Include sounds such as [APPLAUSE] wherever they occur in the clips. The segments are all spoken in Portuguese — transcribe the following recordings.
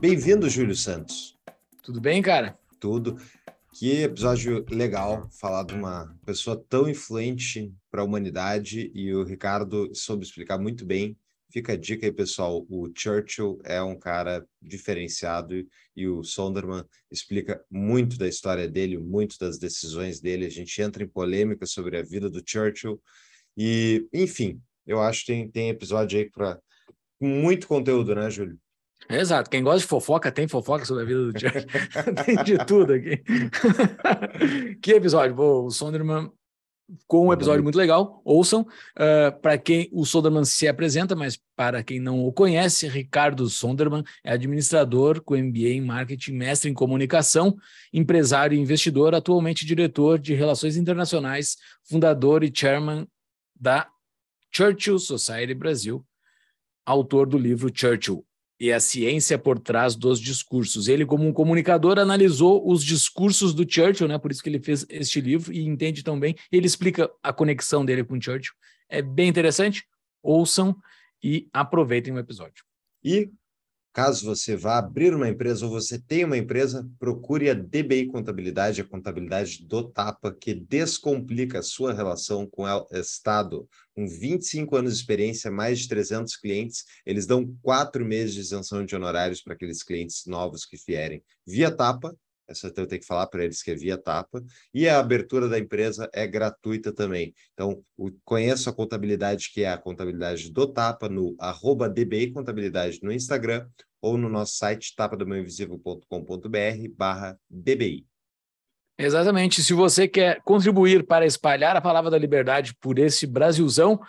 Bem-vindo, Júlio Santos. Tudo bem, cara? Tudo. Que episódio legal falar de uma pessoa tão influente para a humanidade e o Ricardo soube explicar muito bem Fica a dica aí, pessoal. O Churchill é um cara diferenciado e o Sonderman explica muito da história dele, muito das decisões dele. A gente entra em polêmica sobre a vida do Churchill. E, enfim, eu acho que tem, tem episódio aí para muito conteúdo, né, Júlio? Exato. Quem gosta de fofoca, tem fofoca sobre a vida do Churchill. [LAUGHS] tem de tudo aqui. [LAUGHS] que episódio? Pô, o Sonderman com um episódio muito legal. Ouçam. Uh, para quem o Sonderman se apresenta, mas para quem não o conhece, Ricardo Sonderman é administrador com MBA em marketing, mestre em comunicação, empresário e investidor, atualmente diretor de relações internacionais, fundador e chairman da Churchill Society Brasil, autor do livro Churchill, e a ciência por trás dos discursos. Ele, como um comunicador, analisou os discursos do Churchill, né? Por isso que ele fez este livro e entende tão bem. Ele explica a conexão dele com Churchill. É bem interessante. Ouçam e aproveitem o episódio. E Caso você vá abrir uma empresa ou você tenha uma empresa, procure a DBI Contabilidade, a contabilidade do Tapa, que descomplica a sua relação com o Estado. Com 25 anos de experiência, mais de 300 clientes, eles dão quatro meses de isenção de honorários para aqueles clientes novos que vierem via Tapa essa eu tenho que falar para eles que é via tapa, e a abertura da empresa é gratuita também. Então, o, conheço a contabilidade, que é a contabilidade do Tapa, no arroba DBI Contabilidade no Instagram, ou no nosso site tapadamãoinvisível.com.br barra DBI. Exatamente. Se você quer contribuir para espalhar a palavra da liberdade por esse Brasilzão,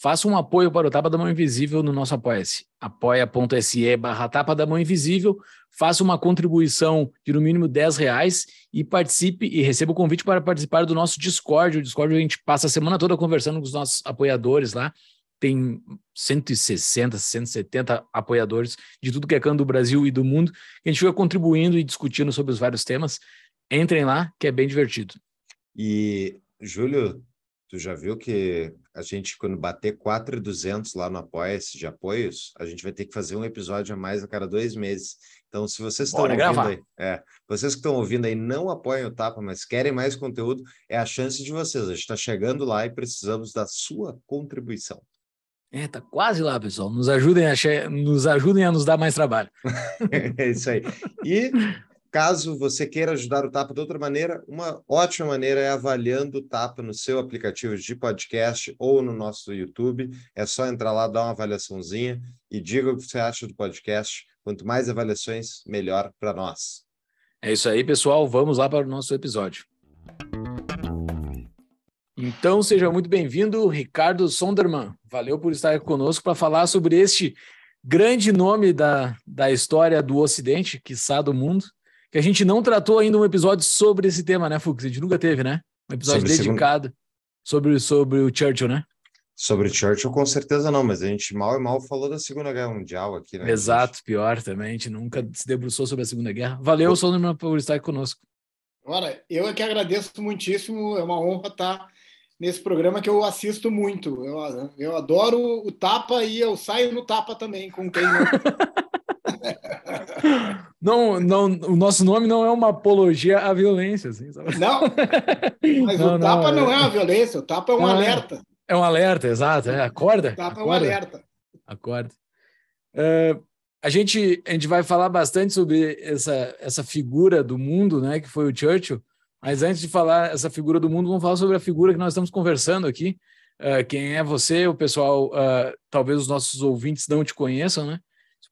faça um apoio para o Tapa da Mão Invisível no nosso Apoia-se. apoia.se barra Tapa da Mão Invisível. Faça uma contribuição de no mínimo 10 reais e participe e receba o convite para participar do nosso Discord. O Discord a gente passa a semana toda conversando com os nossos apoiadores lá tem 160, 170 apoiadores de tudo que é canto do Brasil e do mundo. A gente fica contribuindo e discutindo sobre os vários temas. Entrem lá, que é bem divertido. E, Júlio, tu já viu que a gente, quando bater 4,200 lá no Apoia-se de apoios, a gente vai ter que fazer um episódio a mais a cada dois meses. Então, se vocês estão ouvindo gravar. aí, é, vocês que estão ouvindo aí não apoiam o Tapa, mas querem mais conteúdo, é a chance de vocês. A gente está chegando lá e precisamos da sua contribuição. É, tá quase lá, pessoal. Nos ajudem a, nos ajudem a nos dar mais trabalho. [LAUGHS] é isso aí. E caso você queira ajudar o Tapa de outra maneira, uma ótima maneira é avaliando o Tapa no seu aplicativo de podcast ou no nosso YouTube. É só entrar lá, dar uma avaliaçãozinha e diga o que você acha do podcast. Quanto mais avaliações, melhor para nós. É isso aí, pessoal. Vamos lá para o nosso episódio. Então, seja muito bem-vindo, Ricardo Sonderman. Valeu por estar conosco para falar sobre este grande nome da, da história do Ocidente, quiçá do mundo, que a gente não tratou ainda um episódio sobre esse tema, né, Fux? A gente nunca teve, né? Um episódio sobre dedicado segundo... sobre, sobre o Churchill, né? Sobre Churchill, com certeza não, mas a gente mal e mal falou da Segunda Guerra Mundial aqui, né? Exato, pior também. A gente nunca se debruçou sobre a Segunda Guerra. Valeu, Sonderman, por estar conosco. Ora, eu é que agradeço muitíssimo, é uma honra estar nesse programa que eu assisto muito. Eu, eu adoro o tapa e eu saio no tapa também com quem não... [LAUGHS] não, o nosso nome não é uma apologia à violência, assim, sabe? Não, mas [LAUGHS] não, o tapa não, não é... é uma violência, o tapa é um não, alerta. É, é um alerta, exato, é, acorda. O tapa acorda, é um alerta. Acorda. Uh, a gente, a gente vai falar bastante sobre essa, essa figura do mundo, né, que foi o Churchill, mas antes de falar essa figura do mundo, vamos falar sobre a figura que nós estamos conversando aqui. Uh, quem é você? O pessoal, uh, talvez os nossos ouvintes não te conheçam, né?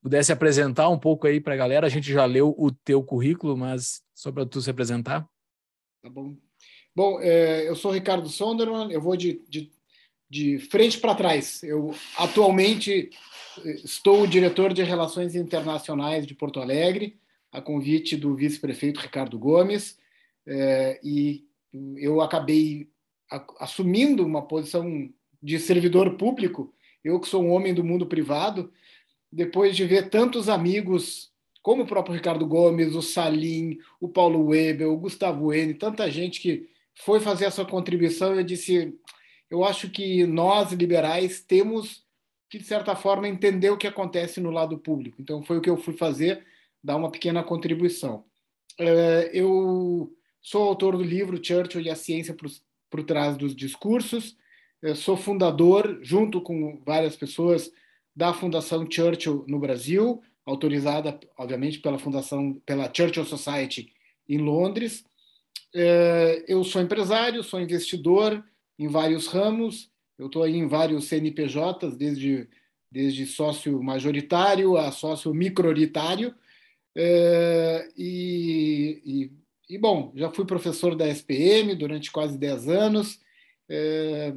Se pudesse apresentar um pouco aí para a galera, a gente já leu o teu currículo, mas só para tu se apresentar. Tá bom. Bom, é, eu sou Ricardo Sonderman, eu vou de, de, de frente para trás. Eu atualmente estou o diretor de Relações Internacionais de Porto Alegre, a convite do vice-prefeito Ricardo Gomes, é, e eu acabei assumindo uma posição de servidor público, eu que sou um homem do mundo privado, depois de ver tantos amigos, como o próprio Ricardo Gomes, o Salim, o Paulo Weber, o Gustavo N, tanta gente que foi fazer a sua contribuição, eu disse, eu acho que nós, liberais, temos que, de certa forma, entender o que acontece no lado público. Então, foi o que eu fui fazer, dar uma pequena contribuição. É, eu sou autor do livro Churchill e a Ciência por, Trás dos Discursos, eu sou fundador, junto com várias pessoas, da Fundação Churchill no Brasil, autorizada, obviamente, pela Fundação, pela Churchill Society em Londres. É, eu sou empresário, sou investidor em vários ramos, eu estou aí em vários CNPJs, desde, desde sócio majoritário a sócio microritário. É, e, e, e, bom, já fui professor da SPM durante quase 10 anos. É,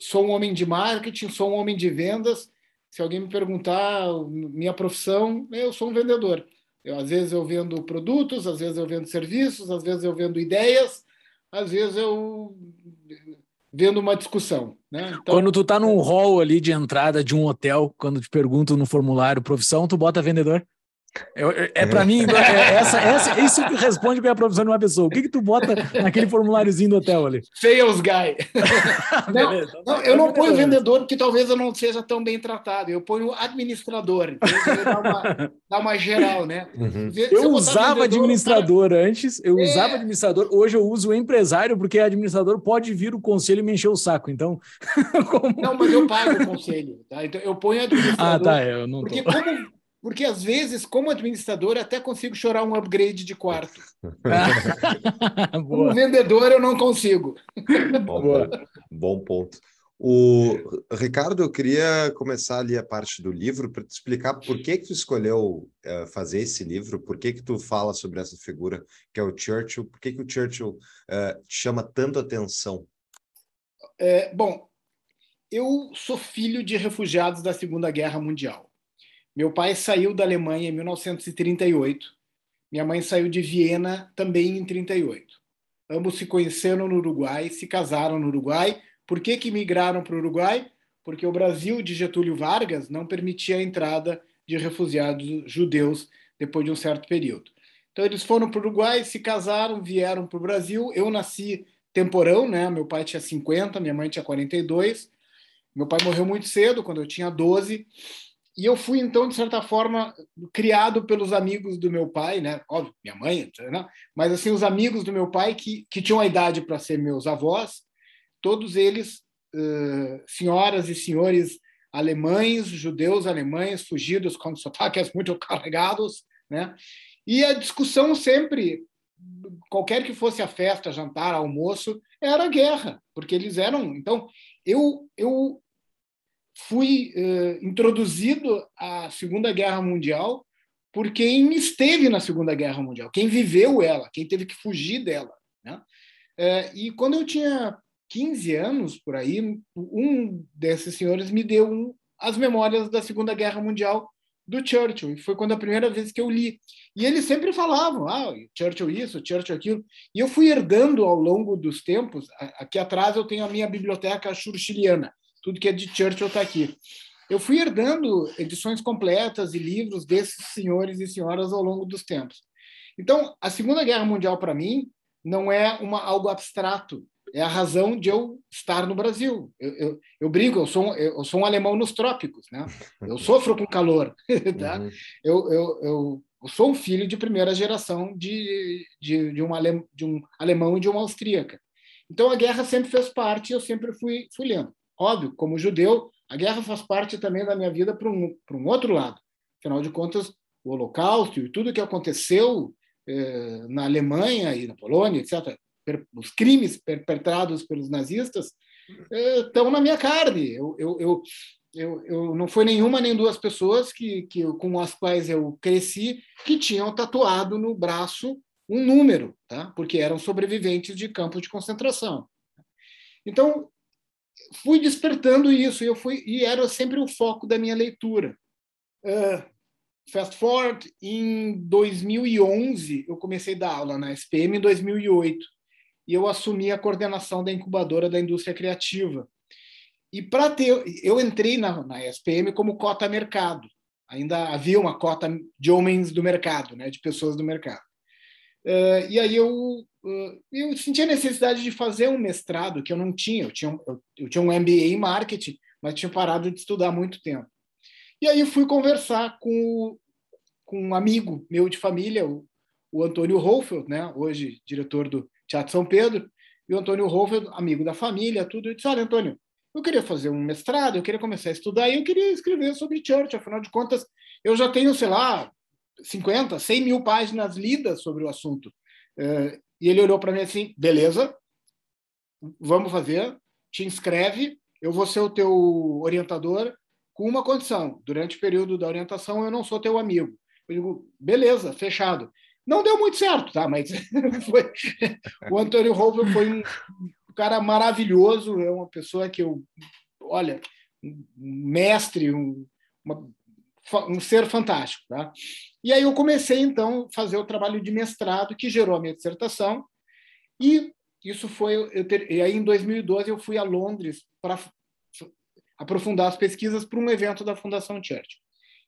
sou um homem de marketing, sou um homem de vendas. Se alguém me perguntar minha profissão, eu sou um vendedor. Eu, às vezes eu vendo produtos, às vezes eu vendo serviços, às vezes eu vendo ideias, às vezes eu vendo uma discussão. Né? Então, quando tu tá num hall ali de entrada de um hotel, quando te perguntam no formulário profissão, tu bota vendedor? É, é para mim, é, essa, essa, isso que responde bem a profissão de uma pessoa. O que, que tu bota naquele formuláriozinho do hotel ali? Sales guy. [LAUGHS] não, não, eu não ponho vendedor porque talvez eu não seja tão bem tratado. Eu ponho administrador. Dá uma, [LAUGHS] dá uma geral, né? Uhum. Eu usava administrador cara... antes, eu é. usava administrador. Hoje eu uso empresário porque administrador pode vir o conselho e me encher o saco. Então, [LAUGHS] como... Não, mas eu pago o conselho. Tá? Então eu ponho administrador. Ah, tá. Eu não porque como porque às vezes, como administrador, até consigo chorar um upgrade de quarto. [LAUGHS] como vendedor, eu não consigo. Bom, bom ponto. O Ricardo, eu queria começar ali a parte do livro para te explicar por que que tu escolheu uh, fazer esse livro, por que que tu fala sobre essa figura que é o Churchill, por que que o Churchill uh, te chama tanto atenção? É, bom, eu sou filho de refugiados da Segunda Guerra Mundial. Meu pai saiu da Alemanha em 1938. Minha mãe saiu de Viena também em 38. Ambos se conheceram no Uruguai, se casaram no Uruguai. Por que, que migraram para o Uruguai? Porque o Brasil de Getúlio Vargas não permitia a entrada de refugiados judeus depois de um certo período. Então eles foram para o Uruguai, se casaram, vieram para o Brasil. Eu nasci temporão, né? Meu pai tinha 50, minha mãe tinha 42. Meu pai morreu muito cedo, quando eu tinha 12. E eu fui, então, de certa forma, criado pelos amigos do meu pai, né? Óbvio, minha mãe, né? mas assim, os amigos do meu pai que, que tinham a idade para ser meus avós, todos eles, uh, senhoras e senhores alemães, judeus alemães, fugidos com sotaques muito carregados, né? E a discussão sempre, qualquer que fosse a festa, jantar, almoço, era guerra, porque eles eram. Então, eu, eu fui uh, introduzido à Segunda Guerra Mundial por quem esteve na Segunda Guerra Mundial, quem viveu ela, quem teve que fugir dela. Né? Uh, e quando eu tinha 15 anos, por aí, um desses senhores me deu um, as memórias da Segunda Guerra Mundial do Churchill, e foi quando a primeira vez que eu li. E eles sempre falavam, ah, Churchill isso, Churchill aquilo. E eu fui herdando ao longo dos tempos, aqui atrás eu tenho a minha biblioteca churchilliana, tudo que é de Churchill está aqui. Eu fui herdando edições completas e livros desses senhores e senhoras ao longo dos tempos. Então, a Segunda Guerra Mundial, para mim, não é uma, algo abstrato, é a razão de eu estar no Brasil. Eu, eu, eu brinco, eu sou, eu sou um alemão nos trópicos, né? eu sofro com calor. [LAUGHS] Tá? Uhum. Eu, eu, eu, eu, sou um filho de primeira geração de, de, de, um, de um alemão e de uma austríaca. Então, a guerra sempre fez parte e eu sempre fui, fui lendo. Óbvio, como judeu, a guerra faz parte também da minha vida para um, um outro lado. Afinal de contas, o Holocausto e tudo que aconteceu eh, na Alemanha e na Polônia, etc., os crimes perpetrados pelos nazistas eh, estão na minha carne. Eu, eu, eu, eu, eu não foi nenhuma nem duas pessoas que, que com as quais eu cresci que tinham tatuado no braço um número, tá? porque eram sobreviventes de campos de concentração. Então, fui despertando isso eu fui e era sempre o foco da minha leitura. Uh, fast forward, em 2011, eu comecei a dar aula na SPM em 2008, e eu assumi a coordenação da incubadora da indústria criativa. E para ter, eu entrei na, na SPM como cota mercado. Ainda havia uma cota de homens do mercado, né, de pessoas do mercado. Uh, e aí eu, eu senti a necessidade de fazer um mestrado que eu não tinha. Eu tinha, eu, eu tinha um MBA em marketing, mas tinha parado de estudar há muito tempo. E aí fui conversar com, com um amigo meu de família, o, o Antônio Holfeld, né? hoje diretor do Teatro São Pedro, e o Antônio Holfeld, amigo da família, tudo. Eu disse, olha, Antônio, eu queria fazer um mestrado, eu queria começar a estudar, e eu queria escrever sobre Church, afinal de contas, eu já tenho, sei lá, 50, 100 mil páginas lidas sobre o assunto. É, e ele olhou para mim assim, beleza, vamos fazer, te inscreve, eu vou ser o teu orientador, com uma condição: durante o período da orientação eu não sou teu amigo. Eu digo, beleza, fechado. Não deu muito certo, tá? Mas [LAUGHS] foi... o Antônio Rouver foi um cara maravilhoso, é uma pessoa que eu, olha, um mestre, um, uma, um ser fantástico, tá? E aí eu comecei então a fazer o trabalho de mestrado que gerou a minha dissertação e isso foi eu ter, e aí em 2012 eu fui a Londres para aprofundar as pesquisas para um evento da Fundação Church.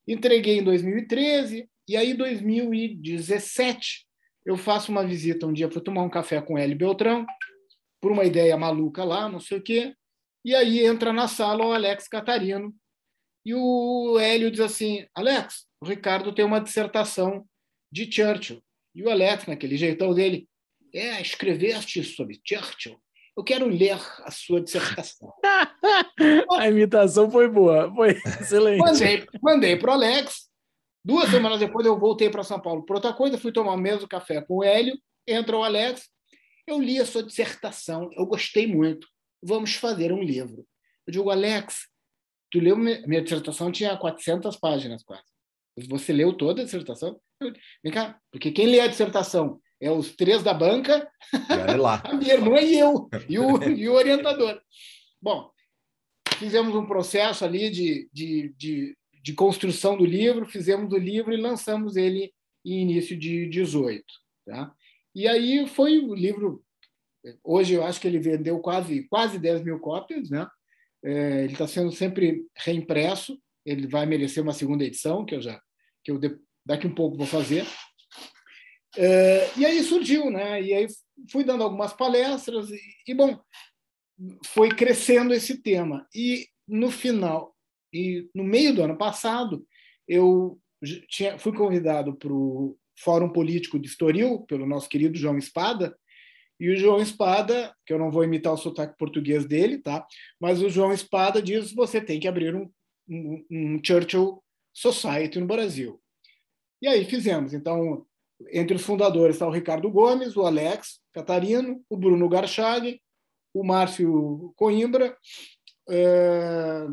Entreguei em 2013 e aí em 2017 eu faço uma visita um dia para tomar um café com Hélio Beltrão, por uma ideia maluca lá, não sei o quê. E aí entra na sala o Alex Catarino e o Hélio diz assim: Alex, o Ricardo tem uma dissertação de Churchill. E o Alex, naquele jeitão dele, é, escreveste sobre Churchill? eu quero ler a sua dissertação. [LAUGHS] a imitação foi boa, foi excelente. Mandei, mandei para o Alex. Duas semanas depois eu voltei para São Paulo por outra coisa, fui tomar o mesmo café com o Hélio, entra o Alex, eu li a sua dissertação, eu gostei muito, vamos fazer um livro. Eu digo, Alex, tu leu minha dissertação tinha 400 páginas quase. Você leu toda a dissertação? Vem cá, porque quem lê a dissertação é os três da banca, [LAUGHS] a minha irmã e eu, e o, [LAUGHS] e o orientador. Bom, fizemos um processo ali de, de, de, de, construção do livro, fizemos o livro e lançamos ele em início de 18. Tá? E aí foi o livro. Hoje eu acho que ele vendeu quase, quase 10 mil cópias, né? É, ele está sendo sempre reimpresso, ele vai merecer uma segunda edição, que eu já que eu daqui um pouco vou fazer. É, e aí surgiu, né? E aí fui dando algumas palestras e, e, bom, foi crescendo esse tema. E no final e no meio do ano passado eu tinha, fui convidado para o Fórum Político de Estoril pelo nosso querido João Espada. E o João Espada, que eu não vou imitar o sotaque português dele, tá? Mas o João Espada diz: você tem que abrir um, um, um Churchill Society no Brasil. E aí fizemos. Então, entre os fundadores está o Ricardo Gomes, o Alex Catarino, o Bruno Garchag, o Márcio Coimbra, é,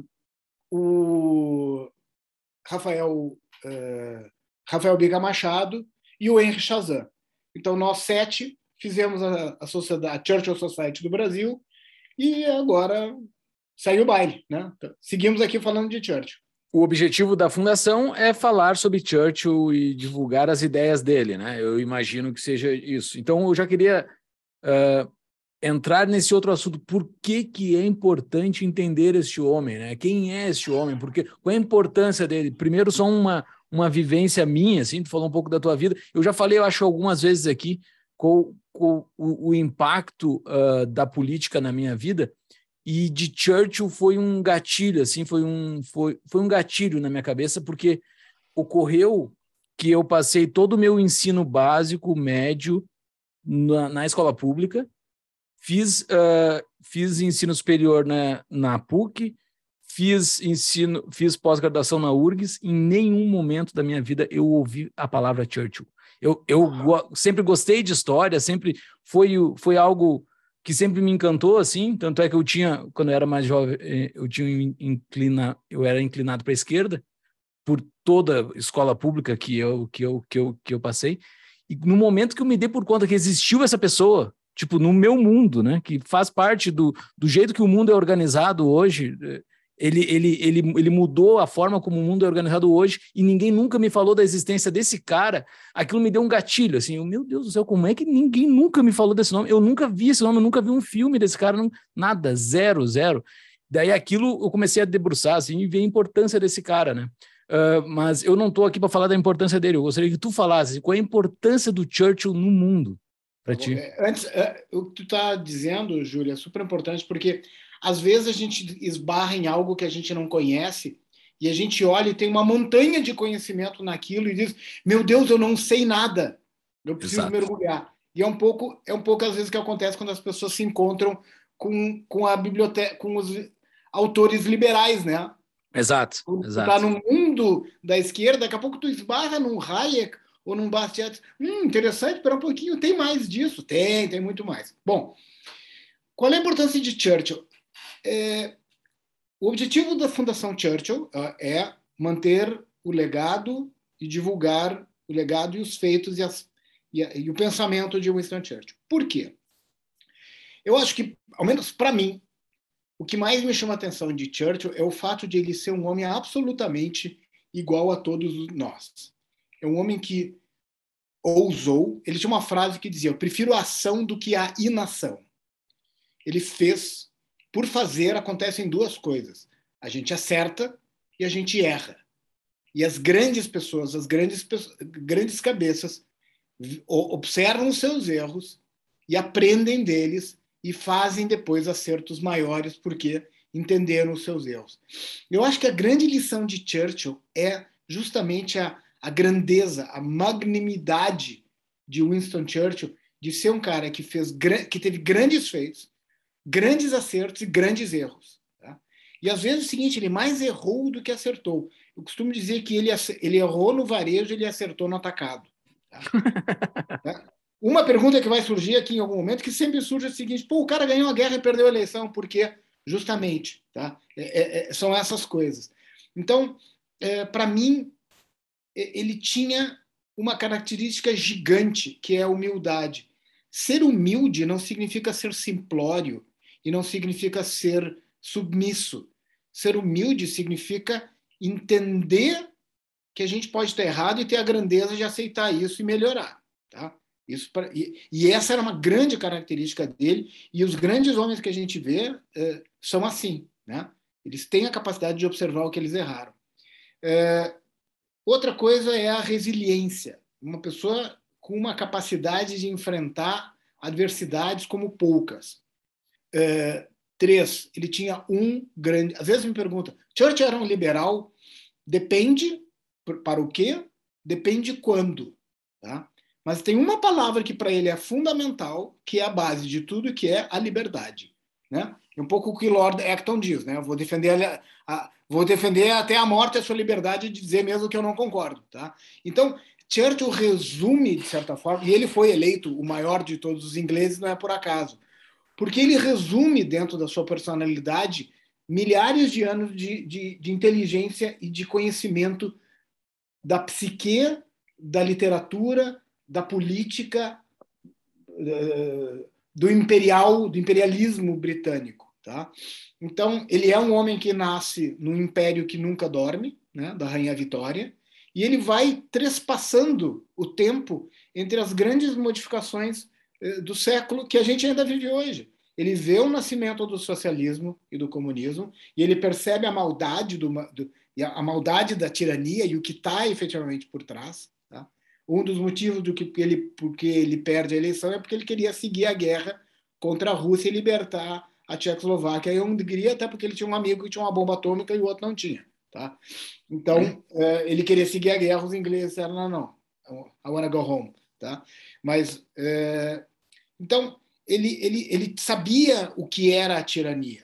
o Rafael, é, Rafael Biga Machado e o Henry Chazan. Então, nós sete fizemos a, a, sociedade, a Churchill Society do Brasil e agora saiu o baile. Né? Então, seguimos aqui falando de Churchill o objetivo da fundação é falar sobre Churchill e divulgar as ideias dele, né? Eu imagino que seja isso. Então, eu já queria uh, entrar nesse outro assunto. Por que, que é importante entender este homem, né? Quem é este homem? Porque, qual é a importância dele? Primeiro, só uma, uma vivência minha, assim, tu falou um pouco da tua vida. Eu já falei, eu acho, algumas vezes aqui, com, com o, o, impacto uh, da política na minha vida, e de Churchill foi um gatilho, assim, foi um, foi, foi um gatilho na minha cabeça, porque ocorreu que eu passei todo o meu ensino básico, médio, na, na escola pública, fiz, uh, fiz ensino superior na, na PUC, fiz ensino, fiz pós-graduação na URGS, em nenhum momento da minha vida eu ouvi a palavra Churchill. Eu, eu sempre gostei de história, sempre foi, foi algo que sempre me encantou assim, tanto é que eu tinha, quando eu era mais jovem, eh, eu tinha inclina, eu era inclinado para a esquerda por toda a escola pública que eu que eu que eu que eu passei. E no momento que eu me dei por conta que existiu essa pessoa, tipo no meu mundo, né, que faz parte do, do jeito que o mundo é organizado hoje, eh, Ele, ele, ele, ele mudou a forma como o mundo é organizado hoje e ninguém nunca me falou da existência desse cara. Aquilo me deu um gatilho, assim, eu, meu Deus do céu, como é que ninguém nunca me falou desse nome? Eu nunca vi esse nome, eu nunca vi um filme desse cara, não, nada, zero, zero. Daí aquilo eu comecei a debruçar, assim, e ver a importância desse cara, né? Uh, mas eu não estou aqui para falar da importância dele. Eu gostaria que tu falasse qual é a importância do Churchill no mundo para ti. É, antes, é, o que tu está dizendo, Júlia, é super importante porque às vezes a gente esbarra em algo que a gente não conhece e a gente olha e tem uma montanha de conhecimento naquilo e diz: meu Deus, eu não sei nada, eu preciso Exato. mergulhar. E é um pouco, é um pouco às vezes que acontece quando as pessoas se encontram com, com a biblioteca, com os autores liberais, né? Exato. Quando exato. tu tá no mundo da esquerda, daqui a pouco tu esbarra num Hayek ou num Bastiat. Hum, interessante, espera um pouquinho, tem mais disso? Tem, tem muito mais. Bom, qual é a importância de Churchill? É, o objetivo da Fundação Churchill uh, é manter o legado e divulgar o legado e os feitos e, as, e, e o pensamento de Winston Churchill. Por quê? Eu acho que, ao menos para mim, o que mais me chama a atenção de Churchill é o fato de ele ser um homem absolutamente igual a todos nós. É um homem que ousou. Ele tinha uma frase que dizia: Eu prefiro a ação do que a inação. Ele fez por fazer acontecem duas coisas. A gente acerta e a gente erra. E as grandes pessoas, as grandes, grandes cabeças, observam os seus erros e aprendem deles e fazem depois acertos maiores porque entenderam os seus erros. Eu acho que a grande lição de Churchill é justamente a, a grandeza, a magnanimidade de Winston Churchill de ser um cara que fez que teve grandes feitos, grandes acertos e grandes erros. Tá? E às vezes é o seguinte, ele mais errou do que acertou. Eu costumo dizer que ele, ele errou no varejo, ele acertou no atacado. Tá? [LAUGHS] tá? Uma pergunta que vai surgir aqui em algum momento, que sempre surge é o seguinte: pô, o cara ganhou a guerra e perdeu a eleição, por quê? Justamente, tá? É, é, é são essas coisas. Então, é, para mim, ele tinha uma característica gigante, que é a humildade. Ser humilde não significa ser simplório, e não significa ser submisso. Ser humilde significa entender que a gente pode estar errado e ter a grandeza de aceitar isso e melhorar. Tá? Isso pra, e, e, essa era uma grande característica dele, e os grandes homens que a gente vê é, são assim. Né? Eles têm a capacidade de observar o que eles erraram. É, outra coisa é a resiliência. Uma pessoa com uma capacidade de enfrentar adversidades como poucas. É, três, ele tinha um grande. Às vezes me pergunta, Churchill era um liberal? Depende para o quê? Depende quando. Tá? Mas tem uma palavra que para ele é fundamental, que é a base de tudo, que é a liberdade. Né? É um pouco o que Lord Acton diz, né? Vou defender a, a, vou defender até a morte a sua liberdade de dizer mesmo que eu não concordo, tá? Então Churchill resume de certa forma, e ele foi eleito o maior de todos os ingleses, não é por acaso porque ele resume dentro da sua personalidade milhares de anos de, de, de inteligência e de conhecimento da psique, da literatura, da política, eh, do imperial, do imperialismo britânico, tá? Então ele é um homem que nasce num império que nunca dorme, né, da rainha Vitória, e ele vai trespassando o tempo entre as grandes modificações do século que a gente ainda vive hoje. Ele vê o nascimento do socialismo e do comunismo e ele percebe a maldade do, do a maldade da tirania e o que está efetivamente por trás. Tá? Um dos motivos do que ele porque ele perde a eleição é porque ele queria seguir a guerra contra a Rússia e libertar a Tchecoslováquia e a Hungria, até porque ele tinha um amigo que tinha uma bomba atômica e o outro não tinha. Tá? Então, é, ele queria seguir a guerra, os ingleses disseram, não, não, I wanna go home. Tá? Mas, é, então, ele, ele, ele sabia o que era a tirania.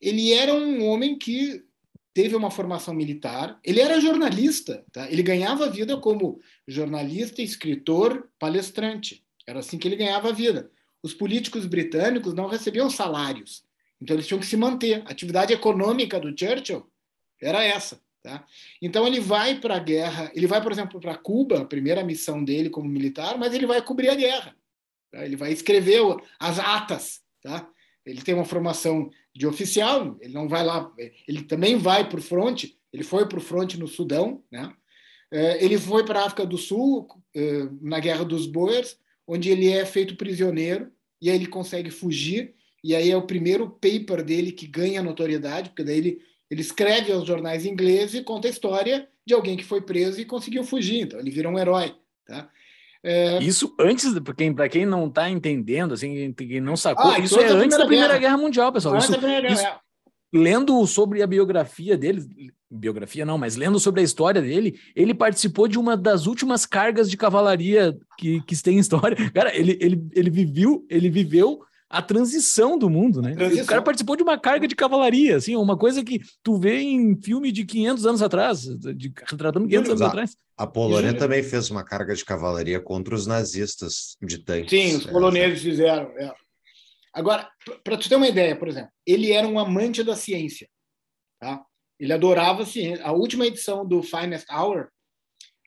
Ele era um homem que teve uma formação militar, ele era jornalista, tá? ele ganhava vida como jornalista, escritor, palestrante. Era assim que ele ganhava vida. Os políticos britânicos não recebiam salários, então eles tinham que se manter. A atividade econômica do Churchill era essa. Tá? Então ele vai para a guerra, ele vai, por exemplo, para Cuba, a primeira missão dele como militar, mas ele vai cobrir a guerra. Tá? Ele vai escrever as atas. Tá? ele tem uma formação de oficial, ele não vai lá, ele também vai para o fronte, ele foi para o fronte no Sudão, né? É, ele foi para a África do Sul é, na Guerra dos Boers, onde ele é feito prisioneiro e aí ele consegue fugir e aí é o primeiro paper dele que ganha notoriedade, porque daí ele, ele escreve aos jornais ingleses e conta a história de alguém que foi preso e conseguiu fugir, então ele vira um herói, tá? É... Isso antes, para quem não está entendendo, assim, quem não sacou, ah, isso é antes da Primeira Guerra, Guerra Mundial, pessoal. Isso, isso, lendo sobre a biografia dele, biografia não, mas lendo sobre a história dele, ele participou de uma das últimas cargas de cavalaria que, que tem história. [LAUGHS] Cara, ele, ele, ele viveu, ele viveu a transição do mundo, né? O cara participou de uma carga de cavalaria, assim, uma coisa que tu vê em filme de 500 anos atrás, de, retratando 500 anos atrás. A Polônia Isso. também fez uma carga de cavalaria contra os nazistas de tanques. Sim, os é, poloneses fizeram. É. Agora, para tu ter uma ideia, por exemplo, ele era um amante da ciência, tá? Ele adorava a ciência. A última edição do Finest Hour,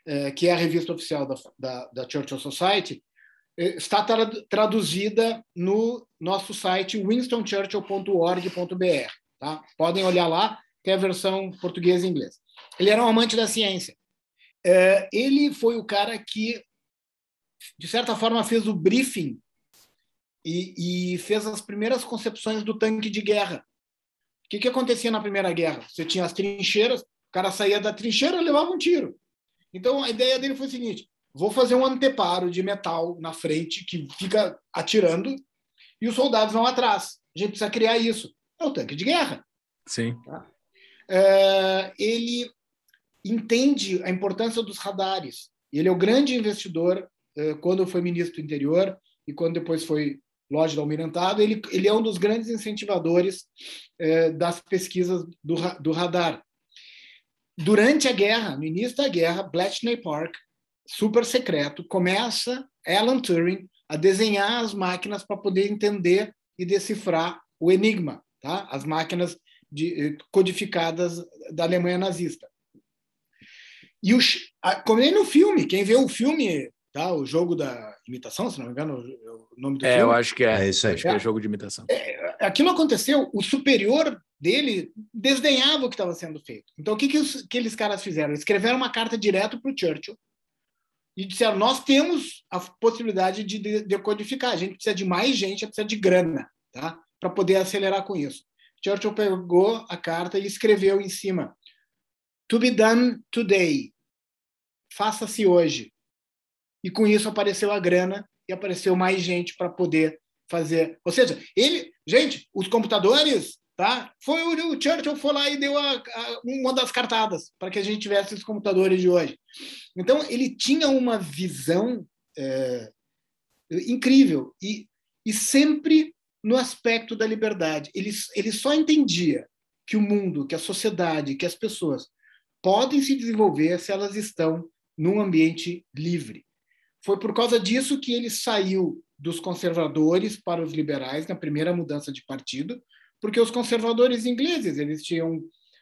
é, que é a revista oficial da, da, da Churchill Society, é, está traduzida no nosso site winstonchurchill.org.br. Tá? Podem olhar lá, tem a versão português e inglês. Ele era um amante da ciência. É, ele foi o cara que, de certa forma, fez o briefing e, e fez as primeiras concepções do tanque de guerra. O que, que acontecia na Primeira Guerra? Você tinha as trincheiras, o cara saía da trincheira e levava um tiro. Então, a ideia dele foi o seguinte: vou fazer um anteparo de metal na frente que fica atirando e os soldados vão atrás. A gente precisa criar isso. É o tanque de guerra. Sim. Tá? É, ele entende a importância dos radares. Ele é o grande investidor é, quando foi ministro do interior e quando depois foi loja do almirantado. Ele, ele é um dos grandes incentivadores é, das pesquisas do, do radar. Durante a guerra, no início da guerra, Bletchley Park super secreto, começa Alan Turing a desenhar as máquinas para poder entender e decifrar o enigma, tá? as máquinas de, eh, codificadas da Alemanha nazista. E o, como nem no filme, quem vê o filme, tá? o jogo da imitação, se não me engano, o nome do é, filme. É, eu acho que é, é isso aí. Acho é, que é jogo de imitação. É, aquilo aconteceu, o superior dele desdenhava o que estava sendo feito. Então, o que, que os, aqueles caras fizeram? Escreveram uma carta direto para o Churchill, e disseram: nós temos a possibilidade de decodificar, a gente precisa de mais gente, precisa de grana, tá? Para poder acelerar com isso. Churchill pegou a carta e escreveu em cima: To be done today. Faça-se hoje. E com isso apareceu a grana e apareceu mais gente para poder fazer. Ou seja, ele, gente, os computadores Tá? Foi o, o Churchill foi lá e deu a, a, uma das cartadas para que a gente tivesse os computadores de hoje. Então ele tinha uma visão é, incrível e, e sempre no aspecto da liberdade. Ele, ele só entendia que o mundo, que a sociedade, que as pessoas podem se desenvolver se elas estão num ambiente livre. Foi por causa disso que ele saiu dos conservadores para os liberais na primeira mudança de partido, porque os conservadores ingleses eles tinham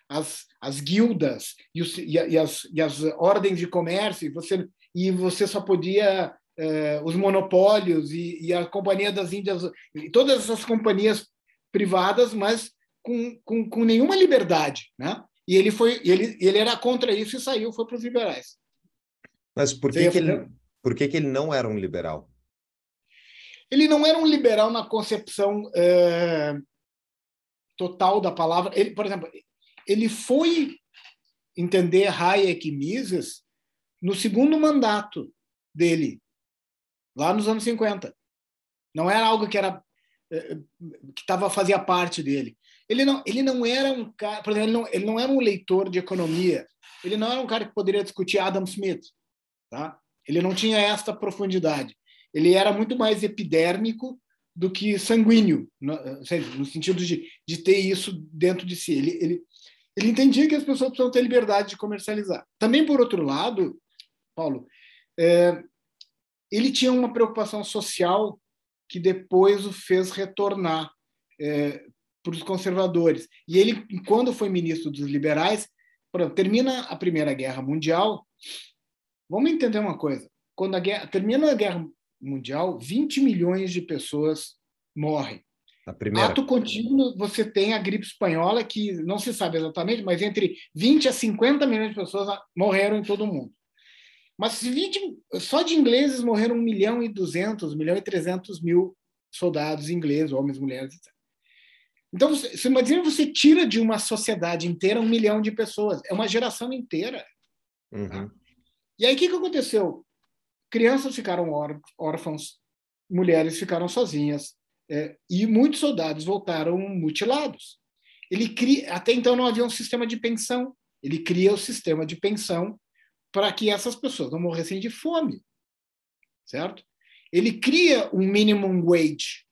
as, as guildas e, os, e, e, as, e as ordens de comércio, e você, e você só podia eh, os monopólios e, e, a Companhia das Índias, e todas essas companhias privadas, mas com, com, com nenhuma liberdade. Né? E ele, foi, ele, ele era contra isso e saiu, foi para os liberais. Mas por que, que ele, por que, que ele não era um liberal? Ele não era um liberal na concepção eh, total da palavra. Ele, por exemplo, ele foi entender Hayek e Mises no segundo mandato dele, lá nos anos 50. Não era algo que era eh, que tava fazia parte dele. Ele não, ele não era um cara, por exemplo, ele não, ele não era um leitor de economia. Ele não era um cara que poderia discutir Adam Smith, tá? Ele não tinha esta profundidade. Ele era muito mais epidérmico do que sanguíneo, no, sentido de, de ter isso dentro de si. Ele, ele, ele entendia que as pessoas precisam ter liberdade de comercializar. Também, por outro lado, Paulo, é, ele tinha uma preocupação social que depois o fez retornar é, para os conservadores. E ele, quando foi ministro dos liberais, termina a Primeira Guerra Mundial. Vamos entender uma coisa: quando a guerra termina a Guerra mundial, 20 milhões de pessoas morrem. A primeira. Ato contínuo, você tem a gripe espanhola, que não se sabe exatamente, mas entre 20 a 50 milhões de pessoas morreram em todo o mundo. Mas 20, só de ingleses morreram 1 milhão e 200, 1 milhão e 300 mil soldados ingleses, homens, mulheres, etc. Então, você, imagina você tira de uma sociedade inteira um milhão de pessoas. É uma geração inteira. Uhum. Tá? E aí, o que, que aconteceu? Crianças ficaram órfãos, mulheres ficaram sozinhas, é, e muitos soldados voltaram mutilados. Ele cria, até então não havia um sistema de pensão. Ele cria o sistema de pensão para que essas pessoas não morressem de fome, certo? Ele cria um minimum wage.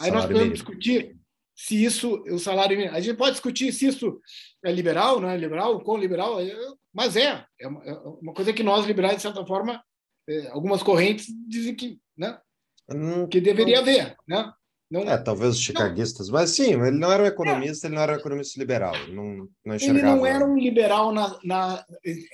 Aí salário nós podemos discutir se isso, o salário mínimo. A gente pode discutir se isso é liberal, não é liberal, com liberal, mas é. É uma coisa que nós liberais, de certa forma, é, algumas correntes dizem que, né, que deveria haver, né? Não, é, talvez os chicaguistas, não. mas sim, ele não era um economista, é. ele não era um economista liberal, ele não, não Ele não era um liberal, na, na,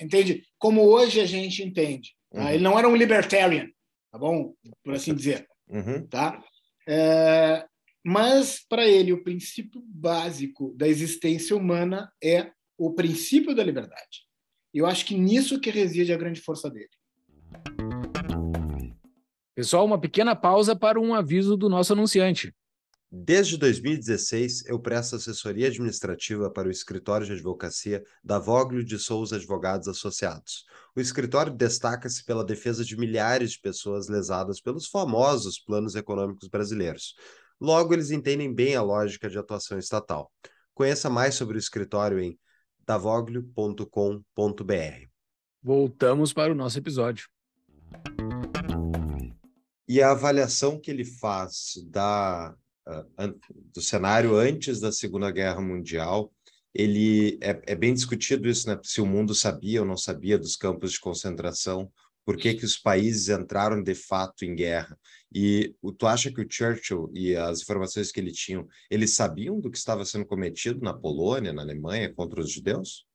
entende? Como hoje a gente entende. Tá? Uhum. Ele não era um libertarian, tá bom? Por assim dizer. Uhum. Tá? É, mas, para ele, o princípio básico da existência humana é o princípio da liberdade. Eu acho que nisso que reside a grande força dele. Pessoal, uma pequena pausa para um aviso do nosso anunciante. Desde 2016, eu presto assessoria administrativa para o escritório de advocacia da Voglio de Souza Advogados Associados. O escritório destaca-se pela defesa de milhares de pessoas lesadas pelos famosos planos econômicos brasileiros. Logo, eles entendem bem a lógica de atuação estatal. Conheça mais sobre o escritório em davoglio.com.br. Voltamos para o nosso episódio. E a avaliação que ele faz da, uh, do cenário antes da Segunda Guerra Mundial, ele é, é, bem discutido isso, né? Se o mundo sabia ou não sabia dos campos de concentração, por que, que os países entraram de fato em guerra. E tu acha que o Churchill e as informações que ele tinha, eles sabiam do que estava sendo cometido na Polônia, na Alemanha, contra os judeus?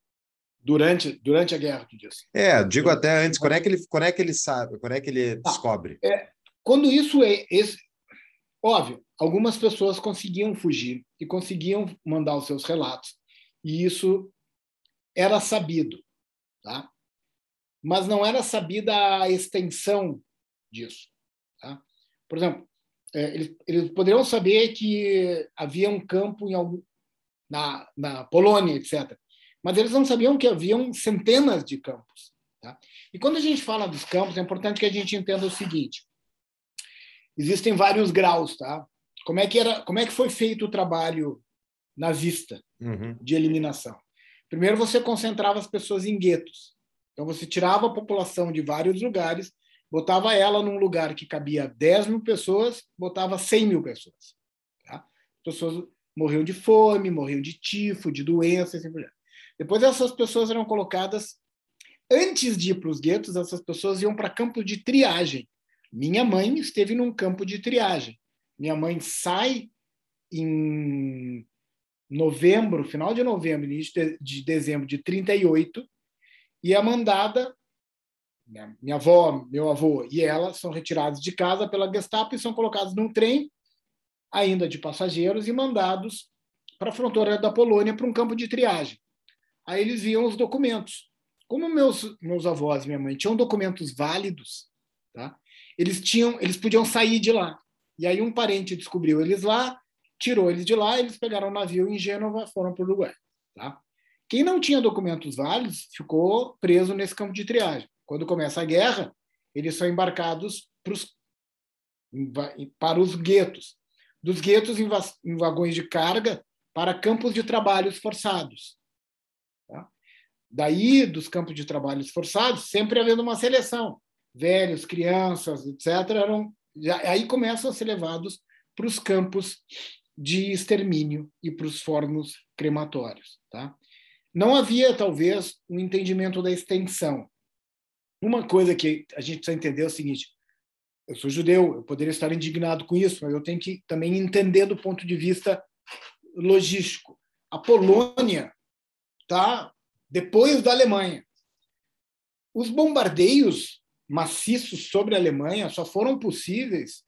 Durante, durante a guerra, tu diz. É, digo até antes, quando é que ele, quando é que ele sabe, quando é que ele ah, descobre? É, quando isso é esse, óbvio, algumas pessoas conseguiam fugir e conseguiam mandar os seus relatos, e isso era sabido, tá? Mas não era sabida a extensão disso, tá? Por exemplo, é, eles, eles poderiam saber que havia um campo em algum, na, na Polônia, etc. Mas eles não sabiam que haviam centenas de campos. Tá? E quando a gente fala dos campos, é importante que a gente entenda o seguinte: existem vários graus, tá? Como é que era, como é que foi feito o trabalho nazista uhum. de eliminação? Primeiro você concentrava as pessoas em guetos. Então você tirava a população de vários lugares, botava ela num lugar que cabia 10 mil pessoas, botava 100 mil pessoas. Tá? As pessoas morriam de fome, morriam de tifo, de doença, assim por diante. Depois essas pessoas eram colocadas antes de ir para os guetos, essas pessoas iam para campo de triagem. Minha mãe esteve num campo de triagem. Minha mãe sai em novembro, final de novembro, início de dezembro de 38, e é mandada. Minha avó, meu avô e ela são retirados de casa pela Gestapo e são colocados num trem, ainda de passageiros, e mandados para a fronteira da Polônia para um campo de triagem. Aí eles viam os documentos. Como meus, meus avós e minha mãe tinham documentos válidos, tá? Eles tinham, eles podiam sair de lá. E aí um parente descobriu eles lá, tirou eles de lá, eles pegaram um navio em Gênova, foram para o Uruguai. Tá? Quem não tinha documentos válidos ficou preso nesse campo de triagem. Quando começa a guerra, eles são embarcados pros, para os guetos. Dos guetos em, em vagões de carga para campos de trabalhos forçados. Tá? Daí, dos campos de trabalhos forçados, sempre havendo uma seleção velhos, crianças, etc., eram, aí começam a ser levados para os campos de extermínio e para os fornos crematórios. Tá? Não havia, talvez, um entendimento da extensão. Uma coisa que a gente precisa entender é o seguinte: eu sou judeu, eu poderia estar indignado com isso, mas eu tenho que também entender do ponto de vista logístico. A Polônia está depois da Alemanha. Os bombardeios maciços sobre a Alemanha só foram possíveis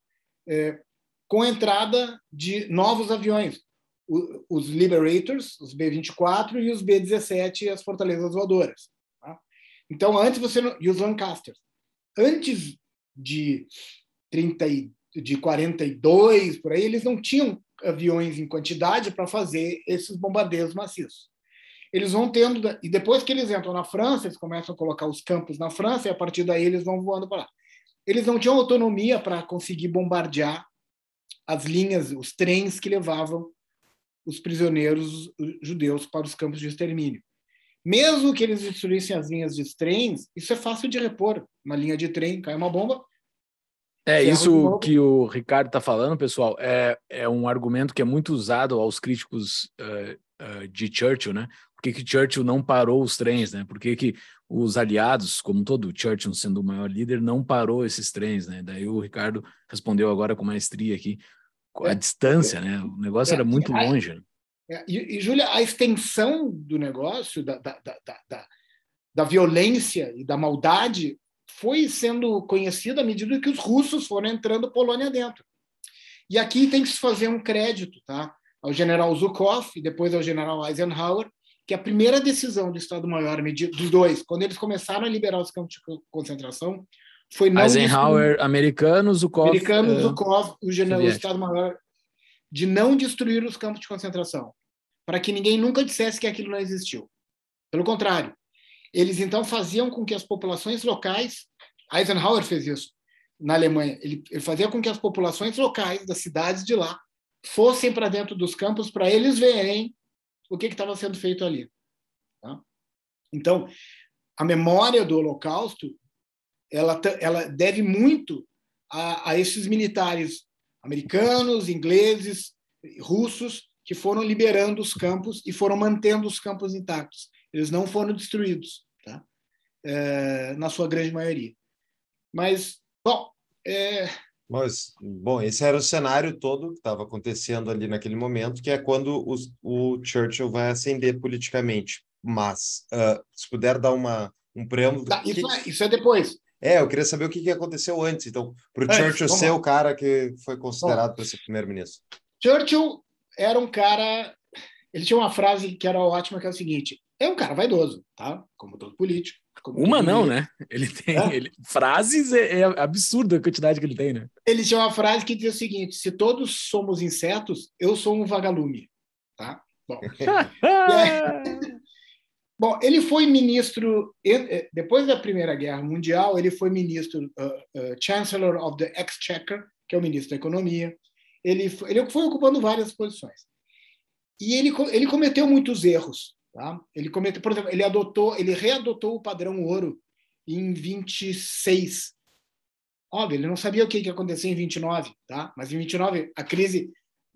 é, com a entrada de novos aviões, os Liberators, os B-24 e os B-17, as fortalezas voadoras. Tá? Então, antes você não, e os Lancasters. Antes de 30 de 42 por aí, eles não tinham aviões em quantidade para fazer esses bombardeios maciços. Eles vão tendo e depois que eles entram na França, eles começam a colocar os campos na França e a partir daí eles vão voando para lá. Eles não tinham autonomia para conseguir bombardear as linhas, os trens que levavam os prisioneiros judeus para os campos de extermínio. Mesmo que eles destruíssem as linhas de trens, isso é fácil de repor. Uma linha de trem, cai uma bomba. É isso que o Ricardo está falando, pessoal. É, é um argumento que é muito usado aos críticos uh, uh, de Churchill, né? Que, que Churchill não parou os trens, né? Por que, que os aliados, como todo Churchill sendo o maior líder, não parou esses trens, né? Daí o Ricardo respondeu agora com maestria aqui a é, distância, né? O negócio é, era muito longe. Né? É, e, e Júlia, a extensão do negócio, da, da, da, da, da violência e da maldade, foi sendo conhecida à medida que os russos foram entrando Polônia dentro. E aqui tem que se fazer um crédito tá? ao general Zhukov e depois ao general Eisenhower, que a primeira decisão do Estado-Maior, dos dois, quando eles começaram a liberar os campos de concentração, foi não Eisenhower, americanos, Zukov, americanos, uh, Zukov, o general Estado-Maior, de não destruir os campos de concentração, para que ninguém nunca dissesse que aquilo não existiu. Pelo contrário, eles então faziam com que as populações locais, Eisenhower fez isso na Alemanha, ele, ele fazia com que as populações locais das cidades de lá fossem para dentro dos campos para eles verem o que estava sendo feito ali. Tá? Então, a memória do Holocausto ela, ela deve muito a, a esses militares americanos, ingleses, russos, que foram liberando os campos e foram mantendo os campos intactos. Eles não foram destruídos, tá? É, na sua grande maioria. Mas, bom. É... Mas, bom, esse era o cenário todo que estava acontecendo ali naquele momento, que é quando os, o Churchill vai ascender politicamente. Mas, uh, se puder dar uma, um preâmbulo. Tá, isso, que... é, isso é depois. É, eu queria saber o que, que aconteceu antes, então, para o Churchill ser lá. o cara que foi considerado para ser primeiro-ministro. Churchill era um cara. Ele tinha uma frase que era ótima, que é o seguinte: é um cara vaidoso, tá? Como todo político. Uma não, né? Ele tem é? ele, frases, é, é absurda a quantidade que ele tem, né? Ele tinha uma frase que dizia o seguinte: se todos somos insetos, eu sou um vagalume, tá? Bom. [LAUGHS] aí, [LAUGHS] Bom, ele foi ministro, depois da Primeira Guerra Mundial, ele foi ministro, uh, uh, Chancellor of the Exchequer, que é o ministro da Economia. Ele foi, ele foi ocupando várias posições. E ele, ele cometeu muitos erros. Tá? Ele cometeu, por exemplo, ele adotou, ele readotou o padrão ouro em 26. Óbvio, ele não sabia o que ia acontecer em 29, tá? Mas em 29 a crise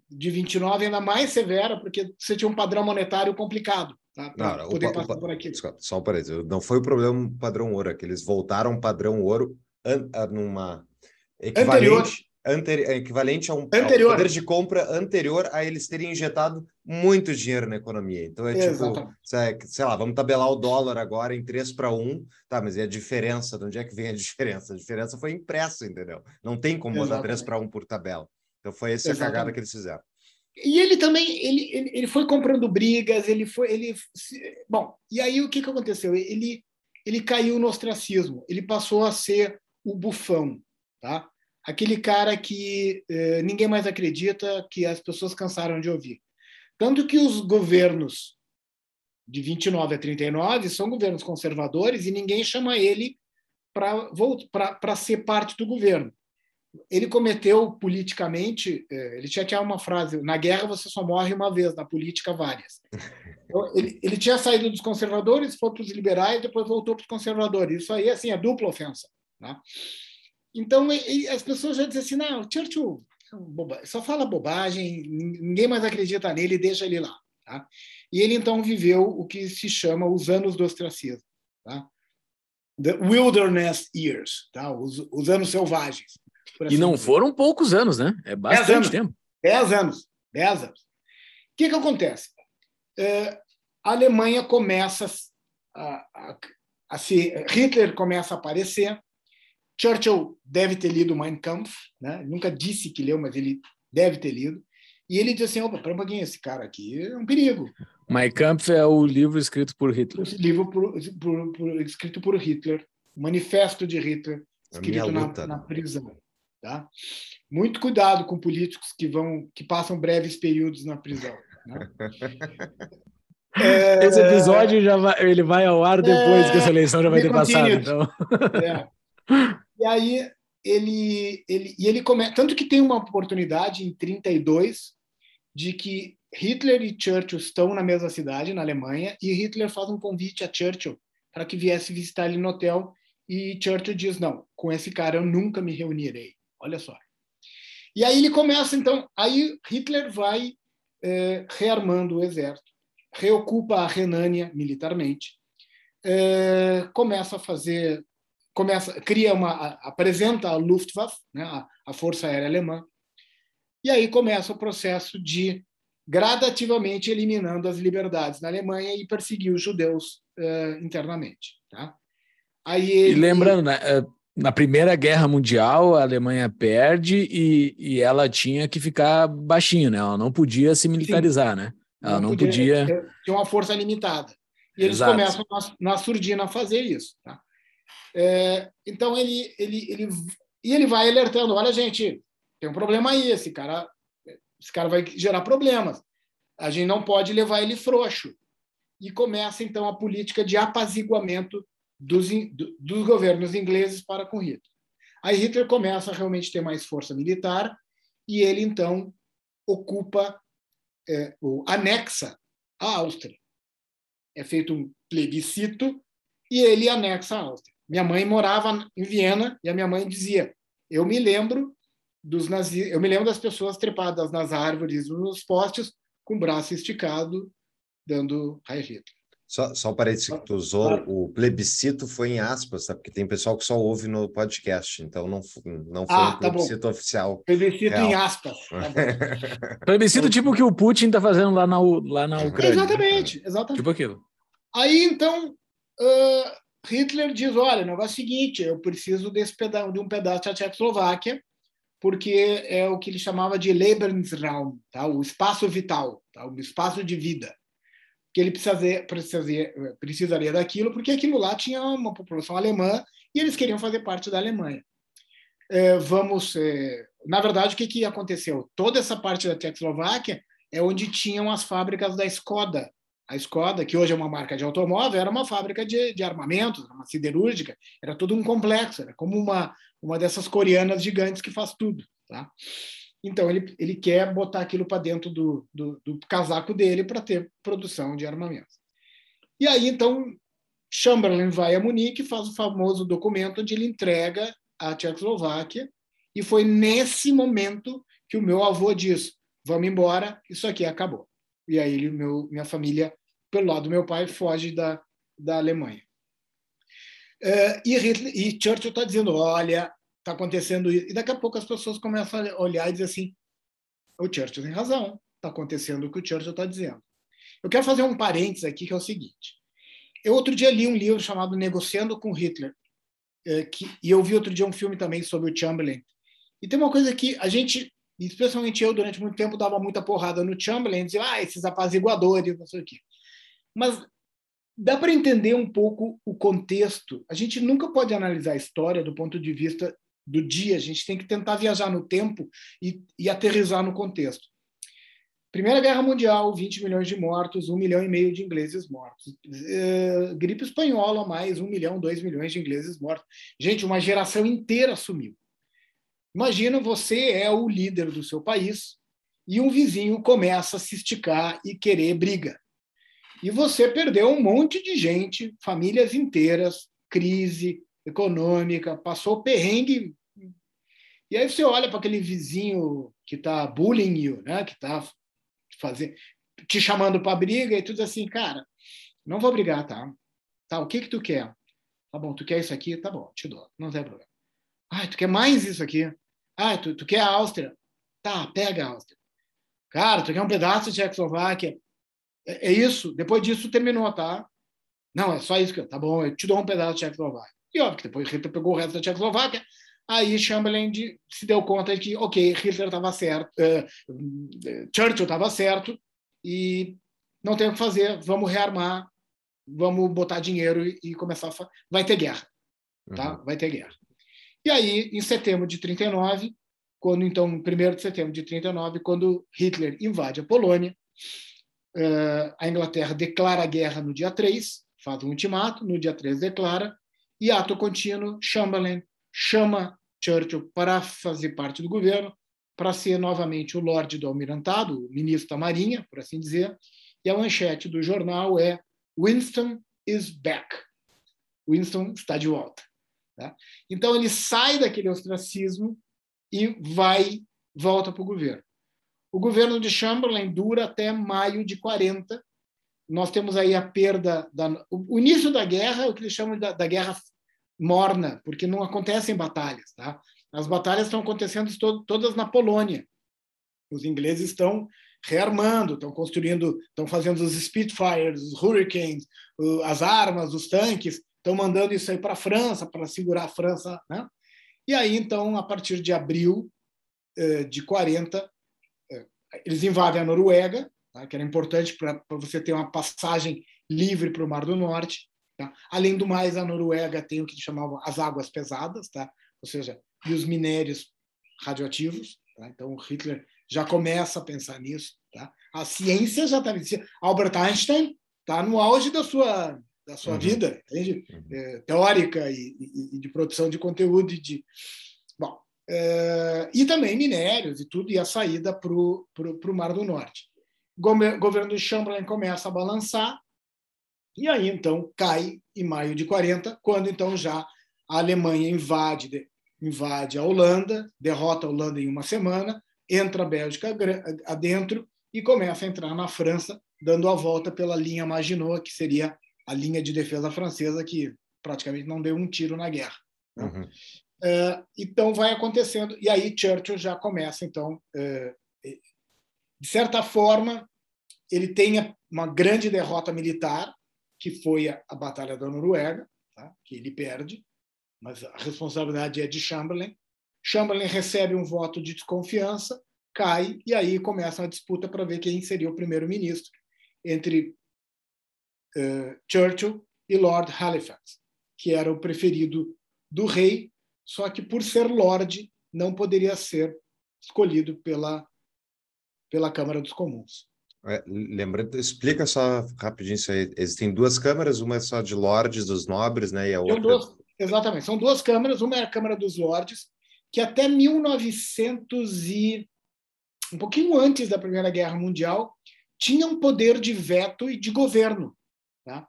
de 29 é ainda mais severa porque você tinha um padrão monetário complicado. Tá? Não, poder o, passar o, por aqui. Só um parênteses, não foi o problema padrão ouro, é que eles voltaram padrão ouro an, numa equivalente, anterior. equivalente a um anterior. poder de compra anterior a eles terem injetado muito dinheiro na economia. Então é tipo, sei lá, vamos tabelar o dólar agora em 3 para 1, tá, mas e a diferença? De onde é que vem a [LAUGHS] diferença? A diferença foi impressa, entendeu? Não tem como botar 3 para 1 por tabela. Então foi essa a cagada que eles fizeram. E ele também ele, ele, ele foi comprando brigas, ele foi ele bom. E aí o que que aconteceu? Ele ele caiu no ostracismo. Ele passou a ser o bufão, tá? Aquele cara que eh, ninguém mais acredita, que as pessoas cansaram de ouvir. Tanto que os governos de 29 a 39 são governos conservadores e ninguém chama ele para ser parte do governo ele cometeu politicamente, é, ele tinha, tinha uma frase, na guerra você só morre uma vez, na política várias. Então, ele, ele tinha saído dos conservadores, foi para os liberais, depois voltou para os conservadores. Isso aí, assim, é dupla ofensa. Né? Então, ele, as pessoas já dizem assim, não, Churchill só fala bobagem, ninguém mais acredita nele, deixa ele lá. Tá? E ele, então, viveu o que se chama os anos do ostracismo. Tá? The Wilderness Years, tá? os, os anos selvagens. Assim e não dizer. foram poucos anos, né? É bastante anos, tempo. Dez anos. Dez anos. O que, que acontece? É, a Alemanha começa a, a, a se. Hitler começa a aparecer. Churchill deve ter lido Mein Kampf, né? nunca disse que leu, mas ele deve ter lido. E ele diz assim: opa, para um pouquinho, esse cara aqui é um perigo. Mein Kampf é o livro escrito por Hitler. Esse livro por, por, por, escrito por Hitler, o manifesto de Hitler, escrito na, na, né? prisão. Tá? Muito cuidado com políticos que vão que passam breves períodos na prisão. Né? [LAUGHS] É... Esse episódio já vai, ele vai ao ar depois é... que essa eleição já vai ter passado. Então. É. [LAUGHS] E aí ele, ele, e ele começa. Tanto que tem uma oportunidade em 32 de que Hitler e Churchill estão na mesma cidade, na Alemanha, e Hitler faz um convite a Churchill para que viesse visitar ele no hotel. E Churchill diz: Não, com esse cara eu nunca me reunirei. Olha só. E aí ele começa, então. Aí Hitler vai é, rearmando o exército, reocupa a Renânia militarmente, é, começa a fazer começa, cria uma, apresenta a Luftwaffe, né, a, a Força Aérea Alemã, e aí começa o processo de gradativamente eliminando as liberdades na Alemanha e perseguir os judeus uh, internamente. Tá? Aí ele... E lembrando, né, eh, na Primeira Guerra Mundial, a Alemanha perde e, e ela tinha que ficar baixinha, né? Ela não podia se militarizar, Sim. né? Ela não, não podia, podia... Tinha uma força limitada. E eles Exato. começam na, na surdina a fazer isso. Tá? É, então ele, ele, ele, e ele vai alertando: olha, gente, tem um problema aí, esse cara, esse cara vai gerar problemas. A gente não pode levar ele frouxo. E começa então a política de apaziguamento dos, dos governos ingleses para com Hitler. Aí Hitler começa a realmente ter mais força militar e ele então ocupa, é, ou anexa a Áustria. É feito um plebiscito e ele anexa a Áustria. Minha mãe morava em Viena e a minha mãe dizia: "Eu me lembro dos nazis, eu me lembro das pessoas trepadas nas árvores, nos postes, com o braço esticado, dando Heil Hitler." Só, só para que tu usou, o plebiscito foi em aspas, tá? porque tem pessoal que só ouve no podcast, então não, não foi ah, um tá plebiscito tá oficial. Plebiscito real. em aspas. Tá [LAUGHS] plebiscito tipo o que o Putin está fazendo lá na, lá na Ucrânia. Exatamente, exatamente. Tipo aquilo. Aí, então, uh, Hitler diz: olha, o negócio é o seguinte, eu preciso desse peda de um pedaço da Tchecoslováquia, porque é o que ele chamava de Lebensraum, tá? o espaço vital, tá? o espaço de vida. Que ele precisaria, precisaria, daquilo, porque aquilo lá tinha uma população alemã e eles queriam fazer parte da Alemanha. É, vamos. É, na verdade, o que, que aconteceu? Toda essa parte da Tchecoslováquia é onde tinham as fábricas da Skoda, a Skoda, que hoje é uma marca de automóvel, era uma fábrica de, de armamentos, uma siderúrgica, era todo um complexo, era como uma, uma dessas coreanas gigantes que faz tudo. Tá? Então, ele, ele quer botar aquilo para dentro do, do, do, casaco dele para ter produção de armamentos. E aí, então, Chamberlain vai a Munique e faz o famoso documento onde ele entrega a Tchecoslováquia, e foi nesse momento que o meu avô diz: vamos embora, isso aqui acabou. E aí meu, minha família, pelo lado do meu pai, foge da, da Alemanha. Uh, e, Hitler, e Churchill está dizendo, olha, está acontecendo isso. E daqui a pouco as pessoas começam a olhar e dizer assim, o Churchill tem razão, está acontecendo o que o Churchill está dizendo. Eu quero fazer um parênteses aqui, que é o seguinte. Eu outro dia li um livro chamado Negociando com Hitler, é, que, e eu vi outro dia um filme também sobre o Chamberlain. E tem uma coisa que a gente especialmente eu, durante muito tempo, dava muita porrada no Chamberlain, dizia, ah, esses apaziguadores, não sei o quê. Mas dá para entender um pouco o contexto. A gente nunca pode analisar a história do ponto de vista do dia, a gente tem que tentar viajar no tempo e, e aterrizar no contexto. Primeira Guerra Mundial, 20 milhões de mortos, 1 milhão e meio de ingleses mortos. Uh, gripe espanhola, mais 1 milhão, 2 milhões de ingleses mortos. Gente, uma geração inteira sumiu. Imagina você é o líder do seu país e um vizinho começa a se esticar e querer briga. E você perdeu um monte de gente, famílias inteiras, crise econômica, passou perrengue. E aí você olha para aquele vizinho que está bullying you, né? que está te chamando para briga e tudo assim, cara, não vou brigar, tá? Tá, o que que tu quer? Tá bom, tu quer isso aqui? Tá bom, te dou, não tem problema. Ah, tu quer mais isso aqui? Ah, tu, tu quer a Áustria? Tá, pega a Áustria. Cara, tu quer um pedaço de Tchecoslováquia? É, é isso. Depois disso terminou, tá? Não, é só isso que. Tá bom, eu te dou um pedaço de Tchecoslováquia. E óbvio que depois Hitler pegou o resto da Tchecoslováquia, Aí Chamberlain de, se deu conta de que, ok, Hitler estava certo, uh, Churchill estava certo e não tem o que fazer, vamos rearmar, vamos botar dinheiro e, e começar a vai ter guerra, tá? Uhum. Vai ter guerra. E aí, em setembro de 39, quando então, 1 de setembro de 39, quando Hitler invade a Polônia, a Inglaterra declara guerra no dia 3, faz um ultimato, no dia 3 declara, e ato contínuo, Chamberlain chama Churchill para fazer parte do governo, para ser novamente o Lorde do Almirantado, o ministro da Marinha, por assim dizer, e a manchete do jornal é Winston is back. Winston está de volta. Tá? Então ele sai daquele ostracismo e vai volta para o governo. O governo de Chamberlain dura até maio de 40. Nós temos aí a perda da o início da guerra, o que eles chamam da, da guerra morna, porque não acontecem batalhas, tá? As batalhas estão acontecendo todas na Polônia. Os ingleses estão rearmando, estão construindo, estão fazendo os Spitfires, os Hurricanes, as armas, os tanques, estão mandando isso aí para a França, para segurar a França. Né? E aí, então, a partir de abril eh, de 40, eh, eles invadem a Noruega, tá? que era importante para você ter uma passagem livre para o Mar do Norte. Tá? Além do mais, a Noruega tem o que chamavam as águas pesadas, tá? ou seja, e os minérios radioativos. Tá? Então, Hitler já começa a pensar nisso. Tá? A ciência já está. Albert Einstein está no auge da sua, da sua uhum. vida, entende? Uhum. É, teórica e, e, e, de produção de conteúdo. E, de... É, e também minérios e tudo, e a saída para o Mar do Norte. O governo de Chamberlain começa a balançar, e aí então cai em maio de 40, quando então já a Alemanha invade, invade a Holanda, derrota a Holanda em uma semana, entra a Bélgica adentro e começa a entrar na França, dando a volta pela linha Maginot, que seria a linha de defesa francesa, que praticamente não deu um tiro na guerra. Né? Uhum. É, então vai acontecendo, e aí Churchill já começa, então, é, de certa forma, ele tem uma grande derrota militar, que foi a, Batalha da Noruega, tá? que ele perde, mas a responsabilidade é de Chamberlain. Chamberlain recebe um voto de desconfiança, cai, e aí começa a disputa para ver quem seria o primeiro-ministro entre uh, Churchill e Lord Halifax, que era o preferido do rei, só que por ser Lord não poderia ser escolhido pela, pela Câmara dos Comuns. É, lembrando, explica só rapidinho isso aí. Existem duas câmaras, uma é só de lords, dos nobres, né? E a outra. Duas, exatamente, são duas câmaras. Uma é a Câmara dos Lordes, que até 1900 e um pouquinho antes da Primeira Guerra Mundial tinha um poder de veto e de governo, tá?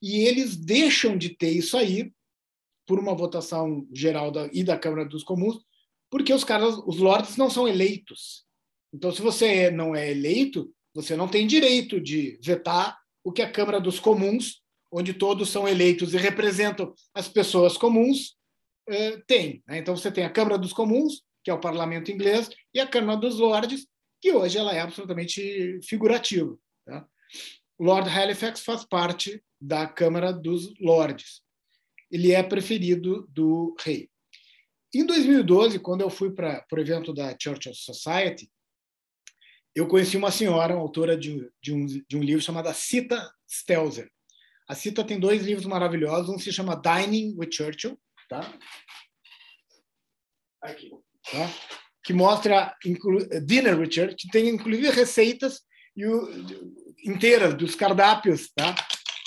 E eles deixam de ter isso aí por uma votação geral da, e da Câmara dos Comuns, porque os caras, os lords não são eleitos. Então, se você não é eleito, você não tem direito de vetar o que a Câmara dos Comuns, onde todos são eleitos e representam as pessoas comuns, eh, tem. Né? Então, você tem a Câmara dos Comuns, que é o parlamento inglês, e a Câmara dos Lordes, que hoje ela é absolutamente figurativa. Tá? Lord Halifax faz parte da Câmara dos Lordes. Ele é preferido do rei. Em 2012, quando eu fui para o evento da Churchill Society, eu conheci uma senhora, uma autora de, de, um, de um livro chamado Cita Stelzer. A Cita tem dois livros maravilhosos. Um se chama Dining with Churchill, tá? Aqui, tá? Que mostra Dinner with Churchill, que tem inclusive receitas e o, inteiras dos cardápios, tá?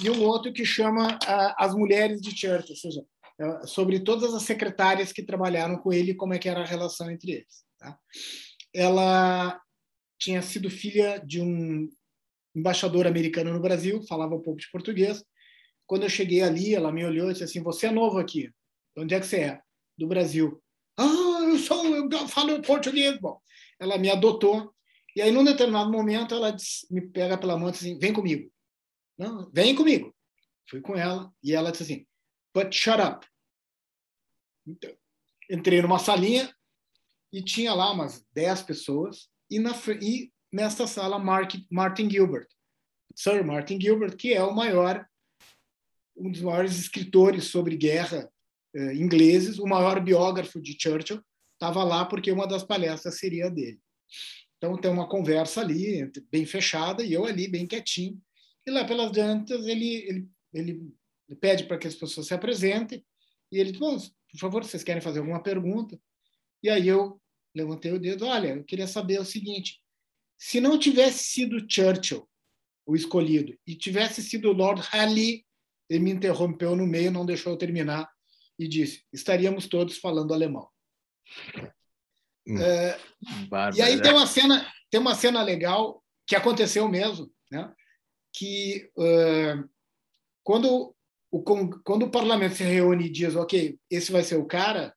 E um outro que chama uh, As Mulheres de Churchill, ou seja, uh, sobre todas as secretárias que trabalharam com ele, como é que era a relação entre eles. Tá? Ela tinha sido filha de um embaixador americano no Brasil, falava um pouco de português. Quando eu cheguei ali, ela me olhou e disse assim: Você é novo aqui. De onde é que você é? Do Brasil. Ah, eu sou, eu falo português. Bom, ela me adotou. E aí, num determinado momento, ela disse, me pega pela mão e diz assim: Vem comigo. Não, vem comigo. Fui com ela e ela disse assim: But shut up. Então, entrei numa salinha e tinha lá umas 10 pessoas e, na, e nesta sala Mark, Martin Gilbert, Sir Martin Gilbert, que é o maior, um dos maiores escritores sobre guerra eh, ingleses. O maior biógrafo de Churchill estava lá porque uma das palestras seria dele. Então tem uma conversa ali, bem fechada, e eu ali, bem quietinho. E lá pelas jantas, ele, ele, ele pede para que as pessoas se apresentem, e ele diz, por favor, vocês querem fazer alguma pergunta? E aí eu levantei o dedo, olha, eu queria saber o seguinte, se não tivesse sido Churchill o escolhido e tivesse sido Lord Raleigh, ele me interrompeu no meio, não deixou eu terminar e disse, estaríamos todos falando alemão. Hum. É, e aí tem uma cena, tem uma cena legal que aconteceu mesmo, né? Que uh, quando o quando o parlamento se reúne e diz, ok, esse vai ser o cara,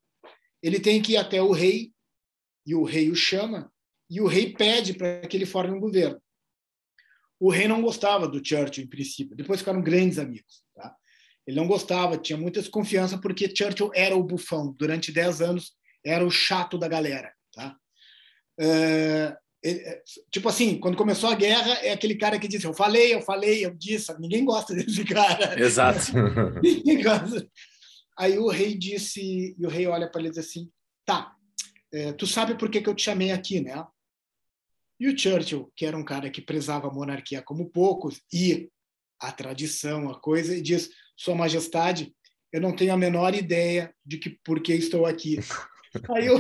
ele tem que ir até o rei e o rei o chama e o rei pede para que ele forme um governo. O rei não gostava do Churchill em princípio, depois ficaram grandes amigos. Tá? Ele não gostava, tinha muita desconfiança porque Churchill era o bufão durante 10 anos, era o chato da galera. Tá? É, é, tipo assim, quando começou a guerra, é aquele cara que disse: Eu falei, eu falei, eu disse. Ninguém gosta desse cara. Exato. [LAUGHS] Ninguém gosta. Aí o rei disse, e o rei olha para ele e diz assim: Tá, é, tu sabe por que, que eu te chamei aqui, né? E o Churchill, que era um cara que prezava a monarquia como poucos, e a tradição, a coisa, e diz: Sua Majestade, eu não tenho a menor ideia de que por que estou aqui. [LAUGHS] Aí, o,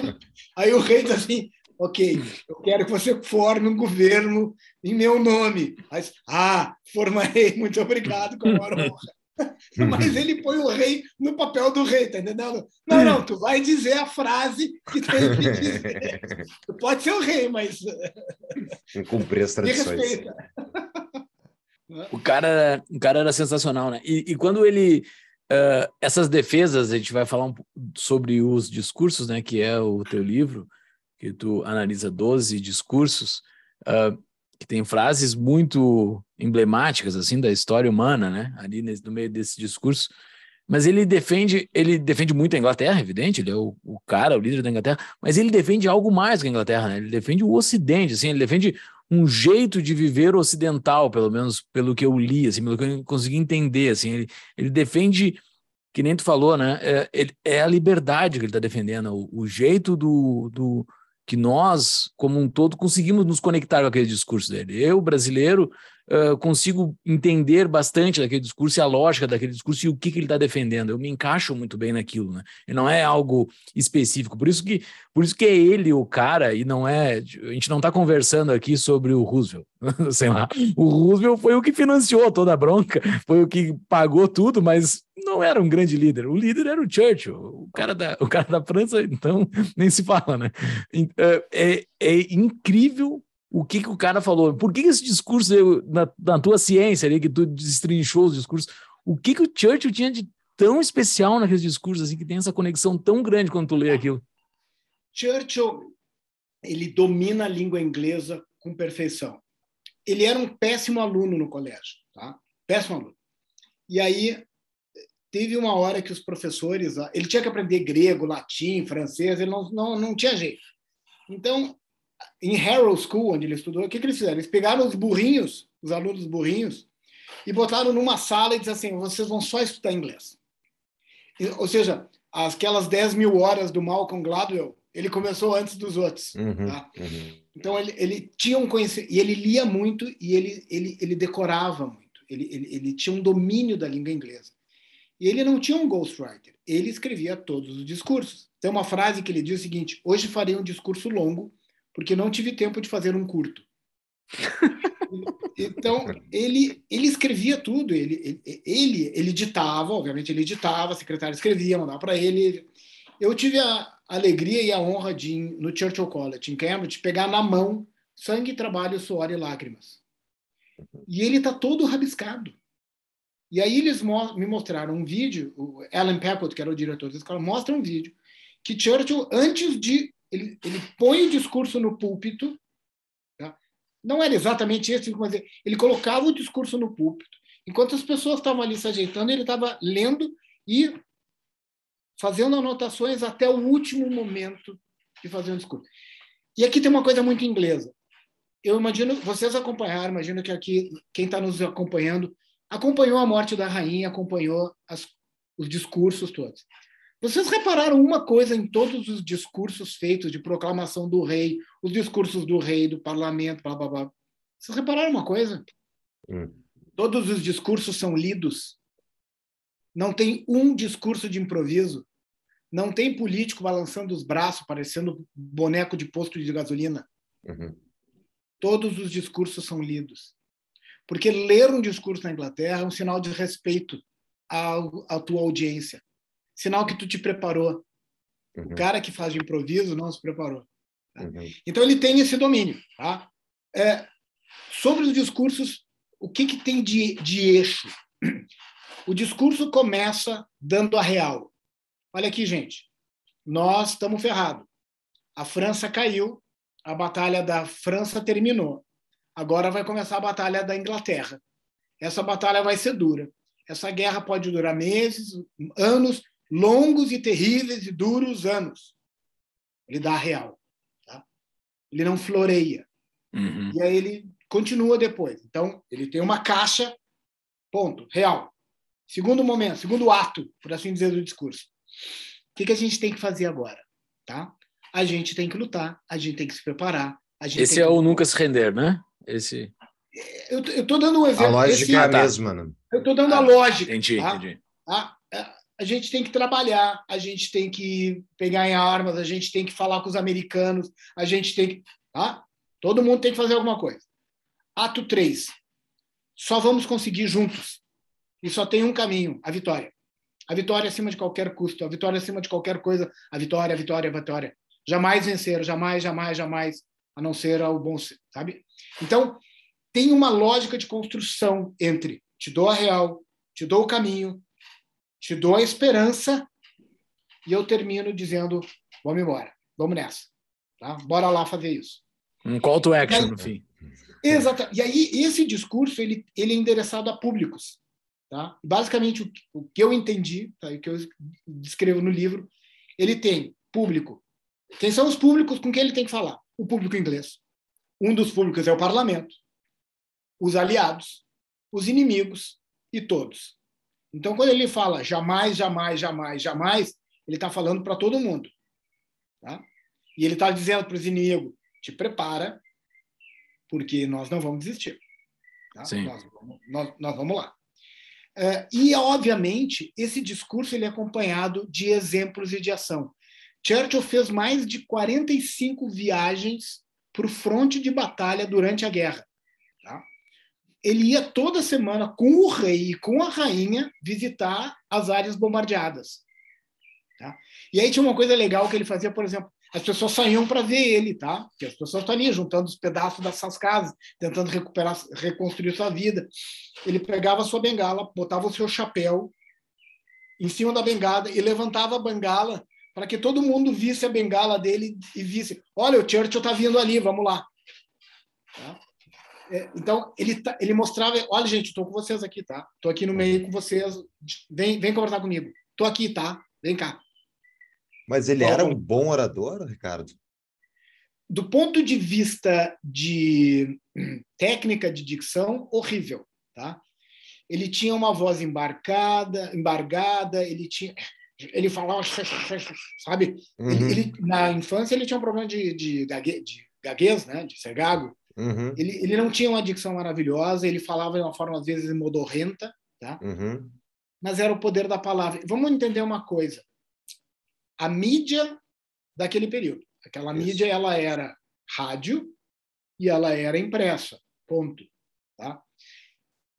aí o rei diz assim: ok, eu quero que você forme um governo em meu nome. Mas, ah, formarei, [LAUGHS] muito obrigado, com a honra. [LAUGHS] Mas ele põe o rei no papel do rei, tá entendendo? Não, não, tu vai dizer a frase que tem que dizer. Tu pode ser o rei, mas. Cumprir as [LAUGHS] tradições. O cara, o cara era sensacional, né? E, e quando ele Uh, essas defesas, a gente vai falar um sobre os discursos, né, que é o teu livro, que tu analisa 12 discursos, uh, que tem frases muito emblemáticas, assim, da história humana, né, ali nesse, no meio desse discurso. Mas ele defende, ele defende muito a Inglaterra, evidente, ele é o, o cara, o líder da Inglaterra, mas ele defende algo mais que a Inglaterra, né? Ele defende o Ocidente, assim, ele defende um jeito de viver ocidental, pelo menos pelo que eu li, assim, pelo que eu consegui entender, assim, ele, ele defende, que nem tu falou, né, é, é a liberdade que ele está defendendo, o, o, jeito do, do que nós, como um todo, conseguimos nos conectar com aquele discurso dele. Eu, brasileiro, consigo entender bastante daquele discurso e a lógica daquele discurso e o que, que ele está defendendo. Eu me encaixo muito bem naquilo, né? E não é algo específico. Por isso que, por isso que é ele o cara e não é. A gente não está conversando aqui sobre o Roosevelt, [LAUGHS] sei lá. O Roosevelt foi o que financiou toda a bronca, foi o que pagou tudo, mas não era um grande líder. O líder era o Churchill, o cara da, o cara da França, então [LAUGHS] nem se fala, né? É, é incrível o que, que o cara falou. Por que, esse discurso, na, na, tua ciência ali, que tu destrinchou os discursos, o que, que o Churchill tinha de tão especial naqueles discursos, assim, que tem essa conexão tão grande quando tu lê aquilo? Churchill, ele domina a língua inglesa com perfeição. Ele era um péssimo aluno no colégio, tá? Péssimo aluno. E aí teve uma hora que os professores, ele tinha que aprender grego, latim, francês, ele não, não, não tinha jeito. Então, em Harrow School, onde ele estudou, o que, que eles fizeram? Eles pegaram os burrinhos, os alunos burrinhos, e botaram numa sala e disseram assim: vocês vão só estudar inglês. E, ou seja, aquelas 10 mil horas do Malcolm Gladwell, ele começou antes dos outros. Uhum, tá? uhum. Então, ele, ele tinha um conhecimento, e ele lia muito e ele, ele, ele decorava muito. Ele, ele, ele tinha um domínio da língua inglesa. E ele não tinha um ghostwriter, ele escrevia todos os discursos. Tem uma frase que ele diz o seguinte: hoje farei um discurso longo porque não tive tempo de fazer um curto. [LAUGHS] então ele ele escrevia tudo, ele ele ele editava, obviamente ele editava, a secretária escrevia, mandava para ele. Eu tive a alegria e a honra de no Churchill College em Cambridge pegar na mão sangue, trabalho, suor e lágrimas. E ele está todo rabiscado. E aí eles me mostraram um vídeo, o Alan Pepper, que era o diretor da escola, mostra um vídeo que Churchill, antes de ele, ele põe o discurso no púlpito, tá? não era exatamente esse, mas ele colocava o discurso no púlpito, enquanto as pessoas estavam ali se ajeitando, ele estava lendo e fazendo anotações até o último momento de fazer um discurso. E aqui tem uma coisa muito inglesa. Eu imagino, vocês acompanharam, imagino que aqui, quem está nos acompanhando, acompanhou a morte da rainha, acompanhou as, os discursos todos. Vocês repararam uma coisa em todos os discursos feitos de proclamação do rei, os discursos do rei, do parlamento, blá blá blá. Vocês repararam uma coisa? Hum. Todos os discursos são lidos. Não tem um discurso de improviso. Não tem político balançando os braços, parecendo boneco de posto de gasolina. Uhum. Todos os discursos são lidos. Porque ler um discurso na Inglaterra é um sinal de respeito à, à tua audiência. Sinal que tu te preparou. Uhum. O cara que faz de improviso não se preparou. Tá? Uhum. Então ele tem esse domínio. Tá? É, sobre os discursos, o que, que tem de, de eixo? O discurso começa dando a real. Olha aqui, gente. Nós estamos ferrados. A França caiu, a batalha da França terminou. Agora vai começar a batalha da Inglaterra. Essa batalha vai ser dura. Essa guerra pode durar meses, anos, longos e terríveis e duros anos. Ele dá a real. Tá? Ele não floreia. Uhum. E aí ele continua depois. Então, ele tem uma caixa, ponto, real. Segundo momento, segundo ato, por assim dizer, do discurso. O que, que a gente tem que fazer agora? Tá? A gente tem que lutar, a gente tem que se preparar. Esse é o nunca se render, né? esse. Eu, estou dando um exemplo. A lógica esse, é a mesma, né? Eu estou dando ah, a lógica. Entendi, tá? entendi. A, a, gente tem que trabalhar, a gente tem que pegar em armas, a gente tem que falar com os americanos, a gente tem que. Tá? Todo mundo tem que fazer alguma coisa. Ato 3. Só vamos conseguir juntos. E só tem um caminho: a vitória. A vitória acima de qualquer custo, a vitória acima de qualquer coisa, a vitória, a vitória, a vitória. Jamais vencer, jamais, jamais, jamais, a não ser ao bom, sabe? Então, tem uma lógica de construção entre te dou a real, te dou o caminho, te dou a esperança e eu termino dizendo vamos embora, vamos nessa, tá? Bora lá fazer isso. Um call to action aí, no fim. Exato. E aí esse discurso ele, ele é endereçado a públicos, tá? Basicamente o, o que eu entendi, tá? o que eu descrevo no livro, ele tem público. Quem são os públicos com quem ele tem que falar? O público inglês, um dos públicos é o parlamento, os aliados, os inimigos e todos. Então, quando ele fala jamais, jamais, jamais, jamais, ele está falando para todo mundo. Tá? E ele está dizendo para os inimigos: te prepara, porque nós não vamos desistir. Tá? Nós, nós, nós, vamos lá. É, e, obviamente, esse discurso ele é acompanhado de exemplos e de ação. Churchill fez mais de 45 viagens para o fronte de batalha durante a guerra. Ele ia toda semana com o rei e com a rainha visitar as áreas bombardeadas. Tá? E aí tinha uma coisa legal que ele fazia, por exemplo, as pessoas saíam para ver ele, tá? Porque as pessoas estão ali juntando os pedaços dessas casas, tentando recuperar, reconstruir sua vida. Ele pegava a sua bengala, botava o seu chapéu em cima da bengala e levantava a bengala para que todo mundo visse a bengala dele e visse, olha, o Churchill está vindo ali, vamos lá. Tá? É, então, ele, tá, ele mostrava, olha, gente, estou com vocês aqui, tá? Estou aqui no meio com vocês, vem, vem conversar comigo. Estou aqui, tá? Vem cá. Mas ele era um bom orador, Ricardo? Do ponto de vista de técnica de dicção, horrível, tá? Ele tinha uma voz embarcada, embargada, ele tinha ele falava, sabe? Uhum. Ele, ele, na infância ele tinha um problema de, de, gague, de gaguez, né? De ser gago. Uhum. Ele, ele não tinha uma dicção maravilhosa, ele falava de uma forma, às vezes, modorrenta, tá? Uhum. Mas era o poder da palavra. Vamos entender uma coisa. A mídia daquele período. Aquela Isso. mídia, ela era rádio e ela era impressa. Ponto. Tá?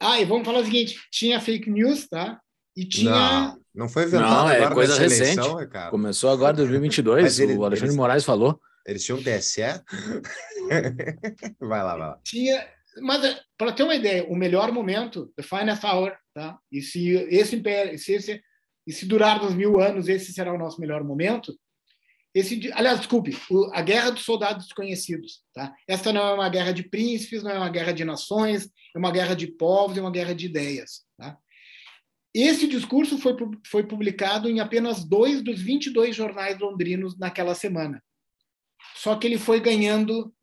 Ah, e vamos falar o seguinte, tinha fake news, tá? E tinha... Não. Não foi inventado Não, é coisa recente. Eleição, Começou agora em 2022, ele, o Alexandre eles, Moraes falou. Eles tinham TSE? [LAUGHS] vai lá, vai lá. Tinha, mas é, para ter uma ideia, o melhor momento, the finest hour, tá? E se esse império, se esse, e se durar uns mil anos, esse será o nosso melhor momento. Esse, aliás, desculpe, a guerra dos soldados desconhecidos, tá? Esta não é uma guerra de príncipes, não é uma guerra de nações, é uma guerra de povos, é uma guerra de ideias, tá? Esse discurso foi, foi publicado em apenas dois dos 22 jornais londrinos naquela semana. Só que ele foi ganhando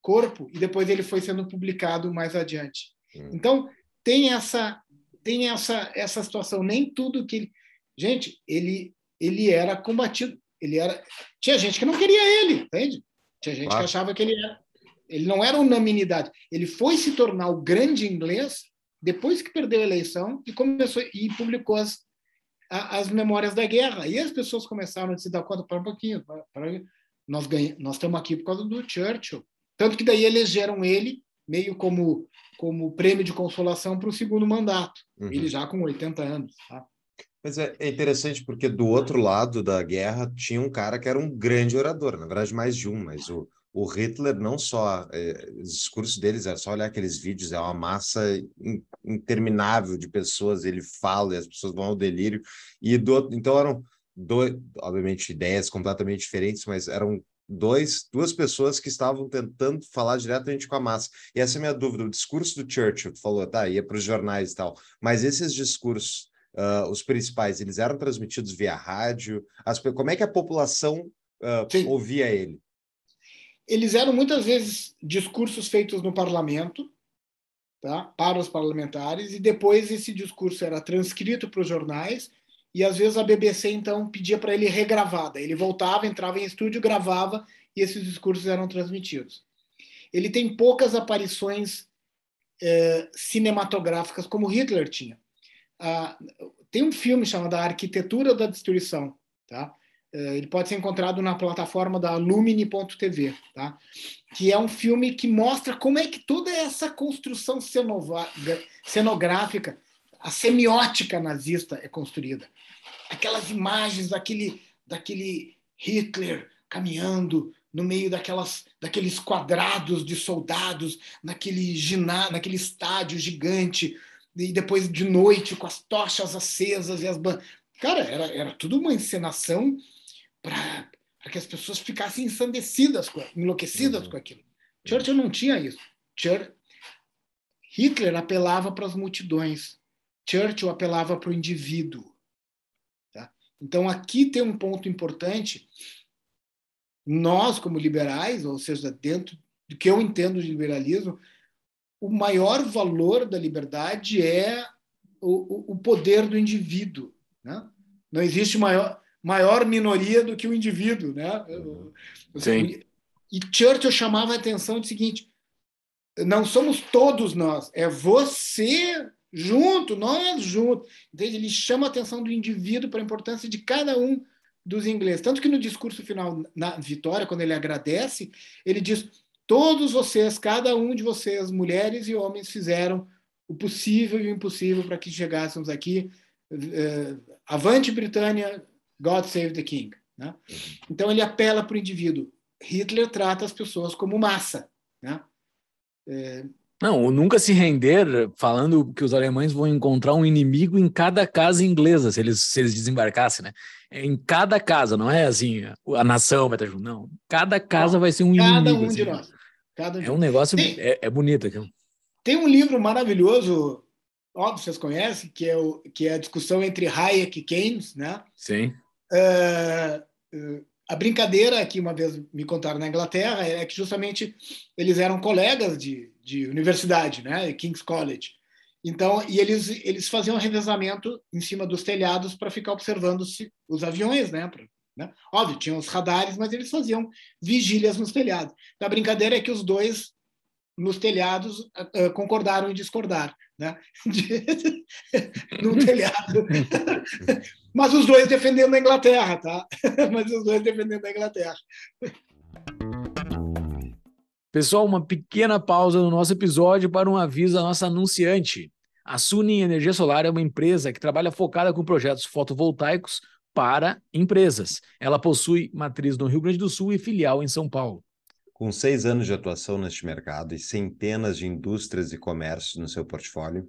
corpo e depois ele foi sendo publicado mais adiante. Hum. Então, tem essa tem essa essa situação, nem tudo que ele... Gente, ele ele era combatido. Ele era. Tinha gente que não queria ele, entende? Tinha gente Claro. que achava que ele era. Ele não era unanimidade. Ele foi se tornar o grande inglês depois que perdeu a eleição e começou e publicou as, as memórias da guerra. E as pessoas começaram a se dar conta, para um pouquinho, para- nós ganhamos, nós estamos aqui por causa do Churchill. Tanto que daí elegeram ele meio como como prêmio de consolação para o segundo mandato. Uhum. Ele já com 80 anos. Tá? Mas é, é interessante porque do outro lado da guerra tinha um cara que era um grande orador, na verdade mais de um, mas o, o Hitler não só, é, os discursos deles, é só olhar aqueles vídeos, é uma massa in- interminável de pessoas, ele fala e as pessoas vão ao delírio, e do, então eram dois, obviamente ideias completamente diferentes, mas eram dois, duas pessoas que estavam tentando falar diretamente com a massa. E essa é a minha dúvida, o discurso do Churchill, tu falou, tá, ia para os jornais e tal, mas esses discursos ah, os principais, eles eram transmitidos via rádio? As como é que a população Sim. ouvia ele? Eles eram muitas vezes discursos feitos no parlamento, tá? para os parlamentares, e depois esse discurso era transcrito para os jornais, e às vezes a BBC então pedia para ele regravada. Ele voltava, entrava em estúdio, gravava, e esses discursos eram transmitidos. Ele tem poucas aparições eh, cinematográficas como Hitler tinha. Ah, tem um filme chamado A Arquitetura da Destruição, tá? Eh, Ele pode ser encontrado na plataforma da Lumini.tv, tá? Que é um filme que mostra como é que toda essa construção cenova- cenográfica, a semiótica nazista é construída. Aquelas imagens daquele, daquele Hitler caminhando no meio daquelas, daqueles quadrados de soldados, naquele ginásio, naquele estádio gigante, e depois de noite com as tochas acesas e as ban... cara era, era tudo uma encenação para que as pessoas ficassem ensandecidas, enlouquecidas Uhum. com aquilo. Churchill não tinha isso. Chur- Hitler apelava para as multidões. Churchill apelava para o indivíduo. tá? Então aqui tem um ponto importante. Nós, como liberais, ou seja, dentro do que eu entendo de liberalismo, o maior valor da liberdade é o, o- poder do indivíduo. Né? Não existe maior, maior minoria do que o indivíduo. Né? Sim. E Churchill chamava a atenção do seguinte: não somos todos nós, é você junto, nós juntos. Entende? Ele chama a atenção do indivíduo para a importância de cada um dos ingleses. Tanto que no discurso final, na vitória, quando ele agradece, ele diz: todos vocês, cada um de vocês, mulheres e homens, fizeram o possível e o impossível para que chegássemos aqui. Eh, avante Britânia, God save the King. Né? Então ele apela para o indivíduo. Hitler trata as pessoas como massa. Né? Não, o nunca se render, falando que os alemães vão encontrar um inimigo em cada casa inglesa, se eles, se eles desembarcassem, né? É Em cada casa, não é assim, a nação vai estar junto, não. Cada casa vai ser um Cada inimigo. um de assim. nós. Cada um de É um nós. negócio, Sim. é, é bonito aquilo. Tem um livro maravilhoso, óbvio, vocês conhecem, que é, o, que é a discussão entre Hayek e Keynes. Né? Sim. Eh, eh, a brincadeira que uma vez me contaram na Inglaterra é que justamente eles eram colegas de, de universidade, né? King's College. Então, e eles, eles faziam revezamento em cima dos telhados para ficar observando se- os aviões, né? Pra- né? Óbvio, tinham os radares, mas eles faziam vigílias nos telhados. Então, a brincadeira é que os dois nos telhados ah, concordaram em discordar, né? [LAUGHS] [LAUGHS] No telhado. [LAUGHS] Mas os dois defendendo a Inglaterra, tá? Mas os dois defendendo a Inglaterra. Pessoal, uma pequena pausa no nosso episódio para um aviso à nossa anunciante. A Sunin Energia Solar é uma empresa que trabalha focada com projetos fotovoltaicos para empresas. Ela possui matriz no Rio Grande do Sul e filial em São Paulo. Com seis anos de atuação neste mercado e centenas de indústrias e comércios no seu portfólio,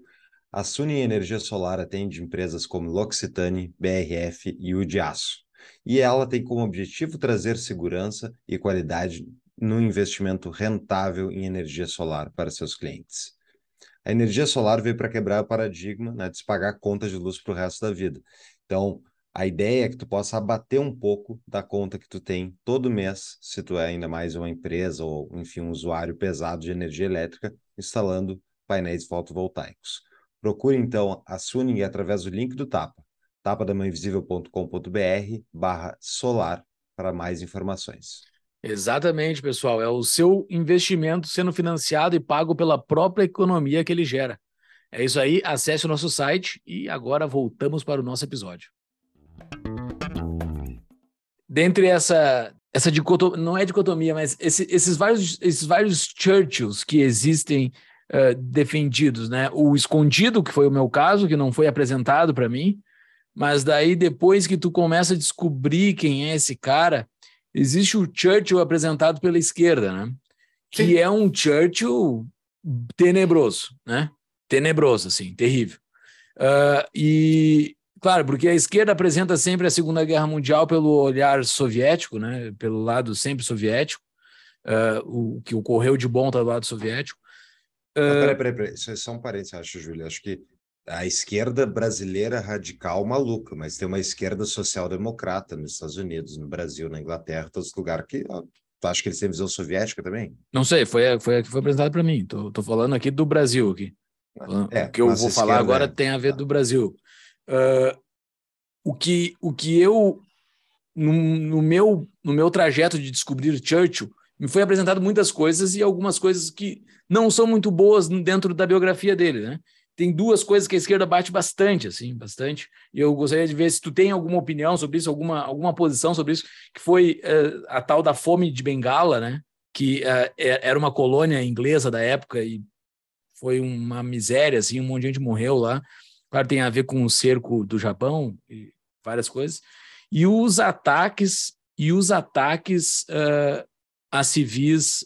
a Suni Energia Solar atende empresas como L'Occitane, BRF e o de Aço. E ela tem como objetivo trazer segurança e qualidade no investimento rentável em energia solar para seus clientes. A energia solar veio para quebrar o paradigma né, de se pagar conta de luz para o resto da vida. Então, a ideia é que tu possa abater um pouco da conta que tu tem todo mês, se tu é ainda mais uma empresa ou, enfim, um usuário pesado de energia elétrica, instalando painéis fotovoltaicos. Procure então a Suning através do link do Tapa, tapadamãoinvisível.com.br barra solar para mais informações. Exatamente, pessoal. É o seu investimento sendo financiado e pago pela própria economia que ele gera. É isso aí, acesse o nosso site e agora voltamos para o nosso episódio. Dentre essa essa dicotomia, não é dicotomia, mas esse, esses vários esses vários Churchills que existem uh, defendidos, né? O escondido, que foi o meu caso, que não foi apresentado para mim, mas daí depois que tu começa a descobrir quem é esse cara, existe o Churchill apresentado pela esquerda, né? Que Sim. é um Churchill tenebroso, né? Tenebroso, assim, terrível. Uh, e, claro, porque a esquerda apresenta sempre a Segunda Guerra Mundial pelo olhar soviético, né? Pelo lado sempre soviético. Uh, o que ocorreu de bom está do lado soviético. Uh, peraí, peraí, peraí. Isso é só um parênteses, acho, Júlio. Acho que a esquerda brasileira radical maluca, mas tem uma esquerda social-democrata nos Estados Unidos, no Brasil, na Inglaterra, todos os lugares que tu acha que eles têm visão soviética também? Não sei, foi foi que foi apresentado para mim. Tô, tô falando aqui do Brasil aqui. É, o que eu vou falar agora é... tem a ver do Brasil. Uh, o que o que eu no, no, meu no meu trajeto de descobrir Churchill me foi apresentado muitas coisas e algumas coisas que não são muito boas dentro da biografia dele, né? Tem duas coisas que a esquerda bate bastante, assim, bastante. E eu gostaria de ver se tu tem alguma opinião sobre isso, alguma, alguma posição sobre isso, que foi uh, a tal da fome de Bengala, né? Que uh, era uma colônia inglesa da época e foi uma miséria, assim, um monte de gente morreu lá. Claro, tem a ver com o cerco do Japão e várias coisas. E os ataques e os ataques uh, a civis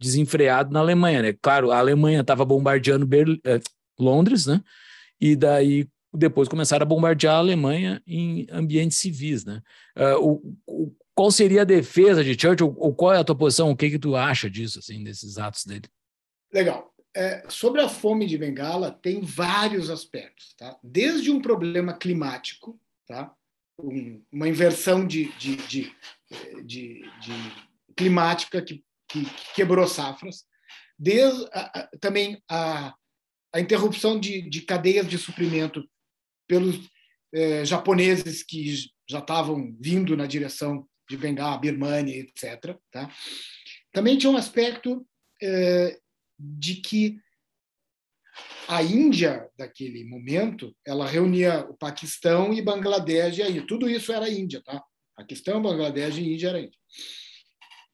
desenfreados na Alemanha, né? Claro, a Alemanha estava bombardeando Berlim, Londres, né? E daí depois começaram a bombardear a Alemanha em ambientes civis, né? Uh, o, o, qual seria a defesa de Churchill ou qual é a tua posição? O que que tu acha disso, assim, desses atos dele? Legal. É, sobre a fome de Bengala tem vários aspectos, tá? Desde um problema climático, tá? Um, uma inversão de, de, de, de, de climática que, que, quebrou safras, desde a, a, também a a interrupção de, de cadeias de suprimento pelos eh, japoneses que já estavam vindo na direção de Bengala, Birmania, etc. Tá? Também tinha um aspecto eh, de que a Índia, daquele momento, ela reunia o Paquistão e Bangladesh e aí tudo isso era Índia, tá? Paquistão, Bangladesh e Índia era Índia.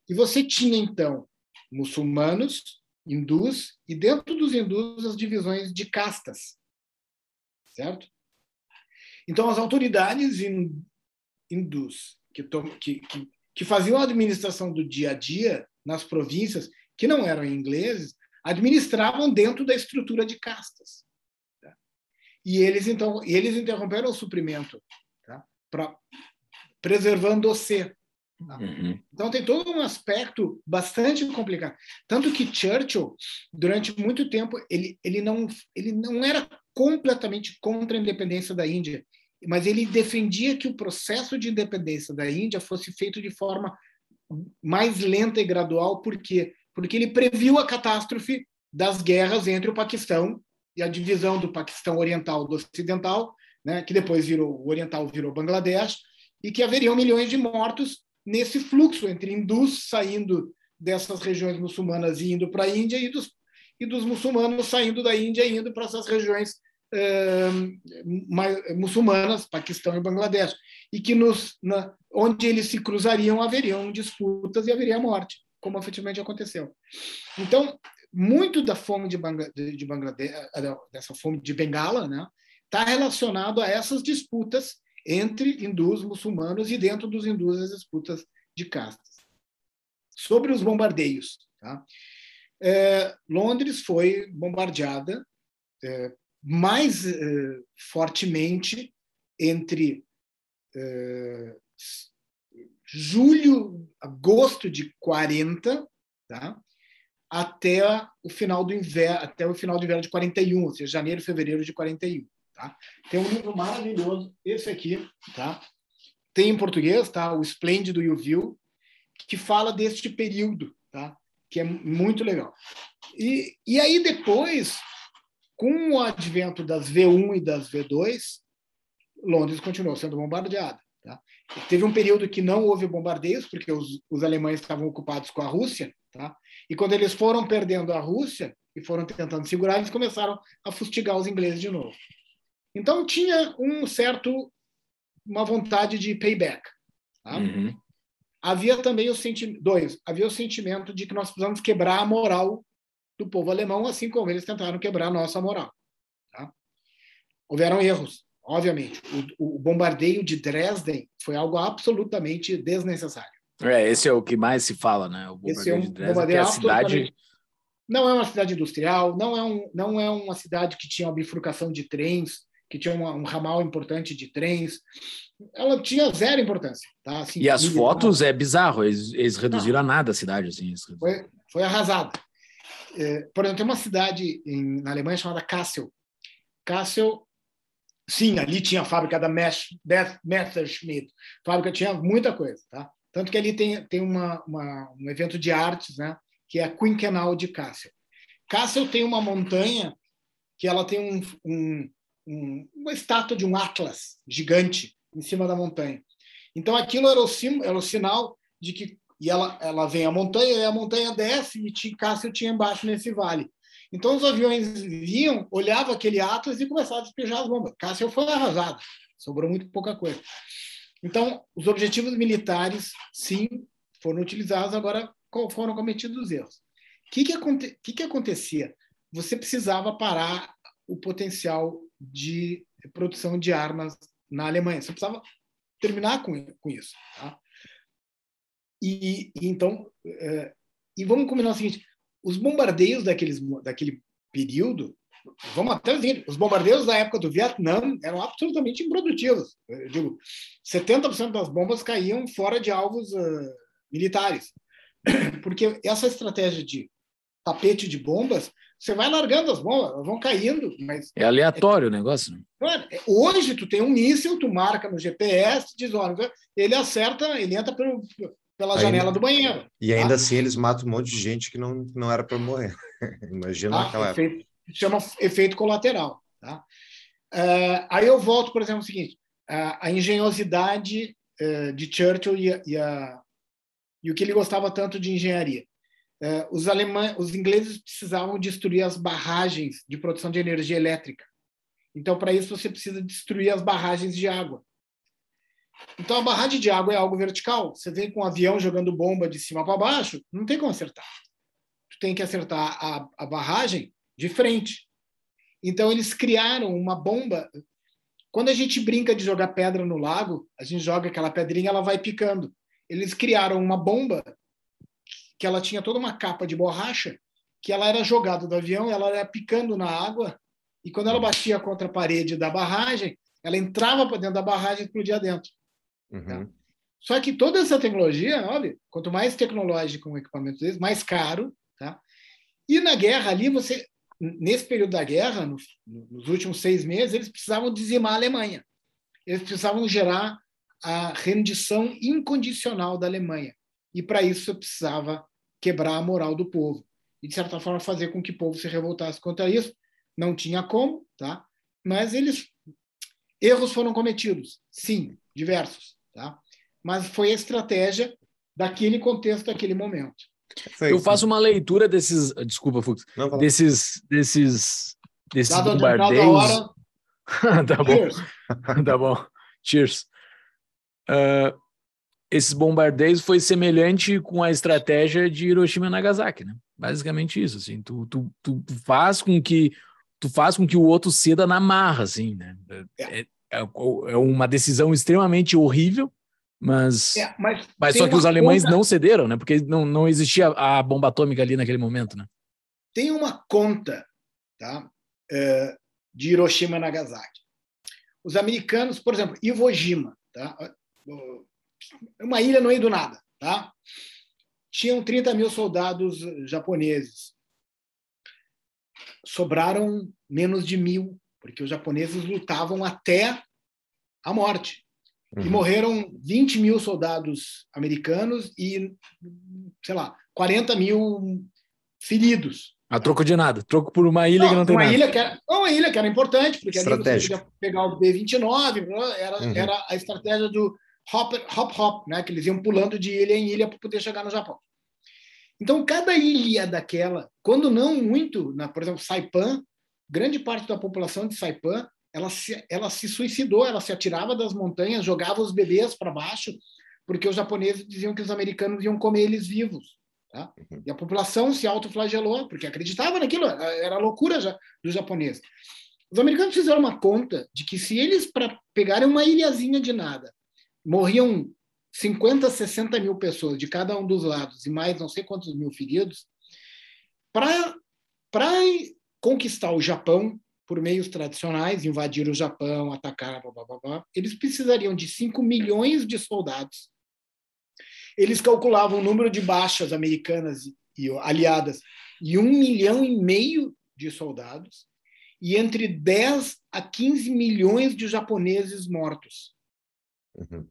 E você tinha então muçulmanos hindus, e dentro dos hindus as divisões de castas, certo? Então, as autoridades hindus que, que, que, que faziam a administração do dia a dia nas províncias, que não eram ingleses, administravam dentro da estrutura de castas. Tá? E eles, então, eles interromperam o suprimento, tá? pra, preservando-se Tá? Uhum. Então tem todo um aspecto bastante complicado. Tanto que Churchill, durante muito tempo, ele, ele, não, ele não era completamente contra a independência da Índia, mas ele defendia que o processo de independência da Índia fosse feito de forma mais lenta e gradual, por quê? Porque ele previu a catástrofe das guerras entre o Paquistão e a divisão do Paquistão Oriental do Ocidental, né, que depois virou o Oriental virou Bangladesh, e que haveriam milhões de mortos nesse fluxo entre hindus saindo dessas regiões muçulmanas e indo para a Índia e dos, e dos muçulmanos saindo da Índia e indo para essas regiões eh, mais, muçulmanas, Paquistão e Bangladesh, e que nos, na, onde eles se cruzariam haveriam disputas e haveria morte, como efetivamente aconteceu. Então, muito da fome de, Bangla, de Bangladesh, eh, dessa fome de Bengala, né, está relacionado a essas disputas entre hindus, muçulmanos e dentro dos hindus as disputas de castas. Sobre os bombardeios, tá? é, Londres foi bombardeada é, mais é, fortemente entre é, julho, agosto de 40, tá? até o final do inverno, até o final do inverno de 41, ou seja, janeiro, fevereiro de 41. Tá? Tem um livro maravilhoso, esse aqui, tá? tem em português, tá? o Esplêndido e o Vil, que fala deste período, tá? que é muito legal. E, e aí depois, com o advento das V1 e das V2, Londres continuou sendo bombardeada. Tá? Teve um período que não houve bombardeios, porque os, os alemães estavam ocupados com a Rússia, tá? e quando eles foram perdendo a Rússia e foram tentando segurar, eles começaram a fustigar os ingleses de novo. Então tinha um certo uma vontade de payback. Tá? Uhum. Havia também o sentimento dois, havia o sentimento de que nós precisamos quebrar a moral do povo alemão, assim como eles tentaram quebrar a nossa moral. Tá? Houveram erros, obviamente. O, o, bombardeio de Dresden foi algo absolutamente desnecessário. É, esse é o que mais se fala, né? O bombardeio esse é um de Dresden, bombardeio é a cidade não é uma cidade industrial, não é, um, não é uma cidade que tinha uma bifurcação de trens, que tinha uma, um ramal importante de trens. Ela tinha zero importância. Tá? Assim, e as fotos é bizarro, eles, eles reduziram não. a nada a cidade. Assim, foi, foi arrasada. É, por exemplo, tem uma cidade em, na Alemanha chamada Kassel. Kassel, sim, ali tinha a fábrica da Messerschmitt. A fábrica tinha muita coisa. Tá? Tanto que ali tem, tem uma, uma, um evento de artes, né? que é a Quinquenal de Kassel. Kassel tem uma montanha que ela tem um, um, um, uma estátua de um Atlas gigante em cima da montanha. Então aquilo era o, sim, era o sinal de que e ela, ela vem a montanha e a montanha desce e tinha, Cássio tinha embaixo nesse vale. Então os aviões vinham, olhavam aquele Atlas e começavam a despejar as bombas. Cássio foi arrasado, sobrou muito pouca coisa. Então os objetivos militares, sim, foram utilizados, agora foram cometidos os erros. O que, que, aconte, que, que acontecia? Você precisava parar o potencial de produção de armas na Alemanha. Você precisava terminar com, com isso. Tá? E, e então, é, e vamos combinar o seguinte: os bombardeios daqueles, daquele período, vamos até os bombardeios da época do Vietnã eram absolutamente improdutivos. Eu digo, 70% das bombas caíam fora de alvos uh, militares. [CLEARS THROAT] Porque essa estratégia de tapete de bombas, você vai largando as bombas, elas vão caindo. Mas é aleatório é, o negócio. Né? É, hoje, tu tem um míssil, tu marca no GPS, diz, olha, ele acerta, ele entra pelo, pela janela do banheiro. E tá? ainda assim eles matam um monte de gente que não, não era para morrer. [LAUGHS] Imagina tá? aquela efeito, época. Chama efeito colateral. Tá? Uh, aí eu volto, por exemplo, o seguinte: uh, a engenhosidade uh, de Churchill e, e, a, e, o que ele gostava tanto de engenharia. Os, alemães, os ingleses precisavam destruir as barragens de produção de energia elétrica. Então, para isso, você precisa destruir as barragens de água. Então, a barragem de água é algo vertical. Você vem com um avião jogando bomba de cima para baixo, não tem como acertar. Tu tem que acertar a, a barragem de frente. Então, eles criaram uma bomba. Quando a gente brinca de jogar pedra no lago, a gente joga aquela pedrinha, ela vai picando. Eles criaram uma bomba que ela tinha toda uma capa de borracha, que ela era jogada do avião, ela era picando na água, e quando ela batia contra a parede da barragem, ela entrava para dentro da barragem e explodia dentro. Uhum. Tá? Só que toda essa tecnologia, olha, quanto mais tecnológico um equipamento desse, mais caro. Tá? E na guerra ali, você, nesse período da guerra, no, nos últimos seis meses, eles precisavam dizimar a Alemanha. Eles precisavam gerar a rendição incondicional da Alemanha. E para isso você precisava quebrar a moral do povo. E, de certa forma, fazer com que o povo se revoltasse contra isso. Não tinha como, tá? mas eles. Erros foram cometidos, sim, diversos. Tá? Mas foi a estratégia daquele contexto, daquele momento. Eu faço uma leitura desses, desculpa, Fux, Não, desses, desses, desses Dado bombardeios. tá bom, [LAUGHS] tá bom. Cheers. [LAUGHS] Uh, esses bombardeios foi semelhante com a estratégia de Hiroshima e Nagasaki, né? Basicamente isso, assim, tu, tu, tu faz com que tu faz com que o outro ceda na marra, assim, né? É, é, é, é uma decisão extremamente horrível, mas, é, mas, mas só que os alemães conta... não cederam, né? Porque não, não existia a bomba atômica ali naquele momento, né? Tem uma conta, tá? É, de Hiroshima e Nagasaki. Os americanos, por exemplo, Iwo Jima, tá? Uma ilha no meio do nada, tá? Tinham 30 mil soldados japoneses. Sobraram menos de mil porque os japoneses lutavam até a morte. Uhum. E morreram 20 mil soldados americanos e, sei lá, 40 mil feridos. A troco de nada, troco por uma ilha não, que não tem uma nada. Ilha que era, uma ilha que era importante, porque ali você podia pegar o B-29, era, uhum. era a estratégia do hop, hop, hop, né? que eles iam pulando de ilha em ilha para poder chegar no Japão. Então, cada ilha daquela, quando não muito, na, por exemplo, Saipan, grande parte da população de Saipan, ela se, ela se suicidou, ela se atirava das montanhas, jogava os bebês para baixo, porque os japoneses diziam que os americanos iam comer eles vivos. Tá? Uhum. E a população se autoflagelou, porque acreditava naquilo, era loucura já dos japoneses. Os americanos fizeram uma conta de que se eles, para pegarem uma ilhazinha de nada, morriam 50, 60 mil pessoas de cada um dos lados e mais não sei quantos mil feridos, para conquistar o Japão por meios tradicionais, invadir o Japão, atacar, blá, blá, blá, eles precisariam de 5 milhões de soldados eles calculavam o número de baixas americanas e aliadas e um milhão e meio de soldados e entre 10 a 15 milhões de japoneses mortos. Uhum.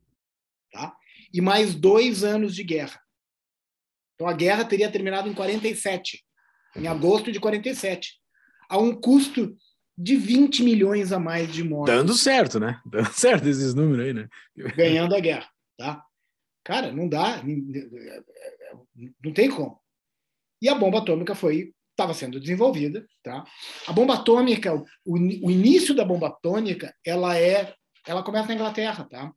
Tá? E mais dois anos de guerra. Então a guerra teria terminado em 47, em agosto de 47, a um custo de 20 milhões a mais de mortos. Dando certo, né? Dando [LAUGHS] certo esses números aí, né? Ganhando a guerra, tá? Cara, não dá, não tem como. E a bomba atômica foi estava sendo desenvolvida, tá? A bomba atômica, o, o, início da bomba atômica, ela é, ela começa na Inglaterra, tá?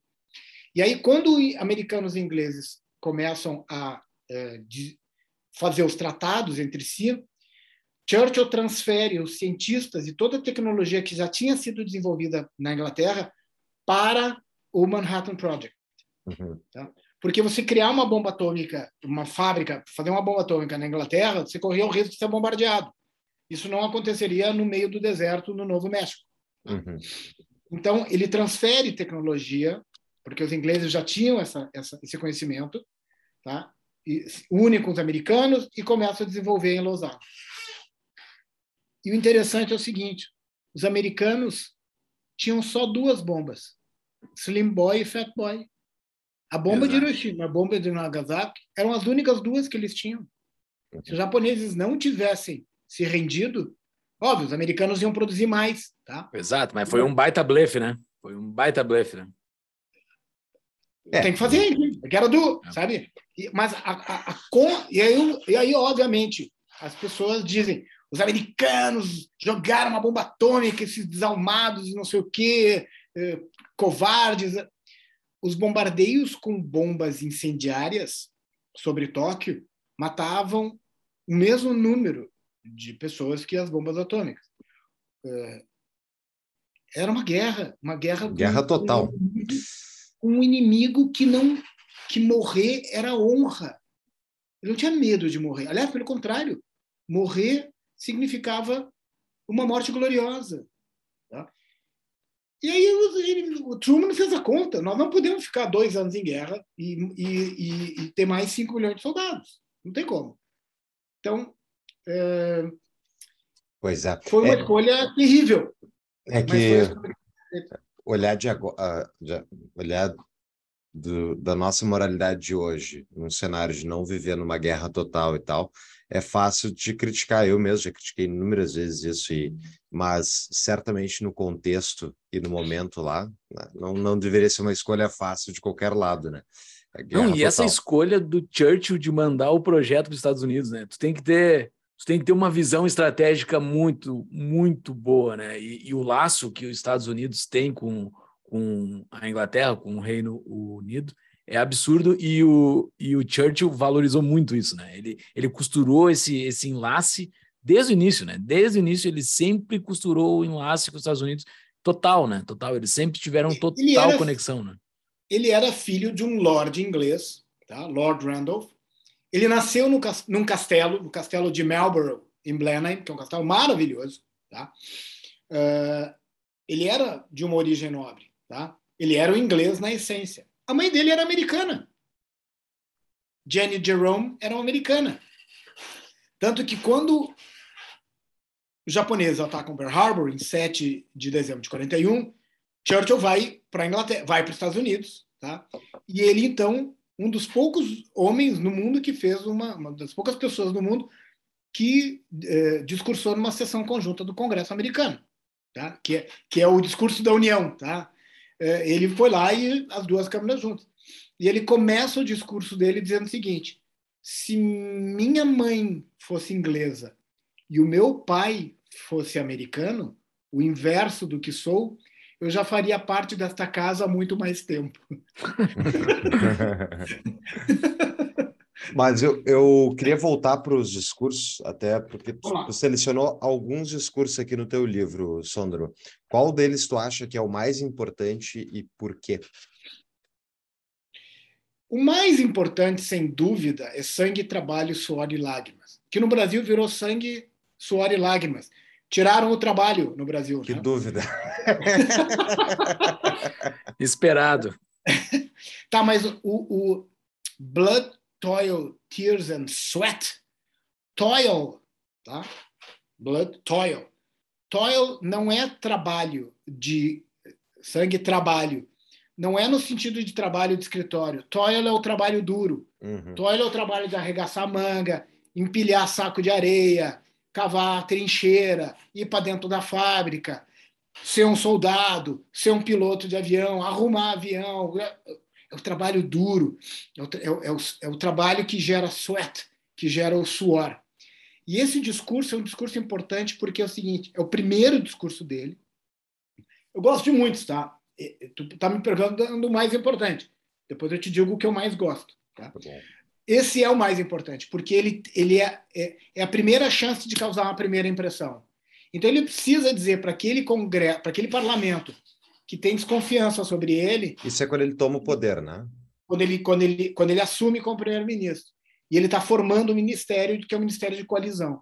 E aí quando americanos e ingleses começam a é, fazer os tratados entre si, Churchill transfere os cientistas e toda a tecnologia que já tinha sido desenvolvida na Inglaterra para o Manhattan Project. Uhum. Tá? Porque você criar uma bomba atômica, uma fábrica, fazer uma bomba atômica na Inglaterra, você corria o risco de ser bombardeado. Isso não aconteceria no meio do deserto no Novo México. Uhum. Então, ele transfere tecnologia, porque os ingleses já tinham essa, essa, esse conhecimento, tá? e une com os americanos e começa a desenvolver em Lausanne. E o interessante é o seguinte: os americanos tinham só duas bombas, Slim Boy e Fat Boy. A bomba Exato. de Hiroshima, a bomba de Nagasaki eram as únicas duas que eles tinham. Se os japoneses não tivessem se rendido, óbvio, os americanos iam produzir mais, tá? Exato, mas foi um baita blefe, né? Foi um baita blefe, né? É. Tem que fazer, que era do, é. sabe? E, mas a, a, a, com, e, aí, e aí, obviamente, as pessoas dizem, os americanos jogaram uma bomba atômica, esses desalmados e não sei o quê, eh, covardes os bombardeios com bombas incendiárias sobre Tóquio matavam o mesmo número de pessoas que as bombas atômicas. É, era uma guerra, uma guerra guerra total, um inimigo que não que morrer era honra. Ele não tinha medo de morrer. Aliás, pelo contrário, morrer significava uma morte gloriosa. E aí ele, o Truman fez a conta. Nós não podemos ficar dois anos em guerra e, e, e, ter mais 5 milhões de soldados. Não tem como. Então, é, pois é. foi uma é, escolha terrível. É que olhar de agora, olhar do, da nossa moralidade de hoje, num cenário de não viver numa guerra total e tal, é fácil de criticar. Eu mesmo já critiquei inúmeras vezes isso, e, mas certamente no contexto e no momento lá, né, não, não deveria ser uma escolha fácil de qualquer lado, né? Não, e total. essa escolha do Churchill de mandar o projeto para os Estados Unidos, né? Tu tem que ter, tu tem que ter uma visão estratégica muito, muito boa, né? E, e o laço que os Estados Unidos têm com com a Inglaterra, com o Reino Unido, é absurdo e o, e o Churchill valorizou muito isso, né? Ele, ele costurou esse, esse enlace desde o início, né? Desde o início ele sempre costurou o enlace com os Estados Unidos total, né? Total, eles sempre tiveram total era, conexão, né? Ele era filho de um lord inglês, tá? Lord Randolph. Ele nasceu no, num castelo, no castelo de Marlborough, em Blenheim, que é um castelo maravilhoso, tá? Uh, ele era de uma origem nobre. Tá? Ele era o inglês na essência. A mãe dele era americana. Jenny Jerome era uma americana. Tanto que quando os japoneses atacam Pearl Harbor em 7 de dezembro de 41, Churchill vai para Inglaterra, vai para os Estados Unidos, tá? E ele então um dos poucos homens no mundo que fez uma, uma das poucas pessoas no mundo que eh, discursou numa sessão conjunta do Congresso americano, tá? que, é, que é o discurso da União. Tá? Eh, ele foi lá e as duas câmaras juntas. E ele começa o discurso dele dizendo o seguinte: se minha mãe fosse inglesa e o meu pai fosse americano, o inverso do que sou, eu já faria parte desta casa há muito mais tempo. [LAUGHS] Mas eu, eu queria voltar para os discursos, até porque tu, tu, selecionou alguns discursos aqui no teu livro, Sondro. Qual deles tu acha que é o mais importante e por quê? O mais importante, sem dúvida, é sangue, trabalho, suor e lágrimas. Que no Brasil virou sangue, suor e lágrimas. Tiraram o trabalho no Brasil. Que né? dúvida. [LAUGHS] Esperado. [LAUGHS] tá, mas o, o Blood, Toil, Tears and Sweat, toil, tá? Blood, toil. Toil não é trabalho de sangue, trabalho. Não é no sentido de trabalho de escritório. Toil é o trabalho duro. Uhum. Toil é o trabalho de arregaçar manga, empilhar saco de areia, cavar trincheira, ir para dentro da fábrica, ser um soldado, ser um piloto de avião, arrumar avião. É o trabalho duro, é o, é, o, é o, trabalho que gera sweat, que gera o suor. E esse discurso é um discurso importante porque é o seguinte: é o primeiro discurso dele. Eu gosto de muitos, tá? Tu tá me perguntando o mais importante. Depois eu te digo o que eu mais gosto. Tá? tá esse é o mais importante, porque ele, ele é, é, é, a primeira chance de causar uma primeira impressão. Então ele precisa dizer para aquele congresso, para aquele parlamento que tem desconfiança sobre ele. Isso é quando ele toma o poder, né? Quando ele, quando ele, quando ele assume como primeiro-ministro. E ele está formando o um ministério, que é o Ministério de Coalizão.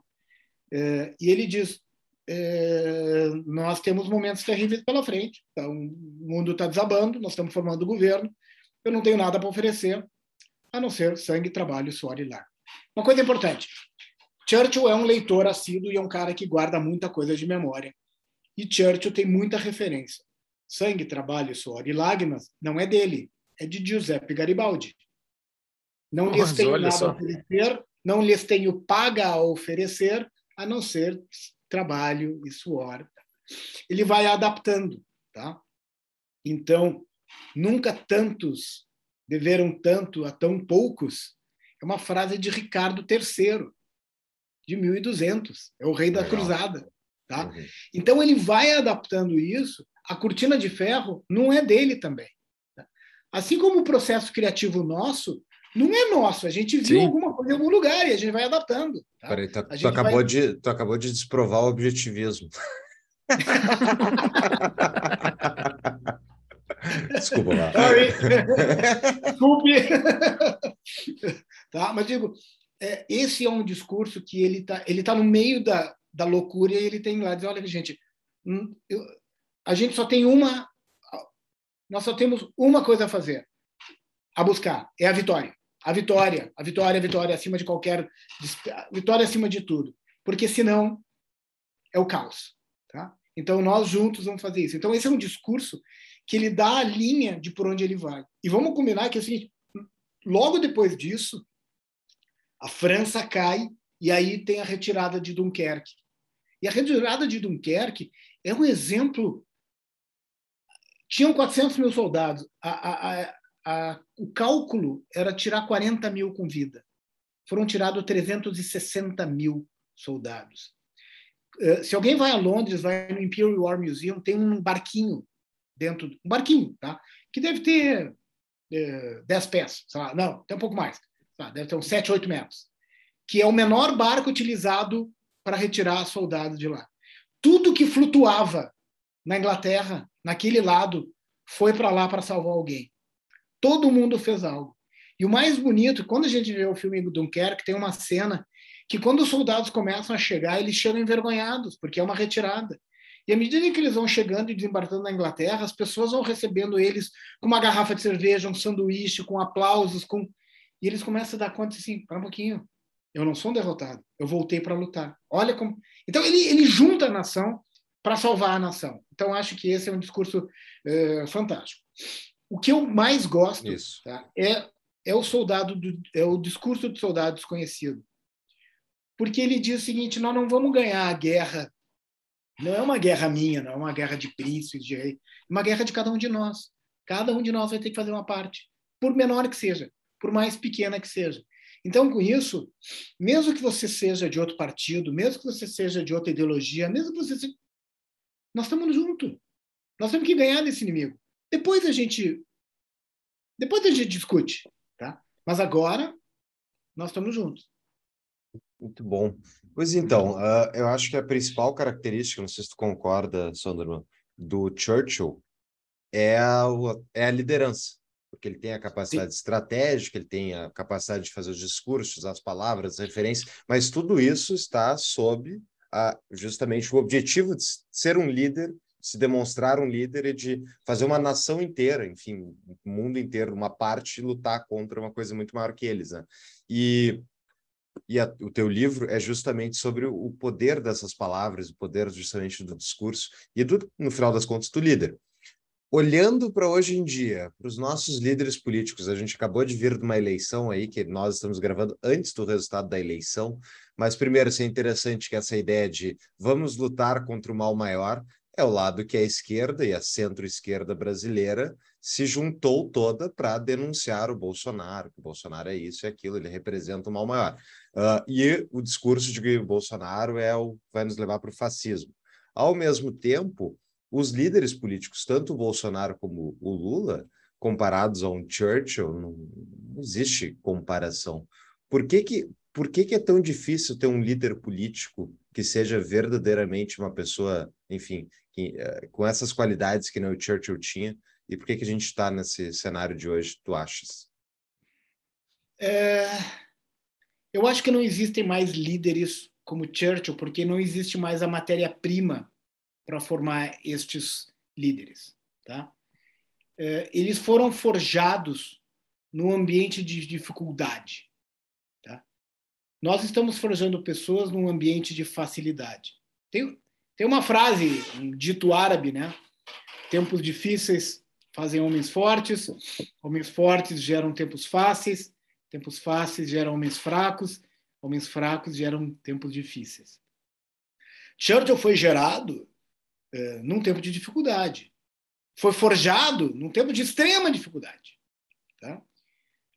É, e ele diz: é, nós temos momentos terríveis pela frente. Então, o mundo está desabando, nós estamos formando o governo. Eu não tenho nada para oferecer a não ser sangue, trabalho, suor e lágrimas. Uma coisa importante: Churchill é um leitor assíduo e é um cara que guarda muita coisa de memória. E Churchill tem muita referência. Sangue, trabalho, suor e lágrimas não é dele, é de Giuseppe Garibaldi. Não lhes tenho nada só. a oferecer, não lhes tenho paga a oferecer, a não ser trabalho e suor. Ele vai adaptando, tá? Então, nunca tantos deveram tanto a tão poucos, é uma frase de Ricardo III, de 1200, é o rei da Legal. cruzada. Tá? Uhum. Então ele vai adaptando isso, a cortina de ferro não é dele também. Tá? Assim como o processo criativo nosso não é nosso, a gente viu Sim. alguma coisa em algum lugar e a gente vai adaptando. Tá? Peraí, tu, tu acabou vai... de, tu acabou de desprovar o objetivismo. [LAUGHS] Desculpa lá. [LAUGHS] Desculpe. tá? Mas digo, é, esse é um discurso que ele está ele tá no meio da, da loucura e ele tem lá, diz, olha, gente, hum, eu, a gente só tem uma, nós só temos uma coisa a fazer, a buscar, é a vitória. A vitória, a vitória, a vitória acima de qualquer, vitória acima de tudo. Porque senão é o caos. Tá? Então nós juntos vamos fazer isso. Então esse é um discurso que ele dá a linha de por onde ele vai. E vamos combinar que assim, logo depois disso, a França cai e aí tem a retirada de Dunkerque. E a retirada de Dunkerque é um exemplo. Tinham 400 mil soldados. A, a, a, o cálculo era tirar 40 mil com vida. Foram tirados 360 mil soldados. Eh, se alguém vai a Londres, vai no Imperial War Museum, tem um barquinho dentro, um barquinho, tá? que deve ter é, 10 pés, sei lá, não, tem um pouco mais, tá? deve ter uns 7, 8 metros, que é o menor barco utilizado para retirar soldados de lá. Tudo que flutuava na Inglaterra, naquele lado, foi para lá para salvar alguém. Todo mundo fez algo. E o mais bonito, quando a gente vê o filme Dunkerque, tem uma cena que quando os soldados começam a chegar, eles chegam envergonhados, porque é uma retirada. E à medida que eles vão chegando e desembarcando na Inglaterra, as pessoas vão recebendo eles com uma garrafa de cerveja, um sanduíche, com aplausos, com e eles começam a dar conta assim, para um pouquinho, eu não sou um derrotado, eu voltei para lutar. Olha como. Então ele, ele junta a nação para salvar a nação. Então acho que esse é um discurso é, fantástico. O que eu mais gosto tá, é é o soldado do, é o discurso do soldado desconhecido. porque ele diz o seguinte: nós não vamos ganhar a guerra. Não é uma guerra minha, não é uma guerra de príncipes, de rei, é uma guerra de cada um de nós. Cada um de nós vai ter que fazer uma parte, por menor que seja, por mais pequena que seja. Então, com isso, mesmo que você seja de outro partido, mesmo que você seja de outra ideologia, mesmo que você seja... nós estamos juntos. Nós temos que ganhar desse inimigo. Depois a gente depois a gente discute, tá? Mas agora nós estamos juntos. Muito bom. Pois então, uh, eu acho que a principal característica, não sei se tu concorda, Sonderman, do Churchill é a, é a liderança, porque ele tem a capacidade Sim. estratégica, ele tem a capacidade de fazer os discursos, as palavras, as referências, mas tudo isso está sob a, justamente o objetivo de ser um líder, se demonstrar um líder e de fazer uma nação inteira, enfim, o mundo inteiro, uma parte, lutar contra uma coisa muito maior que eles. Né? E e a, o teu livro é justamente sobre o poder dessas palavras, o poder justamente do discurso e do, no final das contas, do líder. Olhando para hoje em dia, para os nossos líderes políticos, a gente acabou de vir de uma eleição aí, que nós estamos gravando antes do resultado da eleição, mas primeiro, assim, é interessante que essa ideia de vamos lutar contra o mal maior é o lado que a esquerda e a centro-esquerda brasileira se juntou toda para denunciar o Bolsonaro, que o Bolsonaro é isso e aquilo, ele representa o mal maior. Uh, e o discurso de que Bolsonaro é o vai nos levar para o fascismo. Ao mesmo tempo, os líderes políticos, tanto o Bolsonaro como o Lula, comparados a um Churchill, não, não existe comparação. Por que que, por que que é tão difícil ter um líder político que seja verdadeiramente uma pessoa, enfim, que, uh, com essas qualidades que o Churchill tinha, e por que, que a gente está nesse cenário de hoje, tu achas? É... Eu acho que não existem mais líderes como Churchill, porque não existe mais a matéria-prima para formar estes líderes. Tá? É, eles foram forjados no ambiente de dificuldade. Tá? Nós estamos forjando pessoas num ambiente de facilidade. Tem, tem uma frase, um dito árabe, né? Tempos difíceis fazem homens fortes, homens fortes geram tempos fáceis, tempos fáceis geram homens fracos, homens fracos geram tempos difíceis. Churchill foi gerado é, num tempo de dificuldade, foi forjado num tempo de extrema dificuldade. Tá?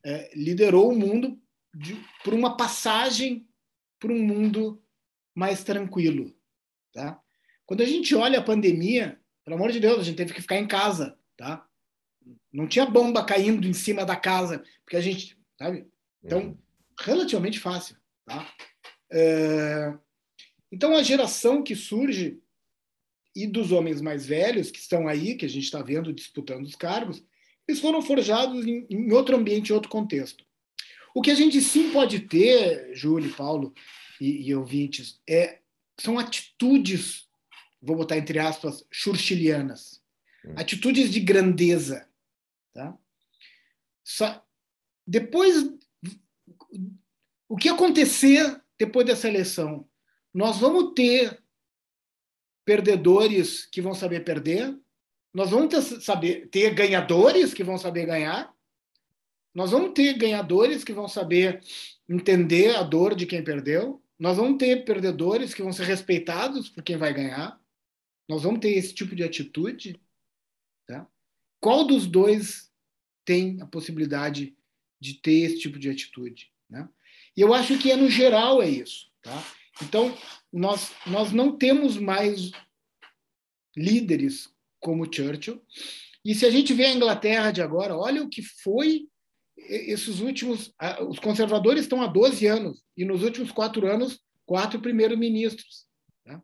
É, liderou o mundo de, por uma passagem para um mundo mais tranquilo. Tá? Quando a gente olha a pandemia, pelo amor de Deus, a gente teve que ficar em casa, tá? Não tinha bomba caindo em cima da casa, porque a gente, sabe? Então, uhum. relativamente fácil, tá? É... Então, a geração que surge e dos homens mais velhos que estão aí, que a gente está vendo disputando os cargos, eles foram forjados em, em outro ambiente, em outro contexto. O que a gente sim pode ter, Júlio, Paulo e, e ouvintes, é, são atitudes, vou botar entre aspas, churchilianas. Hum. Atitudes de grandeza, Tá? Só, depois, o que acontecer depois dessa eleição? Nós vamos ter perdedores que vão saber perder, nós vamos ter, saber, ter ganhadores que vão saber ganhar, nós vamos ter ganhadores que vão saber entender a dor de quem perdeu, nós vamos ter perdedores que vão ser respeitados por quem vai ganhar, nós vamos ter esse tipo de atitude. Tá? Qual dos dois tem a possibilidade de ter esse tipo de atitude. Né? E eu acho que, é, no geral, é isso. Tá? Então, nós, nós não temos mais líderes como Churchill. E se a gente vê a Inglaterra de agora, olha o que foi esses últimos. Os conservadores estão há 12 anos, e nos últimos quatro anos, quatro primeiros-ministros. Né?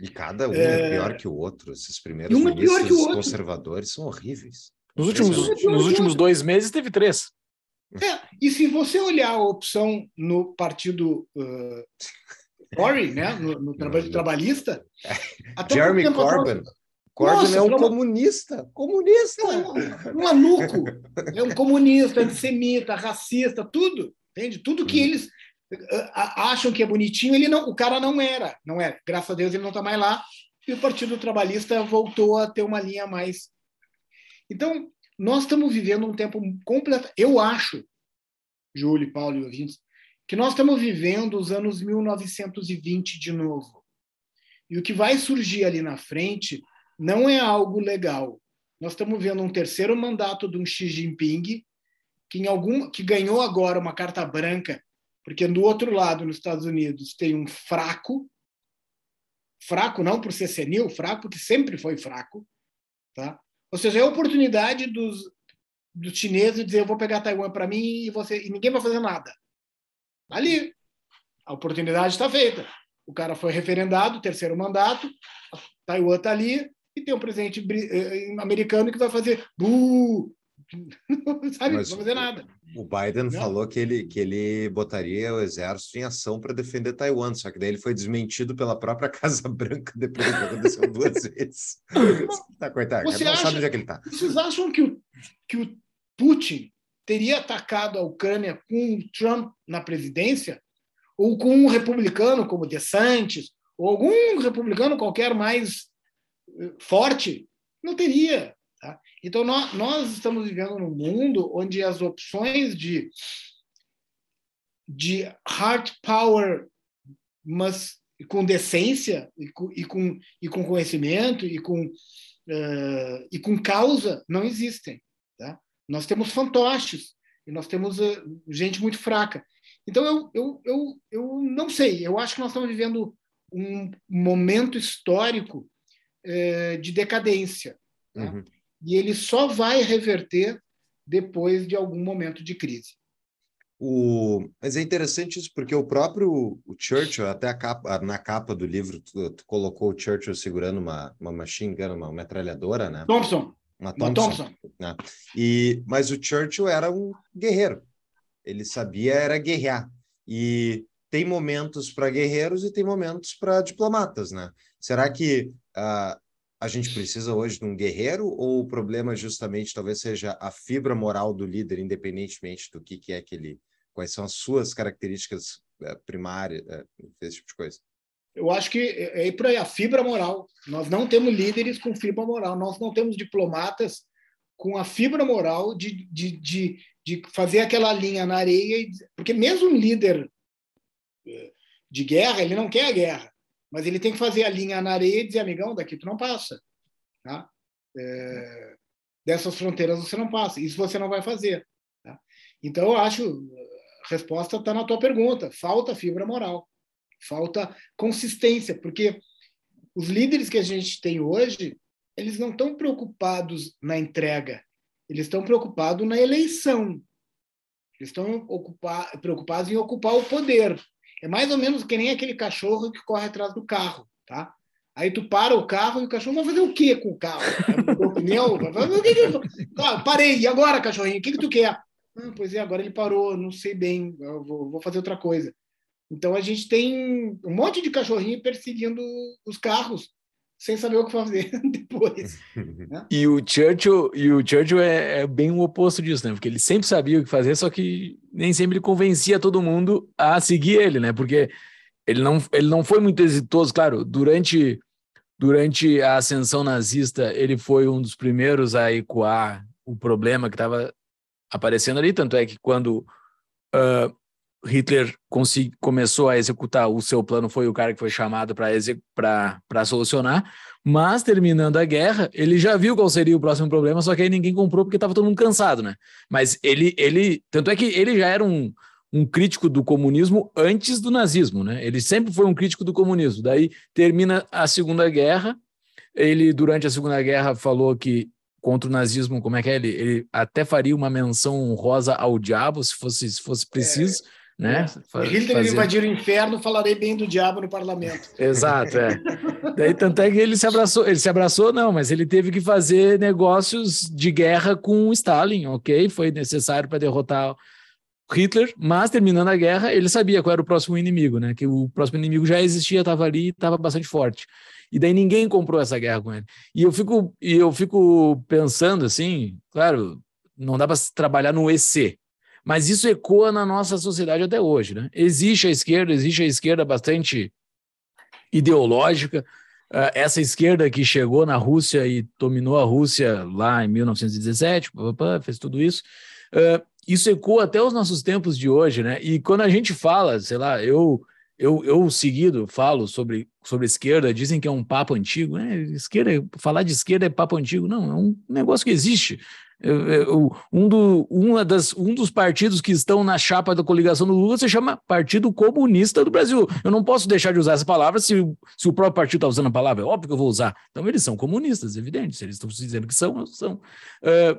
E cada um é... é pior que o outro. Esses primeiros é ministros conservadores são horríveis. Nos últimos, nos últimos dois meses teve três. É, e se você olhar a opção no partido uh, Tory, né, no, no trabalho trabalhista, [LAUGHS] até Jeremy Corbyn. Corbyn Nossa, é um comunista, comunista. É um, um maluco, é um comunista, antissemita, racista, tudo, entende? Tudo que hum. eles acham que é bonitinho, ele não, o cara não era, não era. Graças a Deus ele não está mais lá. E o Partido Trabalhista voltou a ter uma linha mais então, nós estamos vivendo um tempo completo. Eu acho, Júlio, Paulo e ouvintes, que nós estamos vivendo os anos 1920 de novo. E o que vai surgir ali na frente não é algo legal. Nós estamos vendo um terceiro mandato de um Xi Jinping, que, em algum, que ganhou agora uma carta branca, porque do outro lado, nos Estados Unidos, tem um fraco, fraco não por ser senil, fraco porque sempre foi fraco, tá? Ou seja, é a oportunidade dos, dos chineses dizer eu vou pegar Taiwan para mim e você e ninguém vai fazer nada. Ali, a oportunidade está feita. O cara foi referendado, terceiro mandato, Taiwan está ali e tem um presidente eh, americano que vai fazer buh, [LAUGHS] sabe, Mas não fazer nada. O Biden não. falou que ele, que ele botaria o exército em ação para defender Taiwan, só que daí ele foi desmentido pela própria [LAUGHS] Casa Branca depois que aconteceu duas [LAUGHS] vezes. tá, coitado, Você acha, sabe onde é que ele está. Vocês acham que o, que o Putin teria atacado a Ucrânia com o Trump na presidência? Ou com um republicano como DeSantis? Ou algum republicano qualquer mais eh, forte? Não teria. Tá? Então, nós, nós estamos vivendo num mundo onde as opções de, de hard power, mas com decência e com, e com, e com conhecimento e com, uh, e com causa não existem. Tá? Nós temos fantoches e nós temos uh, gente muito fraca. Então, eu, eu, eu, eu não sei, eu acho que nós estamos vivendo um momento histórico uh, de decadência. Tá? Uhum e ele só vai reverter depois de algum momento de crise. O... Mas é interessante isso, porque o próprio o Churchill, até capa, na capa do livro, tu, tu, colocou o Churchill segurando uma, uma machine gun, uma metralhadora, né? Thompson. Uma Thompson. Uma Thompson. Né? E, mas o Churchill era um guerreiro. Ele sabia era guerrear. E tem momentos para guerreiros e tem momentos para diplomatas, né? Será que uh, a gente precisa hoje de um guerreiro ou o problema justamente talvez seja a fibra moral do líder, independentemente do que, que é que ele, quais são as suas características é, primárias, é, esse tipo de coisa? Eu acho que é, é por aí a fibra moral. Nós não temos líderes com fibra moral, nós não temos diplomatas com a fibra moral de, de, de, de fazer aquela linha na areia, porque mesmo um líder de guerra, ele não quer a guerra mas ele tem que fazer a linha na areia e dizer, amigão, daqui tu não passa. Tá? É, dessas fronteiras você não passa. Isso você não vai fazer. Tá? Então, eu acho, a resposta está na tua pergunta. Falta fibra moral. Falta consistência, porque os líderes que a gente tem hoje, eles não estão preocupados na entrega. Eles estão preocupados na eleição. Eles estão preocupados em ocupar o poder. É mais ou menos que nem aquele cachorro que corre atrás do carro, tá? Aí tu para o carro e o cachorro vai fazer o quê com o carro? O pneu? Ah, parei, e agora, cachorrinho? O que, que tu quer? Ah, pois é, agora ele parou, não sei bem, vou, vou, fazer outra coisa. Então a gente tem um monte de cachorrinho perseguindo os carros sem saber o que fazer [LAUGHS] depois. Né? E o Churchill, e o Churchill é, é, bem o oposto disso, né? Porque ele sempre sabia o que fazer, só que nem sempre ele convencia todo mundo a seguir ele, né? Porque ele não, ele não foi muito exitoso, claro, durante durante a ascensão nazista, ele foi um dos primeiros a ecoar o problema que estava aparecendo ali, tanto é que quando uh, Hitler começou a executar o seu plano, foi o cara que foi chamado para solucionar, mas terminando a guerra, ele já viu qual seria o próximo problema, só que aí ninguém comprou porque estava todo mundo cansado, né? Mas ele, ele, tanto é que ele já era um, um crítico do comunismo antes do nazismo, né? Ele sempre foi um crítico do comunismo. Daí termina a Segunda Guerra, ele durante a Segunda Guerra falou que contra o nazismo, como é que é? Ele, ele até faria uma menção honrosa ao diabo, se fosse, se fosse preciso. É né? É. Hitler fazer... invadir o inferno, falarei bem do diabo no parlamento. [LAUGHS] Exato, é. Daí tanto é que ele se abraçou, ele se abraçou não, mas ele teve que fazer negócios de guerra com Stalin, ok? Foi necessário para derrotar Hitler, mas terminando a guerra, ele sabia qual era o próximo inimigo, né? Que o próximo inimigo já existia, estava ali, estava bastante forte. E daí ninguém comprou essa guerra com ele. E eu fico, e eu fico pensando assim, claro, não dá para trabalhar no EC, mas isso ecoa na nossa sociedade até hoje. Né? Existe a esquerda, existe a esquerda bastante ideológica. Uh, essa esquerda que chegou na Rússia e dominou a Rússia lá em 1917, fez tudo isso. Uh, isso ecoa até os nossos tempos de hoje, né? E quando a gente fala, sei lá, eu eu, eu seguido falo sobre, sobre esquerda, dizem que é um papo antigo, né? Esquerda, falar de esquerda é papo antigo. Não, é um negócio que existe. Eu, eu, um, do, uma das, um dos partidos que estão na chapa da coligação do Lula se chama Partido Comunista do Brasil. Eu não posso deixar de usar essa palavra se, se o próprio partido está usando a palavra. É óbvio que eu vou usar. Então, eles são comunistas, evidente. Se eles estão dizendo que são, são. Uh,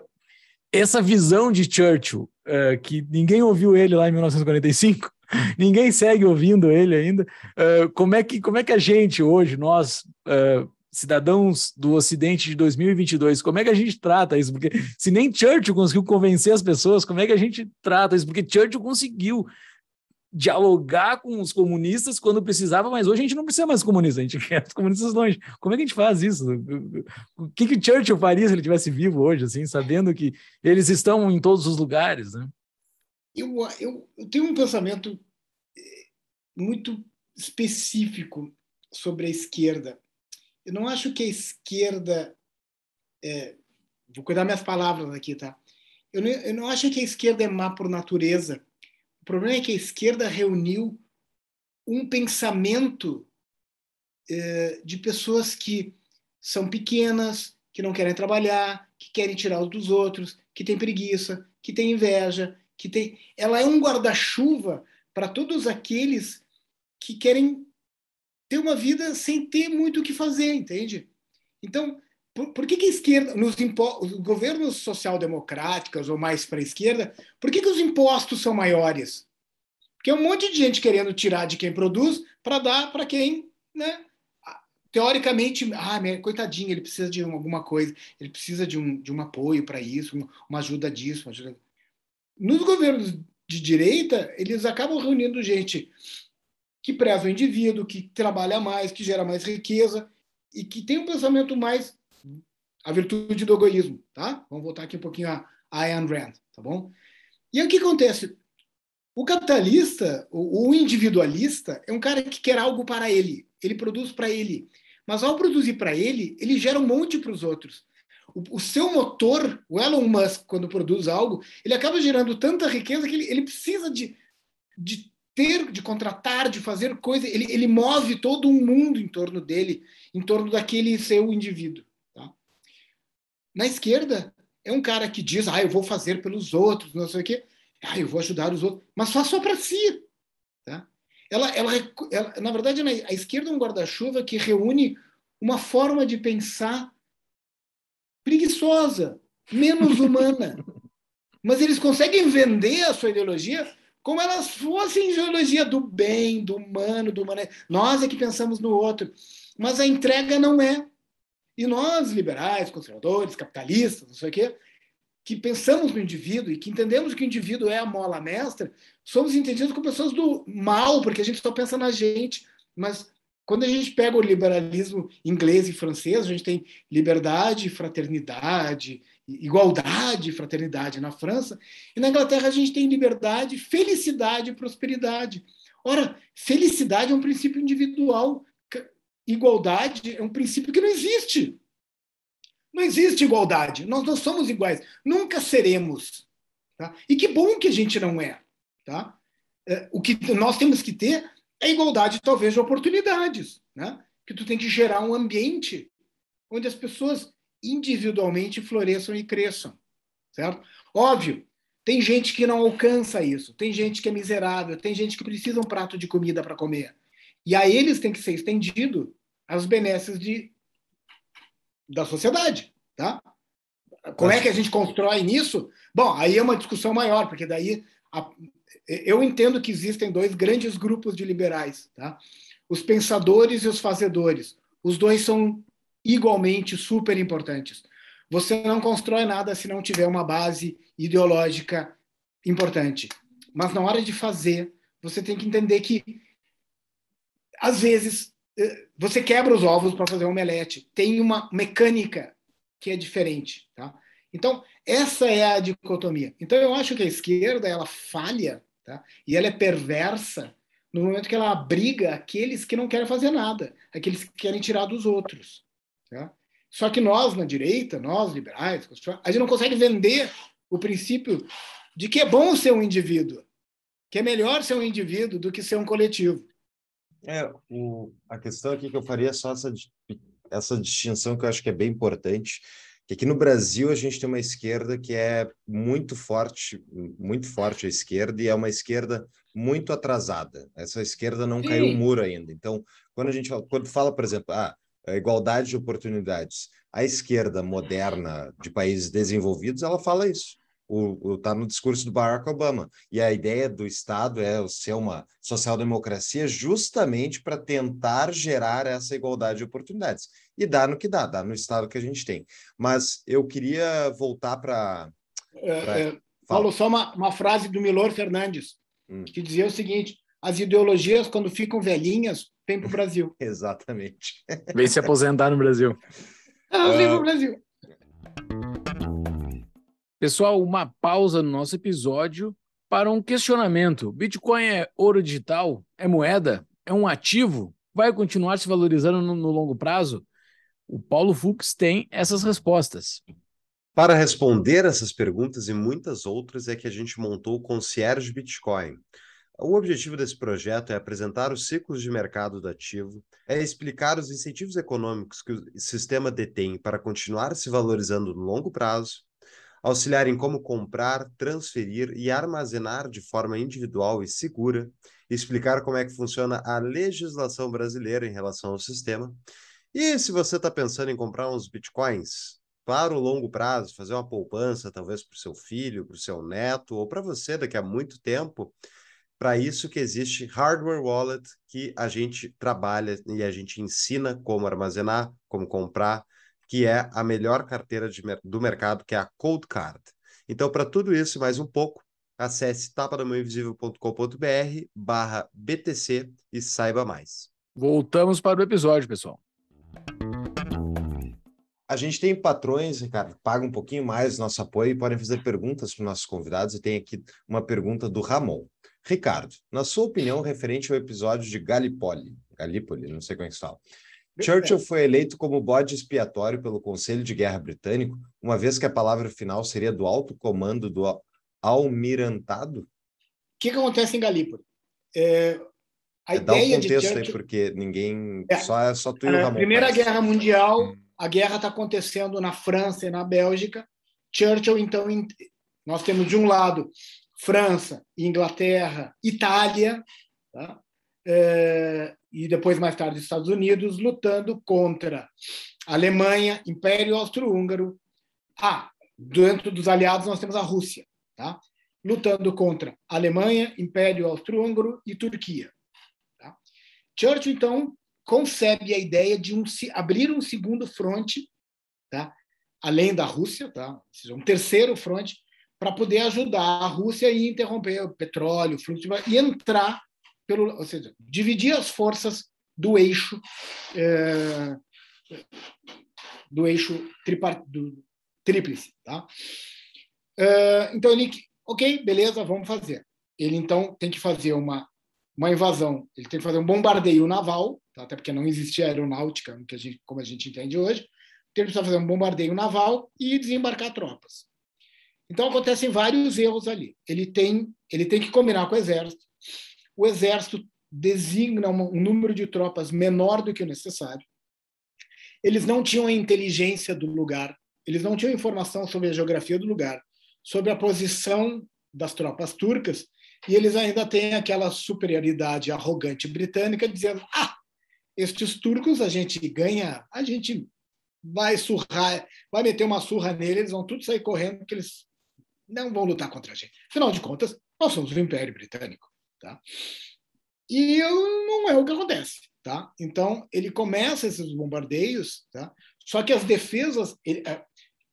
essa visão de Churchill, uh, que ninguém ouviu ele lá em 1945, [LAUGHS] ninguém segue ouvindo ele ainda. Uh, como, é que, como é que a gente hoje, nós, uh, cidadãos do Ocidente de 2022, como é que a gente trata isso? Porque se nem Churchill conseguiu convencer as pessoas, como é que a gente trata isso? Porque Churchill conseguiu dialogar com os comunistas quando precisava, mas hoje a gente não precisa mais comunista, a gente quer os comunistas longe. Como é que a gente faz isso? O que, que Churchill faria se ele tivesse vivo hoje, assim, sabendo que eles estão em todos os lugares, né? Eu, eu, eu tenho um pensamento eh, muito específico sobre a esquerda. Eu não acho que a esquerda. É, vou cuidar minhas palavras aqui, tá? Eu não, eu não acho que a esquerda é má por natureza. O problema é que a esquerda reuniu um pensamento é, de pessoas que são pequenas, que não querem trabalhar, que querem tirar os dos outros, que têm preguiça, que têm inveja, que tem. Ela é um guarda-chuva para todos aqueles que querem ter uma vida sem ter muito o que fazer, entende? Então, por, por que, que a esquerda, nos impo, os governos social-democráticos ou mais para a esquerda, por que, que os impostos são maiores? Porque é um monte de gente querendo tirar de quem produz para dar para quem, né? Teoricamente, ah, coitadinho, ele precisa de alguma coisa, ele precisa de um, de um apoio para isso, uma ajuda disso, uma ajuda. Nos governos de direita, eles acabam reunindo gente que preza o indivíduo, que trabalha mais, que gera mais riqueza e que tem um pensamento mais a virtude do egoísmo, tá? Vamos voltar aqui um pouquinho a, Ayn Rand, tá bom? E aí o que acontece? O capitalista, o individualista, é um cara que quer algo para ele, ele produz para ele. Mas ao produzir para ele, ele gera um monte para os outros. O, o, seu motor, o Elon Musk, quando produz algo, ele acaba gerando tanta riqueza que ele, ele precisa de, de ter, de contratar, de fazer coisa. Ele, ele move todo um mundo em torno dele, em torno daquele seu indivíduo. Na esquerda, é um cara que diz, ah, eu vou fazer pelos outros, não sei o quê, ah, eu vou ajudar os outros, mas faz só para si. Tá? Ela, ela, ela, na verdade, a esquerda é um guarda-chuva que reúne uma forma de pensar preguiçosa, menos humana. Mas eles conseguem vender a sua ideologia como elas fossem ideologia do bem, do humano, do humano. Nós é que pensamos no outro. Mas a entrega não é. E nós, liberais, conservadores, capitalistas, não sei o quê, que pensamos no indivíduo e que entendemos que o indivíduo é a mola mestra, somos entendidos como pessoas do mal, porque a gente só pensa na gente. Mas quando a gente pega o liberalismo inglês e francês, a gente tem liberdade, fraternidade, igualdade fraternidade na França, e na Inglaterra a gente tem liberdade, felicidade e prosperidade. Ora, felicidade é um princípio individual igualdade é um princípio que não existe. Não existe igualdade. Nós não somos iguais. Nunca seremos. Tá? E que bom que a gente não é. Tá? É, o que nós temos que ter é igualdade, talvez, de oportunidades. Né? Que tu tem que gerar um ambiente onde as pessoas individualmente floresçam e cresçam. Certo? Óbvio, tem gente que não alcança isso, tem gente que é miserável, tem gente que precisa um prato de comida para comer. E a eles tem que ser estendido as benesses de, da sociedade. Tá? Como é que a gente constrói nisso? Bom, aí é uma discussão maior, porque daí a, eu entendo que existem dois grandes grupos de liberais, tá? Os pensadores e os fazedores. Os dois são igualmente super importantes. Você não constrói nada se não tiver uma base ideológica importante. Mas na hora de fazer, você tem que entender que às vezes, eh, você quebra os ovos para fazer um omelete. Tem uma mecânica que é diferente. Tá? Então, essa é a dicotomia. Então, eu acho que a esquerda ela falha tá? e ela é perversa no momento que ela abriga aqueles que não querem fazer nada, aqueles que querem tirar dos outros. Tá? Só que nós, na direita, nós liberais, a gente não consegue vender o princípio de que é bom ser um indivíduo, que é melhor ser um indivíduo do que ser um coletivo. É, o, a questão aqui que eu faria é só essa, essa distinção que eu acho que é bem importante, que aqui no Brasil a gente tem uma esquerda que é muito forte, muito forte a esquerda, e é uma esquerda muito atrasada. Essa esquerda não Sim. caiu o muro ainda. Então, quando a gente fala, quando fala, por exemplo, ah, a igualdade de oportunidades, a esquerda moderna de países desenvolvidos, ela fala isso. O, tá no discurso do Barack Obama. E a ideia do Estado é ser uma social-democracia justamente para tentar gerar essa igualdade de oportunidades. E dá no que dá, dá no Estado que a gente tem. Mas eu queria voltar para. É, é, Paulo, só uma, uma frase do Milor Fernandes, hum. que dizia o seguinte: as ideologias, quando ficam velhinhas, vêm para o Brasil. [LAUGHS] Exatamente. Vem se aposentar no Brasil. Elas vêm para o Brasil. Pessoal, uma pausa no nosso episódio para um questionamento. Bitcoin é ouro digital? É moeda? É um ativo? Vai continuar se valorizando no, no longo prazo? O Paulo Fux tem essas respostas. Para responder essas perguntas e muitas outras é que a gente montou o Concierge Bitcoin. O objetivo desse projeto é apresentar os ciclos de mercado do ativo, é explicar os incentivos econômicos que o sistema detém para continuar se valorizando no longo prazo, auxiliar em como comprar, transferir e armazenar de forma individual e segura, explicar como é que funciona a legislação brasileira em relação ao sistema. E se você está pensando em comprar uns bitcoins para o longo prazo, fazer uma poupança, talvez para o seu filho, para o seu neto, ou para você daqui a muito tempo, para isso que existe Hardware Wallet, que a gente trabalha e a gente ensina como armazenar, como comprar, que é a melhor carteira de, do mercado, que é a Cold Card. Então, para tudo isso e mais um pouco, acesse tapadamãoinvisível.com.br barra BTC e saiba mais. Voltamos para o episódio, pessoal. A gente tem patrões, Ricardo, que pagam um pouquinho mais nosso apoio e podem fazer perguntas para os nossos convidados. E tem aqui uma pergunta do Ramon. Ricardo, na sua opinião, referente ao episódio de Gallipoli, Gallipoli, não sei como é que se fala, Churchill foi eleito como bode expiatório pelo Conselho de Guerra Britânico, uma vez que a palavra final seria do alto comando do almirantado? O que, que acontece em Galípoli? É, a é, ideia um contexto de Churchill... aí, porque ninguém... É, só, só tu e o é, Ramon. Primeira Guerra Mundial, hum. a guerra está acontecendo na França e na Bélgica. Churchill, então, nós temos de um lado França, Inglaterra, Itália, tá? é, e depois, mais tarde, Estados Unidos, lutando contra Alemanha, Império Austro-Húngaro. Ah, dentro dos aliados nós temos a Rússia, tá? lutando contra Alemanha, Império Austro-Húngaro e Turquia. Tá? Churchill, então, concebe a ideia de um, abrir um segundo fronte, tá? além da Rússia, tá? um terceiro fronte, para poder ajudar a Rússia a interromper o petróleo, frutos e entrar pelo, ou seja, dividir as forças do eixo é, do eixo tripart, do tríplice, tá? É, então ele, ok, beleza, vamos fazer. Ele então tem que fazer uma uma invasão, ele tem que fazer um bombardeio naval, tá? até porque não existia aeronáutica, que a gente, como a gente entende hoje. Ele precisa fazer um bombardeio naval e desembarcar tropas. Então acontecem vários erros ali. Ele tem ele tem que combinar com o exército o exército designa um número de tropas menor do que o necessário. Eles não tinham a inteligência do lugar, eles não tinham informação sobre a geografia do lugar, sobre a posição das tropas turcas, e eles ainda têm aquela superioridade arrogante britânica, dizendo: ah, estes turcos a gente ganha, a gente vai surrar, vai meter uma surra neles, eles vão tudo sair correndo, porque eles não vão lutar contra a gente. Afinal de contas, nós somos o Império Britânico. Tá? E não é o que acontece. Tá? Então, ele começa esses bombardeios, tá? só que as defesas, ele, é,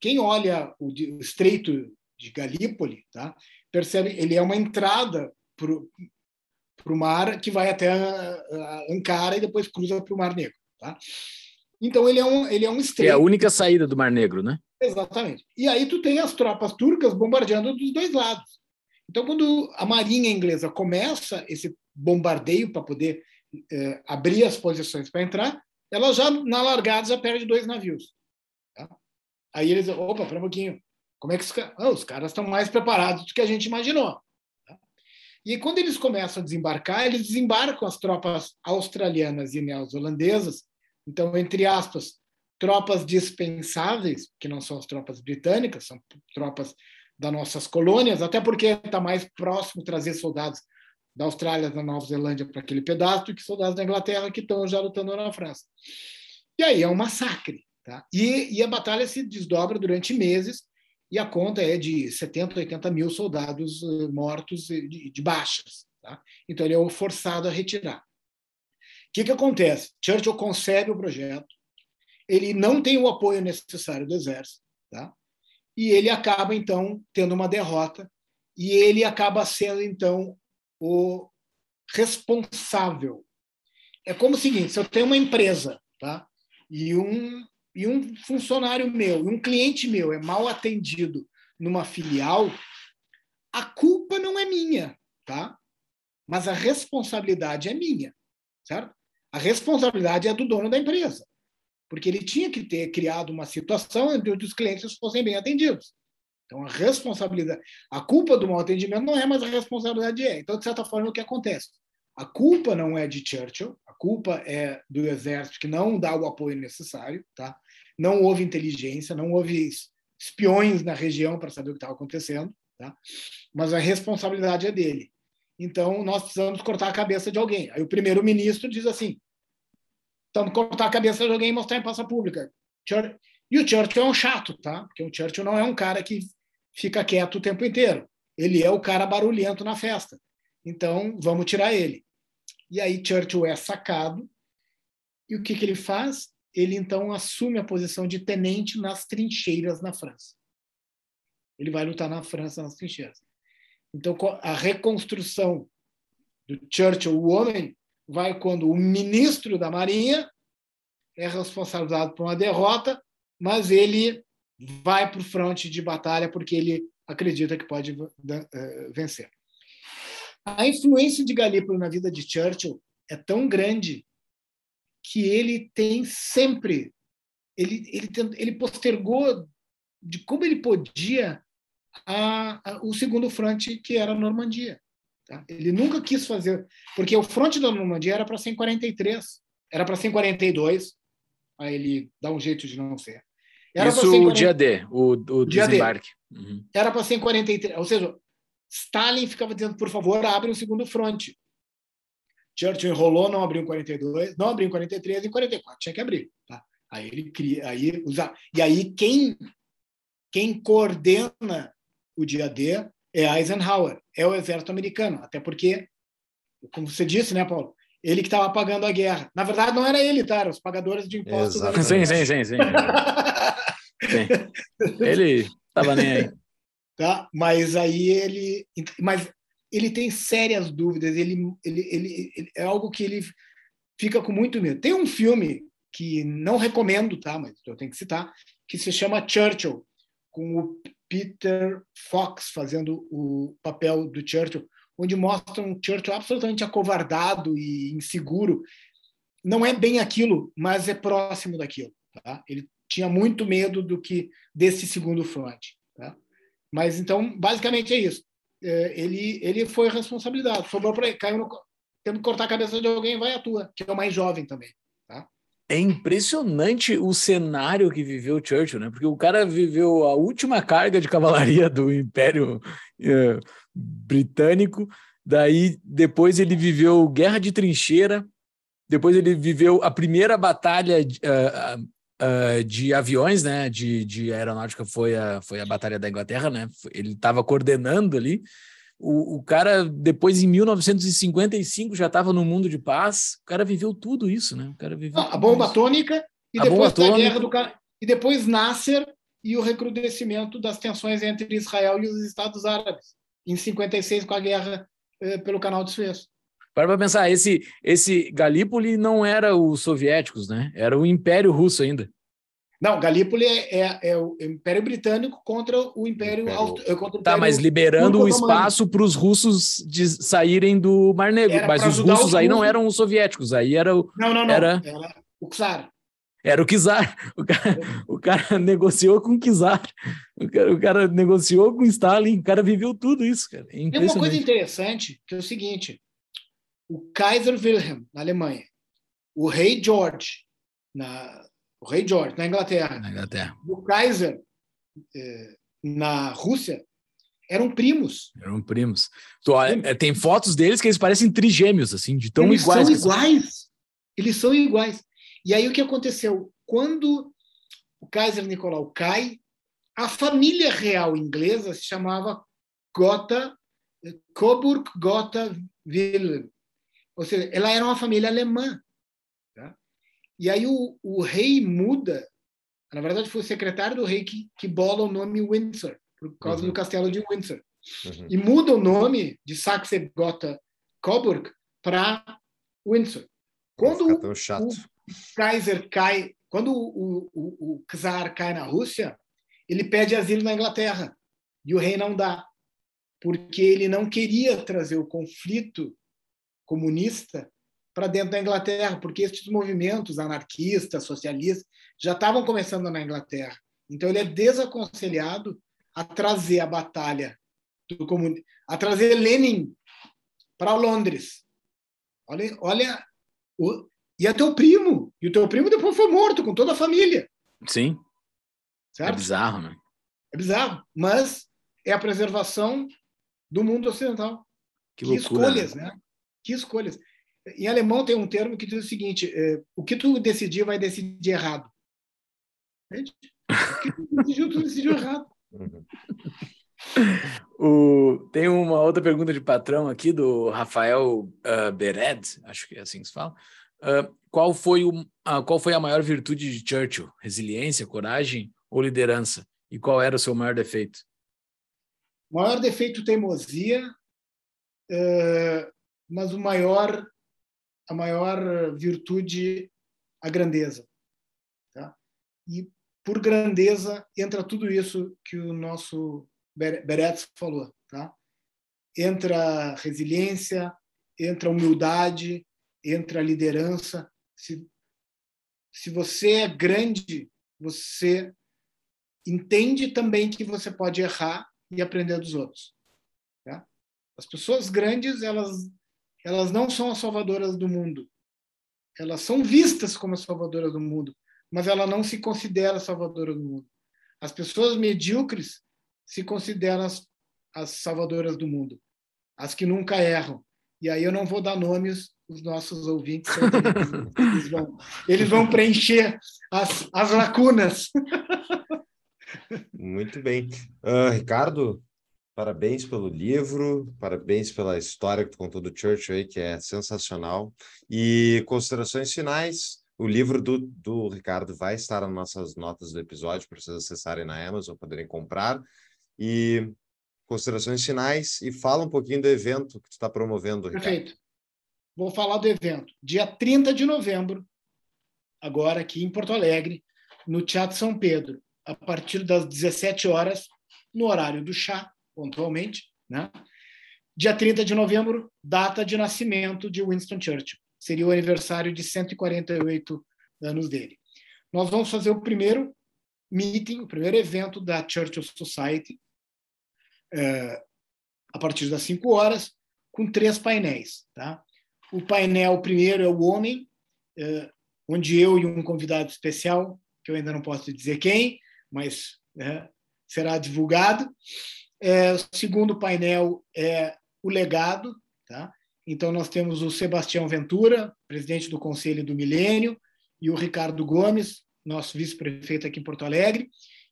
quem olha o, o Estreito de Galípoli, tá? percebe ele é uma entrada para o mar que vai até a, a Ankara e depois cruza para o Mar Negro. Tá? Então ele é um ele é um estreito. É a única saída do Mar Negro, né? Exatamente. E aí tu tem as tropas turcas bombardeando dos dois lados. Então, quando a marinha inglesa começa esse bombardeio para poder é, abrir as posições para entrar, ela já, na largada, já perde dois navios. Tá? Aí eles, opa, para um pouquinho, Como é que os, oh, os caras estão mais preparados do que a gente imaginou? Tá? E quando eles começam a desembarcar, eles desembarcam as tropas australianas e neozelandesas. Então, entre aspas, tropas dispensáveis, que não são as tropas britânicas, são tropas das nossas colônias, até porque está mais próximo trazer soldados da Austrália, da Nova Zelândia para aquele pedaço do que soldados da Inglaterra que estão já lutando na França. E aí é um massacre. Tá? E, e a batalha se desdobra durante meses, e a conta é de 70, 80 mil soldados uh, mortos de, de baixas. Tá? Então ele é forçado a retirar. O que, que acontece? Churchill concebe o projeto, ele não tem o apoio necessário do exército, tá? E ele acaba, então, tendo uma derrota, e ele acaba sendo, então, o responsável. É como o seguinte: se eu tenho uma empresa tá? e, um, e um funcionário meu, um cliente meu é mal atendido numa filial, a culpa não é minha, tá? mas a responsabilidade é minha, certo? A responsabilidade é do dono da empresa, porque ele tinha que ter criado uma situação onde os clientes fossem bem atendidos. Então, a responsabilidade, a culpa do mau atendimento não é, mas a responsabilidade é. Então, de certa forma, o que acontece? A culpa não é de Churchill, a culpa é do exército que não dá o apoio necessário, tá? Não houve inteligência, não houve espiões na região para saber o que estava acontecendo, tá? Mas a responsabilidade é dele. Então, nós precisamos cortar a cabeça de alguém. Aí o primeiro-ministro diz assim: estamos cortar a cabeça de alguém e mostrar em praça pública. E o Churchill é um chato, tá? Porque o Churchill não é um cara que fica quieto o tempo inteiro. Ele é o cara barulhento na festa. Então, vamos tirar ele. E aí Churchill é sacado. E o que, que ele faz? Ele então assume a posição de tenente nas trincheiras na França. Ele vai lutar na França nas trincheiras. Então, a reconstrução do Churchill, o homem, vai quando o ministro da Marinha é responsabilizado por uma derrota, mas ele vai para o fronte de batalha porque ele acredita que pode eh, vencer. A influência de Galípolo na vida de Churchill é tão grande que ele tem sempre ele, ele, ele postergou de como ele podia a, a, o segundo fronte que era a Normandia. Tá? Ele nunca quis fazer, porque o fronte da Normandia era para ser em 43, era para ser em 42, aí ele dá um jeito de não ser. Era Isso ser 40... o dia D, o, o desembarque. Uhum. Era para ser em 43, ou seja, Stalin ficava dizendo, por favor, abre um segundo fronte. Churchill enrolou, não abriu em 42, não abriu em 43, em 44 tinha que abrir. Tá? Aí ele cria, aí usa, e aí quem quem coordena o dia D é Eisenhower, é o exército americano, até porque, como você disse, né, Paulo? Ele que estava pagando a guerra. Na verdade, não era ele, tá? Eram os pagadores de impostos. Sim, sim, sim, sim. sim. Ele estava nem aí tá? Mas aí ele, mas ele tem sérias dúvidas. Ele, ele, ele, ele, é algo que ele fica com muito medo. Tem um filme que não recomendo, tá? Mas eu tenho que citar, que se chama Churchill, com o Peter Fox fazendo o papel do Churchill, onde mostra um Churchill absolutamente acovardado e inseguro. Não é bem aquilo, mas é próximo daquilo. Tá? Ele tinha muito medo do que desse segundo front. Tá? Mas então, basicamente é isso. É, ele, ele foi responsabilidade, sobrou para ele, caiu no, tendo que cortar a cabeça de alguém, vai a tua, que é o mais jovem também. É impressionante o cenário que viveu Churchill, né? Porque o cara viveu a última carga de cavalaria do Império é, Britânico, daí depois ele viveu guerra de trincheira, depois ele viveu a primeira batalha uh, uh, de aviões, né, de, de aeronáutica foi a, foi a Batalha da Inglaterra, né, ele estava coordenando ali, o, o, cara, depois em 1955, já estava no mundo de paz, o cara viveu tudo isso, né, o cara viveu a bomba isso. atômica e a depois da guerra do cara, e depois Nasser e o recrudescimento das tensões entre Israel e os Estados Árabes, em 56 com a guerra eh, pelo Canal de Suez. Para para pensar, esse, esse Galípoli não era os soviéticos, né? Era o Império Russo ainda. Não, Galípoli é, é, é o Império Britânico contra o Império, Império... Auto, contra o tá, Império tá, mas liberando o espaço para os russos de saírem do Mar Negro. Era mas os russos os aí russos. não eram os soviéticos, aí era o. Não, não, não. Era, era o czar. Era o Kizar. O cara, o cara negociou com o Kizar. O cara, o cara negociou com o Stalin. O cara viveu tudo isso, cara. É Tem uma coisa interessante, que é o seguinte. O Kaiser Wilhelm, na Alemanha. O rei George, na, o rei George, na Inglaterra. Na Inglaterra. O Kaiser, eh, na Rússia, eram primos. Eram primos. Tu, olha, tem fotos deles que eles parecem trigêmeos, assim, de tão eles iguais. São iguais. Eles são iguais. E aí o que aconteceu? Quando o Kaiser Nicolau cai, a família real inglesa se chamava Gotha, Coburg Gotha Wilhelm. Ou seja, ela era uma família alemã. E aí o, o rei muda, na verdade foi o secretário do rei que, que bola o nome Windsor, por causa Uhum. do castelo de Windsor. Uhum. E muda o nome de Saxe Gotha Coburg para Windsor. Quando chato. o Kaiser cai, quando o, o, o czar cai na Rússia, ele pede asilo na Inglaterra e o rei não dá, porque ele não queria trazer o conflito comunista para dentro da Inglaterra, porque esses movimentos anarquistas, socialistas, já estavam começando na Inglaterra. Então ele é desaconselhado a trazer a batalha do comunismo, a trazer Lenin para Londres. Olha, olha o, e é teu primo. E o teu primo depois foi morto com toda a família. Sim. É Certo? bizarro, né? É bizarro. Mas é a preservação do mundo ocidental. Que Que, loucura. escolhas, né? Que escolhas. Em alemão tem um termo que diz o seguinte: é, o que tu decidir vai decidir errado. Entende? O que tu decidiu, tu decidiu errado. [LAUGHS] O, tem uma outra pergunta de patrão aqui do Rafael uh, Bered, acho que é assim que se fala. Uh, qual, foi o, ah, qual foi a maior virtude de Churchill? Resiliência, coragem ou liderança? E qual era o seu maior defeito? Maior defeito, teimosia, mas o maior, a maior virtude, a grandeza. Tá? E por grandeza entra tudo isso que o nosso Beretz falou. Tá? Entra resiliência, entra humildade, entra liderança. Se, se você é grande, você entende também que você pode errar e aprender dos outros. Tá? As pessoas grandes, elas, elas não são as salvadoras do mundo. Elas são vistas como as salvadoras do mundo, mas ela não se considera salvadora do mundo. As pessoas medíocres se consideram as, as salvadoras do mundo, as que nunca erram. E aí eu não vou dar nomes, os nossos ouvintes, eles vão, eles vão preencher as, as lacunas. Muito bem. Uh, Ricardo, parabéns pelo livro, parabéns pela história que tu contou do Churchill aí, que é sensacional. E considerações finais, o livro do, do Ricardo vai estar nas nossas notas do episódio para vocês acessarem na Amazon, poderem comprar. E considerações finais e fala um pouquinho do evento que tu está promovendo, Ricardo. Perfeito. Vou falar do evento. Dia 30 de novembro, agora aqui em Porto Alegre, no Teatro São Pedro, a partir das 17 horas, no horário do chá, pontualmente. Né? Dia 30 de novembro, data de nascimento de Winston Churchill. Seria o aniversário de 148 anos dele. Nós vamos fazer o primeiro meeting, o primeiro evento da Churchill Society, é, a partir das 5 horas, com três painéis. Tá? O painel primeiro é o Homem, é, onde eu e um convidado especial, que eu ainda não posso dizer quem, mas é, será divulgado. É, o segundo painel é o legado. Tá? Então, nós temos o Sebastião Ventura, presidente do Conselho do Milênio, e o Ricardo Gomes, nosso vice-prefeito aqui em Porto Alegre.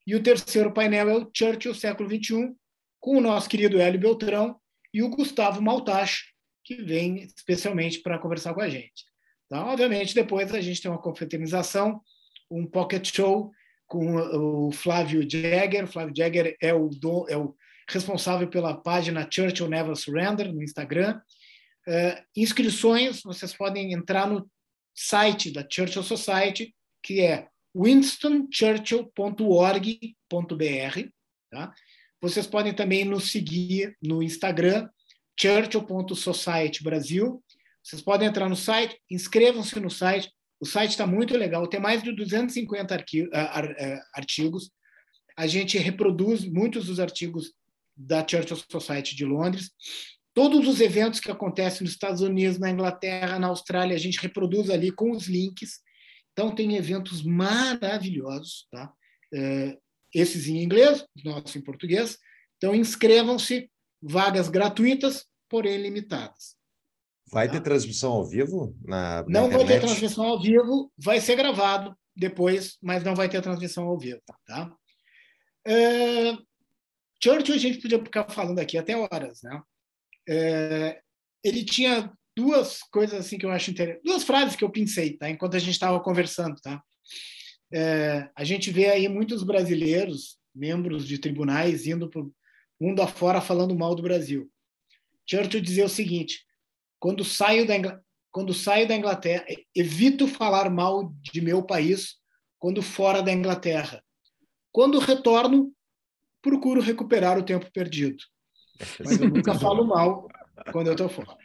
E o terceiro painel é o Churchill século XXI, com o nosso querido Hélio Beltrão e o Gustavo Maltacho, que vem especialmente para conversar com a gente. Então, obviamente, depois a gente tem uma confraternização, um pocket show com o Flávio Jagger. O Flávio Jagger é o, do, é o responsável pela página Churchill Never Surrender no Instagram. Uh, inscrições, vocês podem entrar no site da Churchill Society, que é winstonchurchill.org.br. Tá? Vocês podem também nos seguir no Instagram, churchill.society Brasil. Vocês podem entrar no site, inscrevam-se no site, O site está muito legal, tem mais de 250 artigos. A gente reproduz muitos dos artigos da Church of Society de Londres. Todos os eventos que acontecem nos Estados Unidos, na Inglaterra, na Austrália, a gente reproduz ali com os links. Então, tem eventos maravilhosos, tá? É, esses em inglês, nossos em português. Então, inscrevam-se, vagas gratuitas, porém limitadas. Vai tá? ter transmissão ao vivo? Na, na não internet? vai ter transmissão ao vivo, vai ser gravado depois, mas não vai ter transmissão ao vivo. Tá? É, Churchill, a gente podia ficar falando aqui até horas. Né? É, ele tinha duas coisas assim que eu acho interessantes, duas frases que eu pensei tá? enquanto a gente estava conversando. Tá? É, a gente vê aí muitos brasileiros, membros de tribunais, indo para o mundo afora falando mal do Brasil. Churchill dizia o seguinte: quando saio da, quando saio da Inglaterra, evito falar mal de meu país quando fora da Inglaterra. Quando retorno, procuro recuperar o tempo perdido. Mas eu nunca falo mal quando eu estou fora.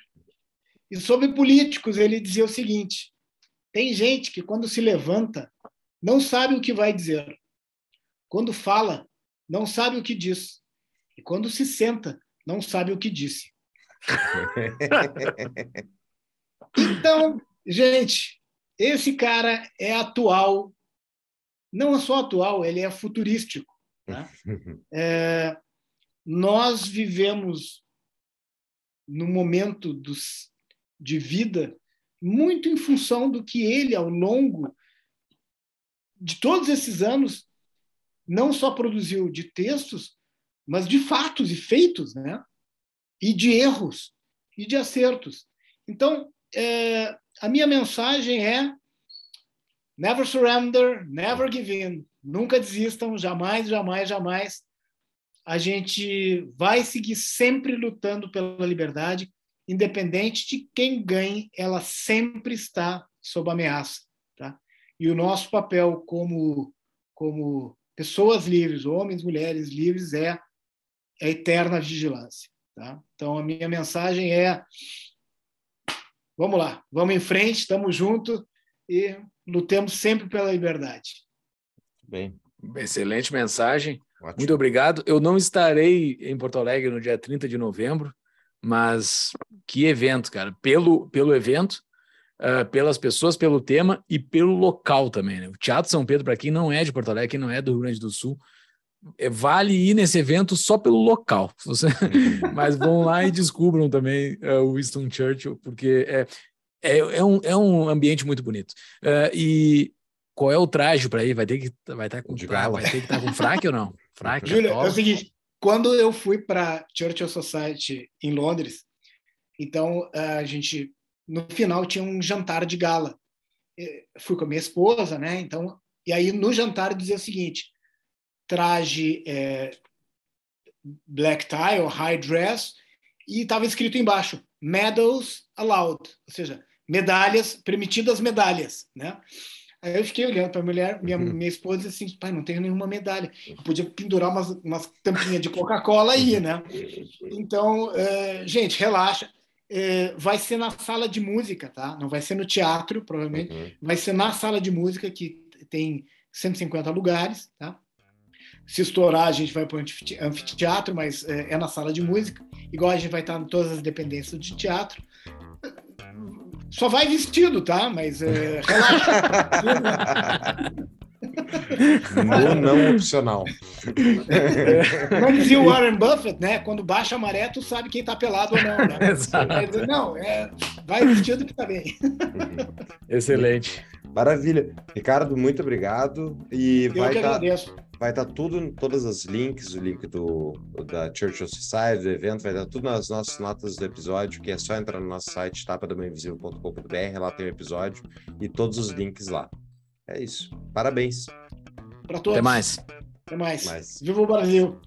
E sobre políticos, ele dizia o seguinte: tem gente que, quando se levanta, não sabe o que vai dizer. Quando fala, não sabe o que diz. E quando se senta, não sabe o que disse. então, gente, esse cara é atual. Não é só atual, ele é futurístico. Tá? [LAUGHS] É, nós vivemos no momento dos, de vida muito em função do que ele, ao longo de todos esses anos, não só produziu de textos, mas de fatos e feitos, né? E de erros e de acertos. Então, é, a minha mensagem é: never surrender, never give in. Nunca desistam, jamais, jamais, jamais. A gente vai seguir sempre lutando pela liberdade, independente de quem ganhe, ela sempre está sob ameaça. E o nosso papel como, como pessoas livres, homens, mulheres livres, é a eterna vigilância. Tá? Então, a minha mensagem é: vamos lá, vamos em frente, estamos juntos e lutemos sempre pela liberdade. Bem. Excelente mensagem. Ótimo. Muito obrigado. Eu não estarei em Porto Alegre no dia 30 de novembro, mas que evento, cara. Pelo, pelo evento, uh, pelas pessoas, pelo tema e pelo local também. Né? O Teatro São Pedro, para quem não é de Porto Alegre, quem não é do Rio Grande do Sul, é, vale ir nesse evento só pelo local. [LAUGHS] Você... [LAUGHS] Mas vão lá e descubram também uh, o Winston Churchill, porque é, é, é, um, é um ambiente muito bonito. Uh, e qual é o traje para ir? Vai ter que vai estar tá com vai ter que estar tá com fraque ou não? [LAUGHS] Fraque. É o seguinte, quando eu fui para Churchill Society em Londres, então a gente no final tinha um jantar de gala. Eu fui com a minha esposa, né? Então, e aí no jantar dizia o seguinte: traje é, black tie ou high dress e estava escrito embaixo medals allowed, ou seja, medalhas permitidas medalhas, né? Aí eu fiquei olhando para a mulher, minha, uhum. minha esposa assim, pai, não tenho nenhuma medalha. Eu podia pendurar umas, umas tampinhas de Coca-Cola aí, né? Então, é, gente, relaxa é, vai ser na sala de música, tá? Não vai ser no teatro, provavelmente. Uhum. Vai ser na sala de música, que tem 150 lugares, tá? Se estourar, a gente vai para o anfiteatro, mas é, é, na sala de música. Igual a gente vai estar em todas as dependências de teatro. Só vai vestido, tá? Mas é, relaxa. [LAUGHS] No não opcional. Como dizia o Warren Buffett, né? Quando baixa a maré, tu sabe quem tá pelado ou não, né? [LAUGHS] Exato. Não, é, vai vestido que tá bem. Excelente. Maravilha. Ricardo, muito obrigado. E Eu vai que tá, agradeço. Vai estar tá tudo, todas as links, o link do, da Churchill Society, do evento, vai estar tudo nas nossas notas do episódio, que é só entrar no nosso site, tapadamainvisível.com.br, lá tem o episódio e todos os links lá. É isso. Parabéns. Para todos. Até mais. Até mais. mais. Viva o Brasil.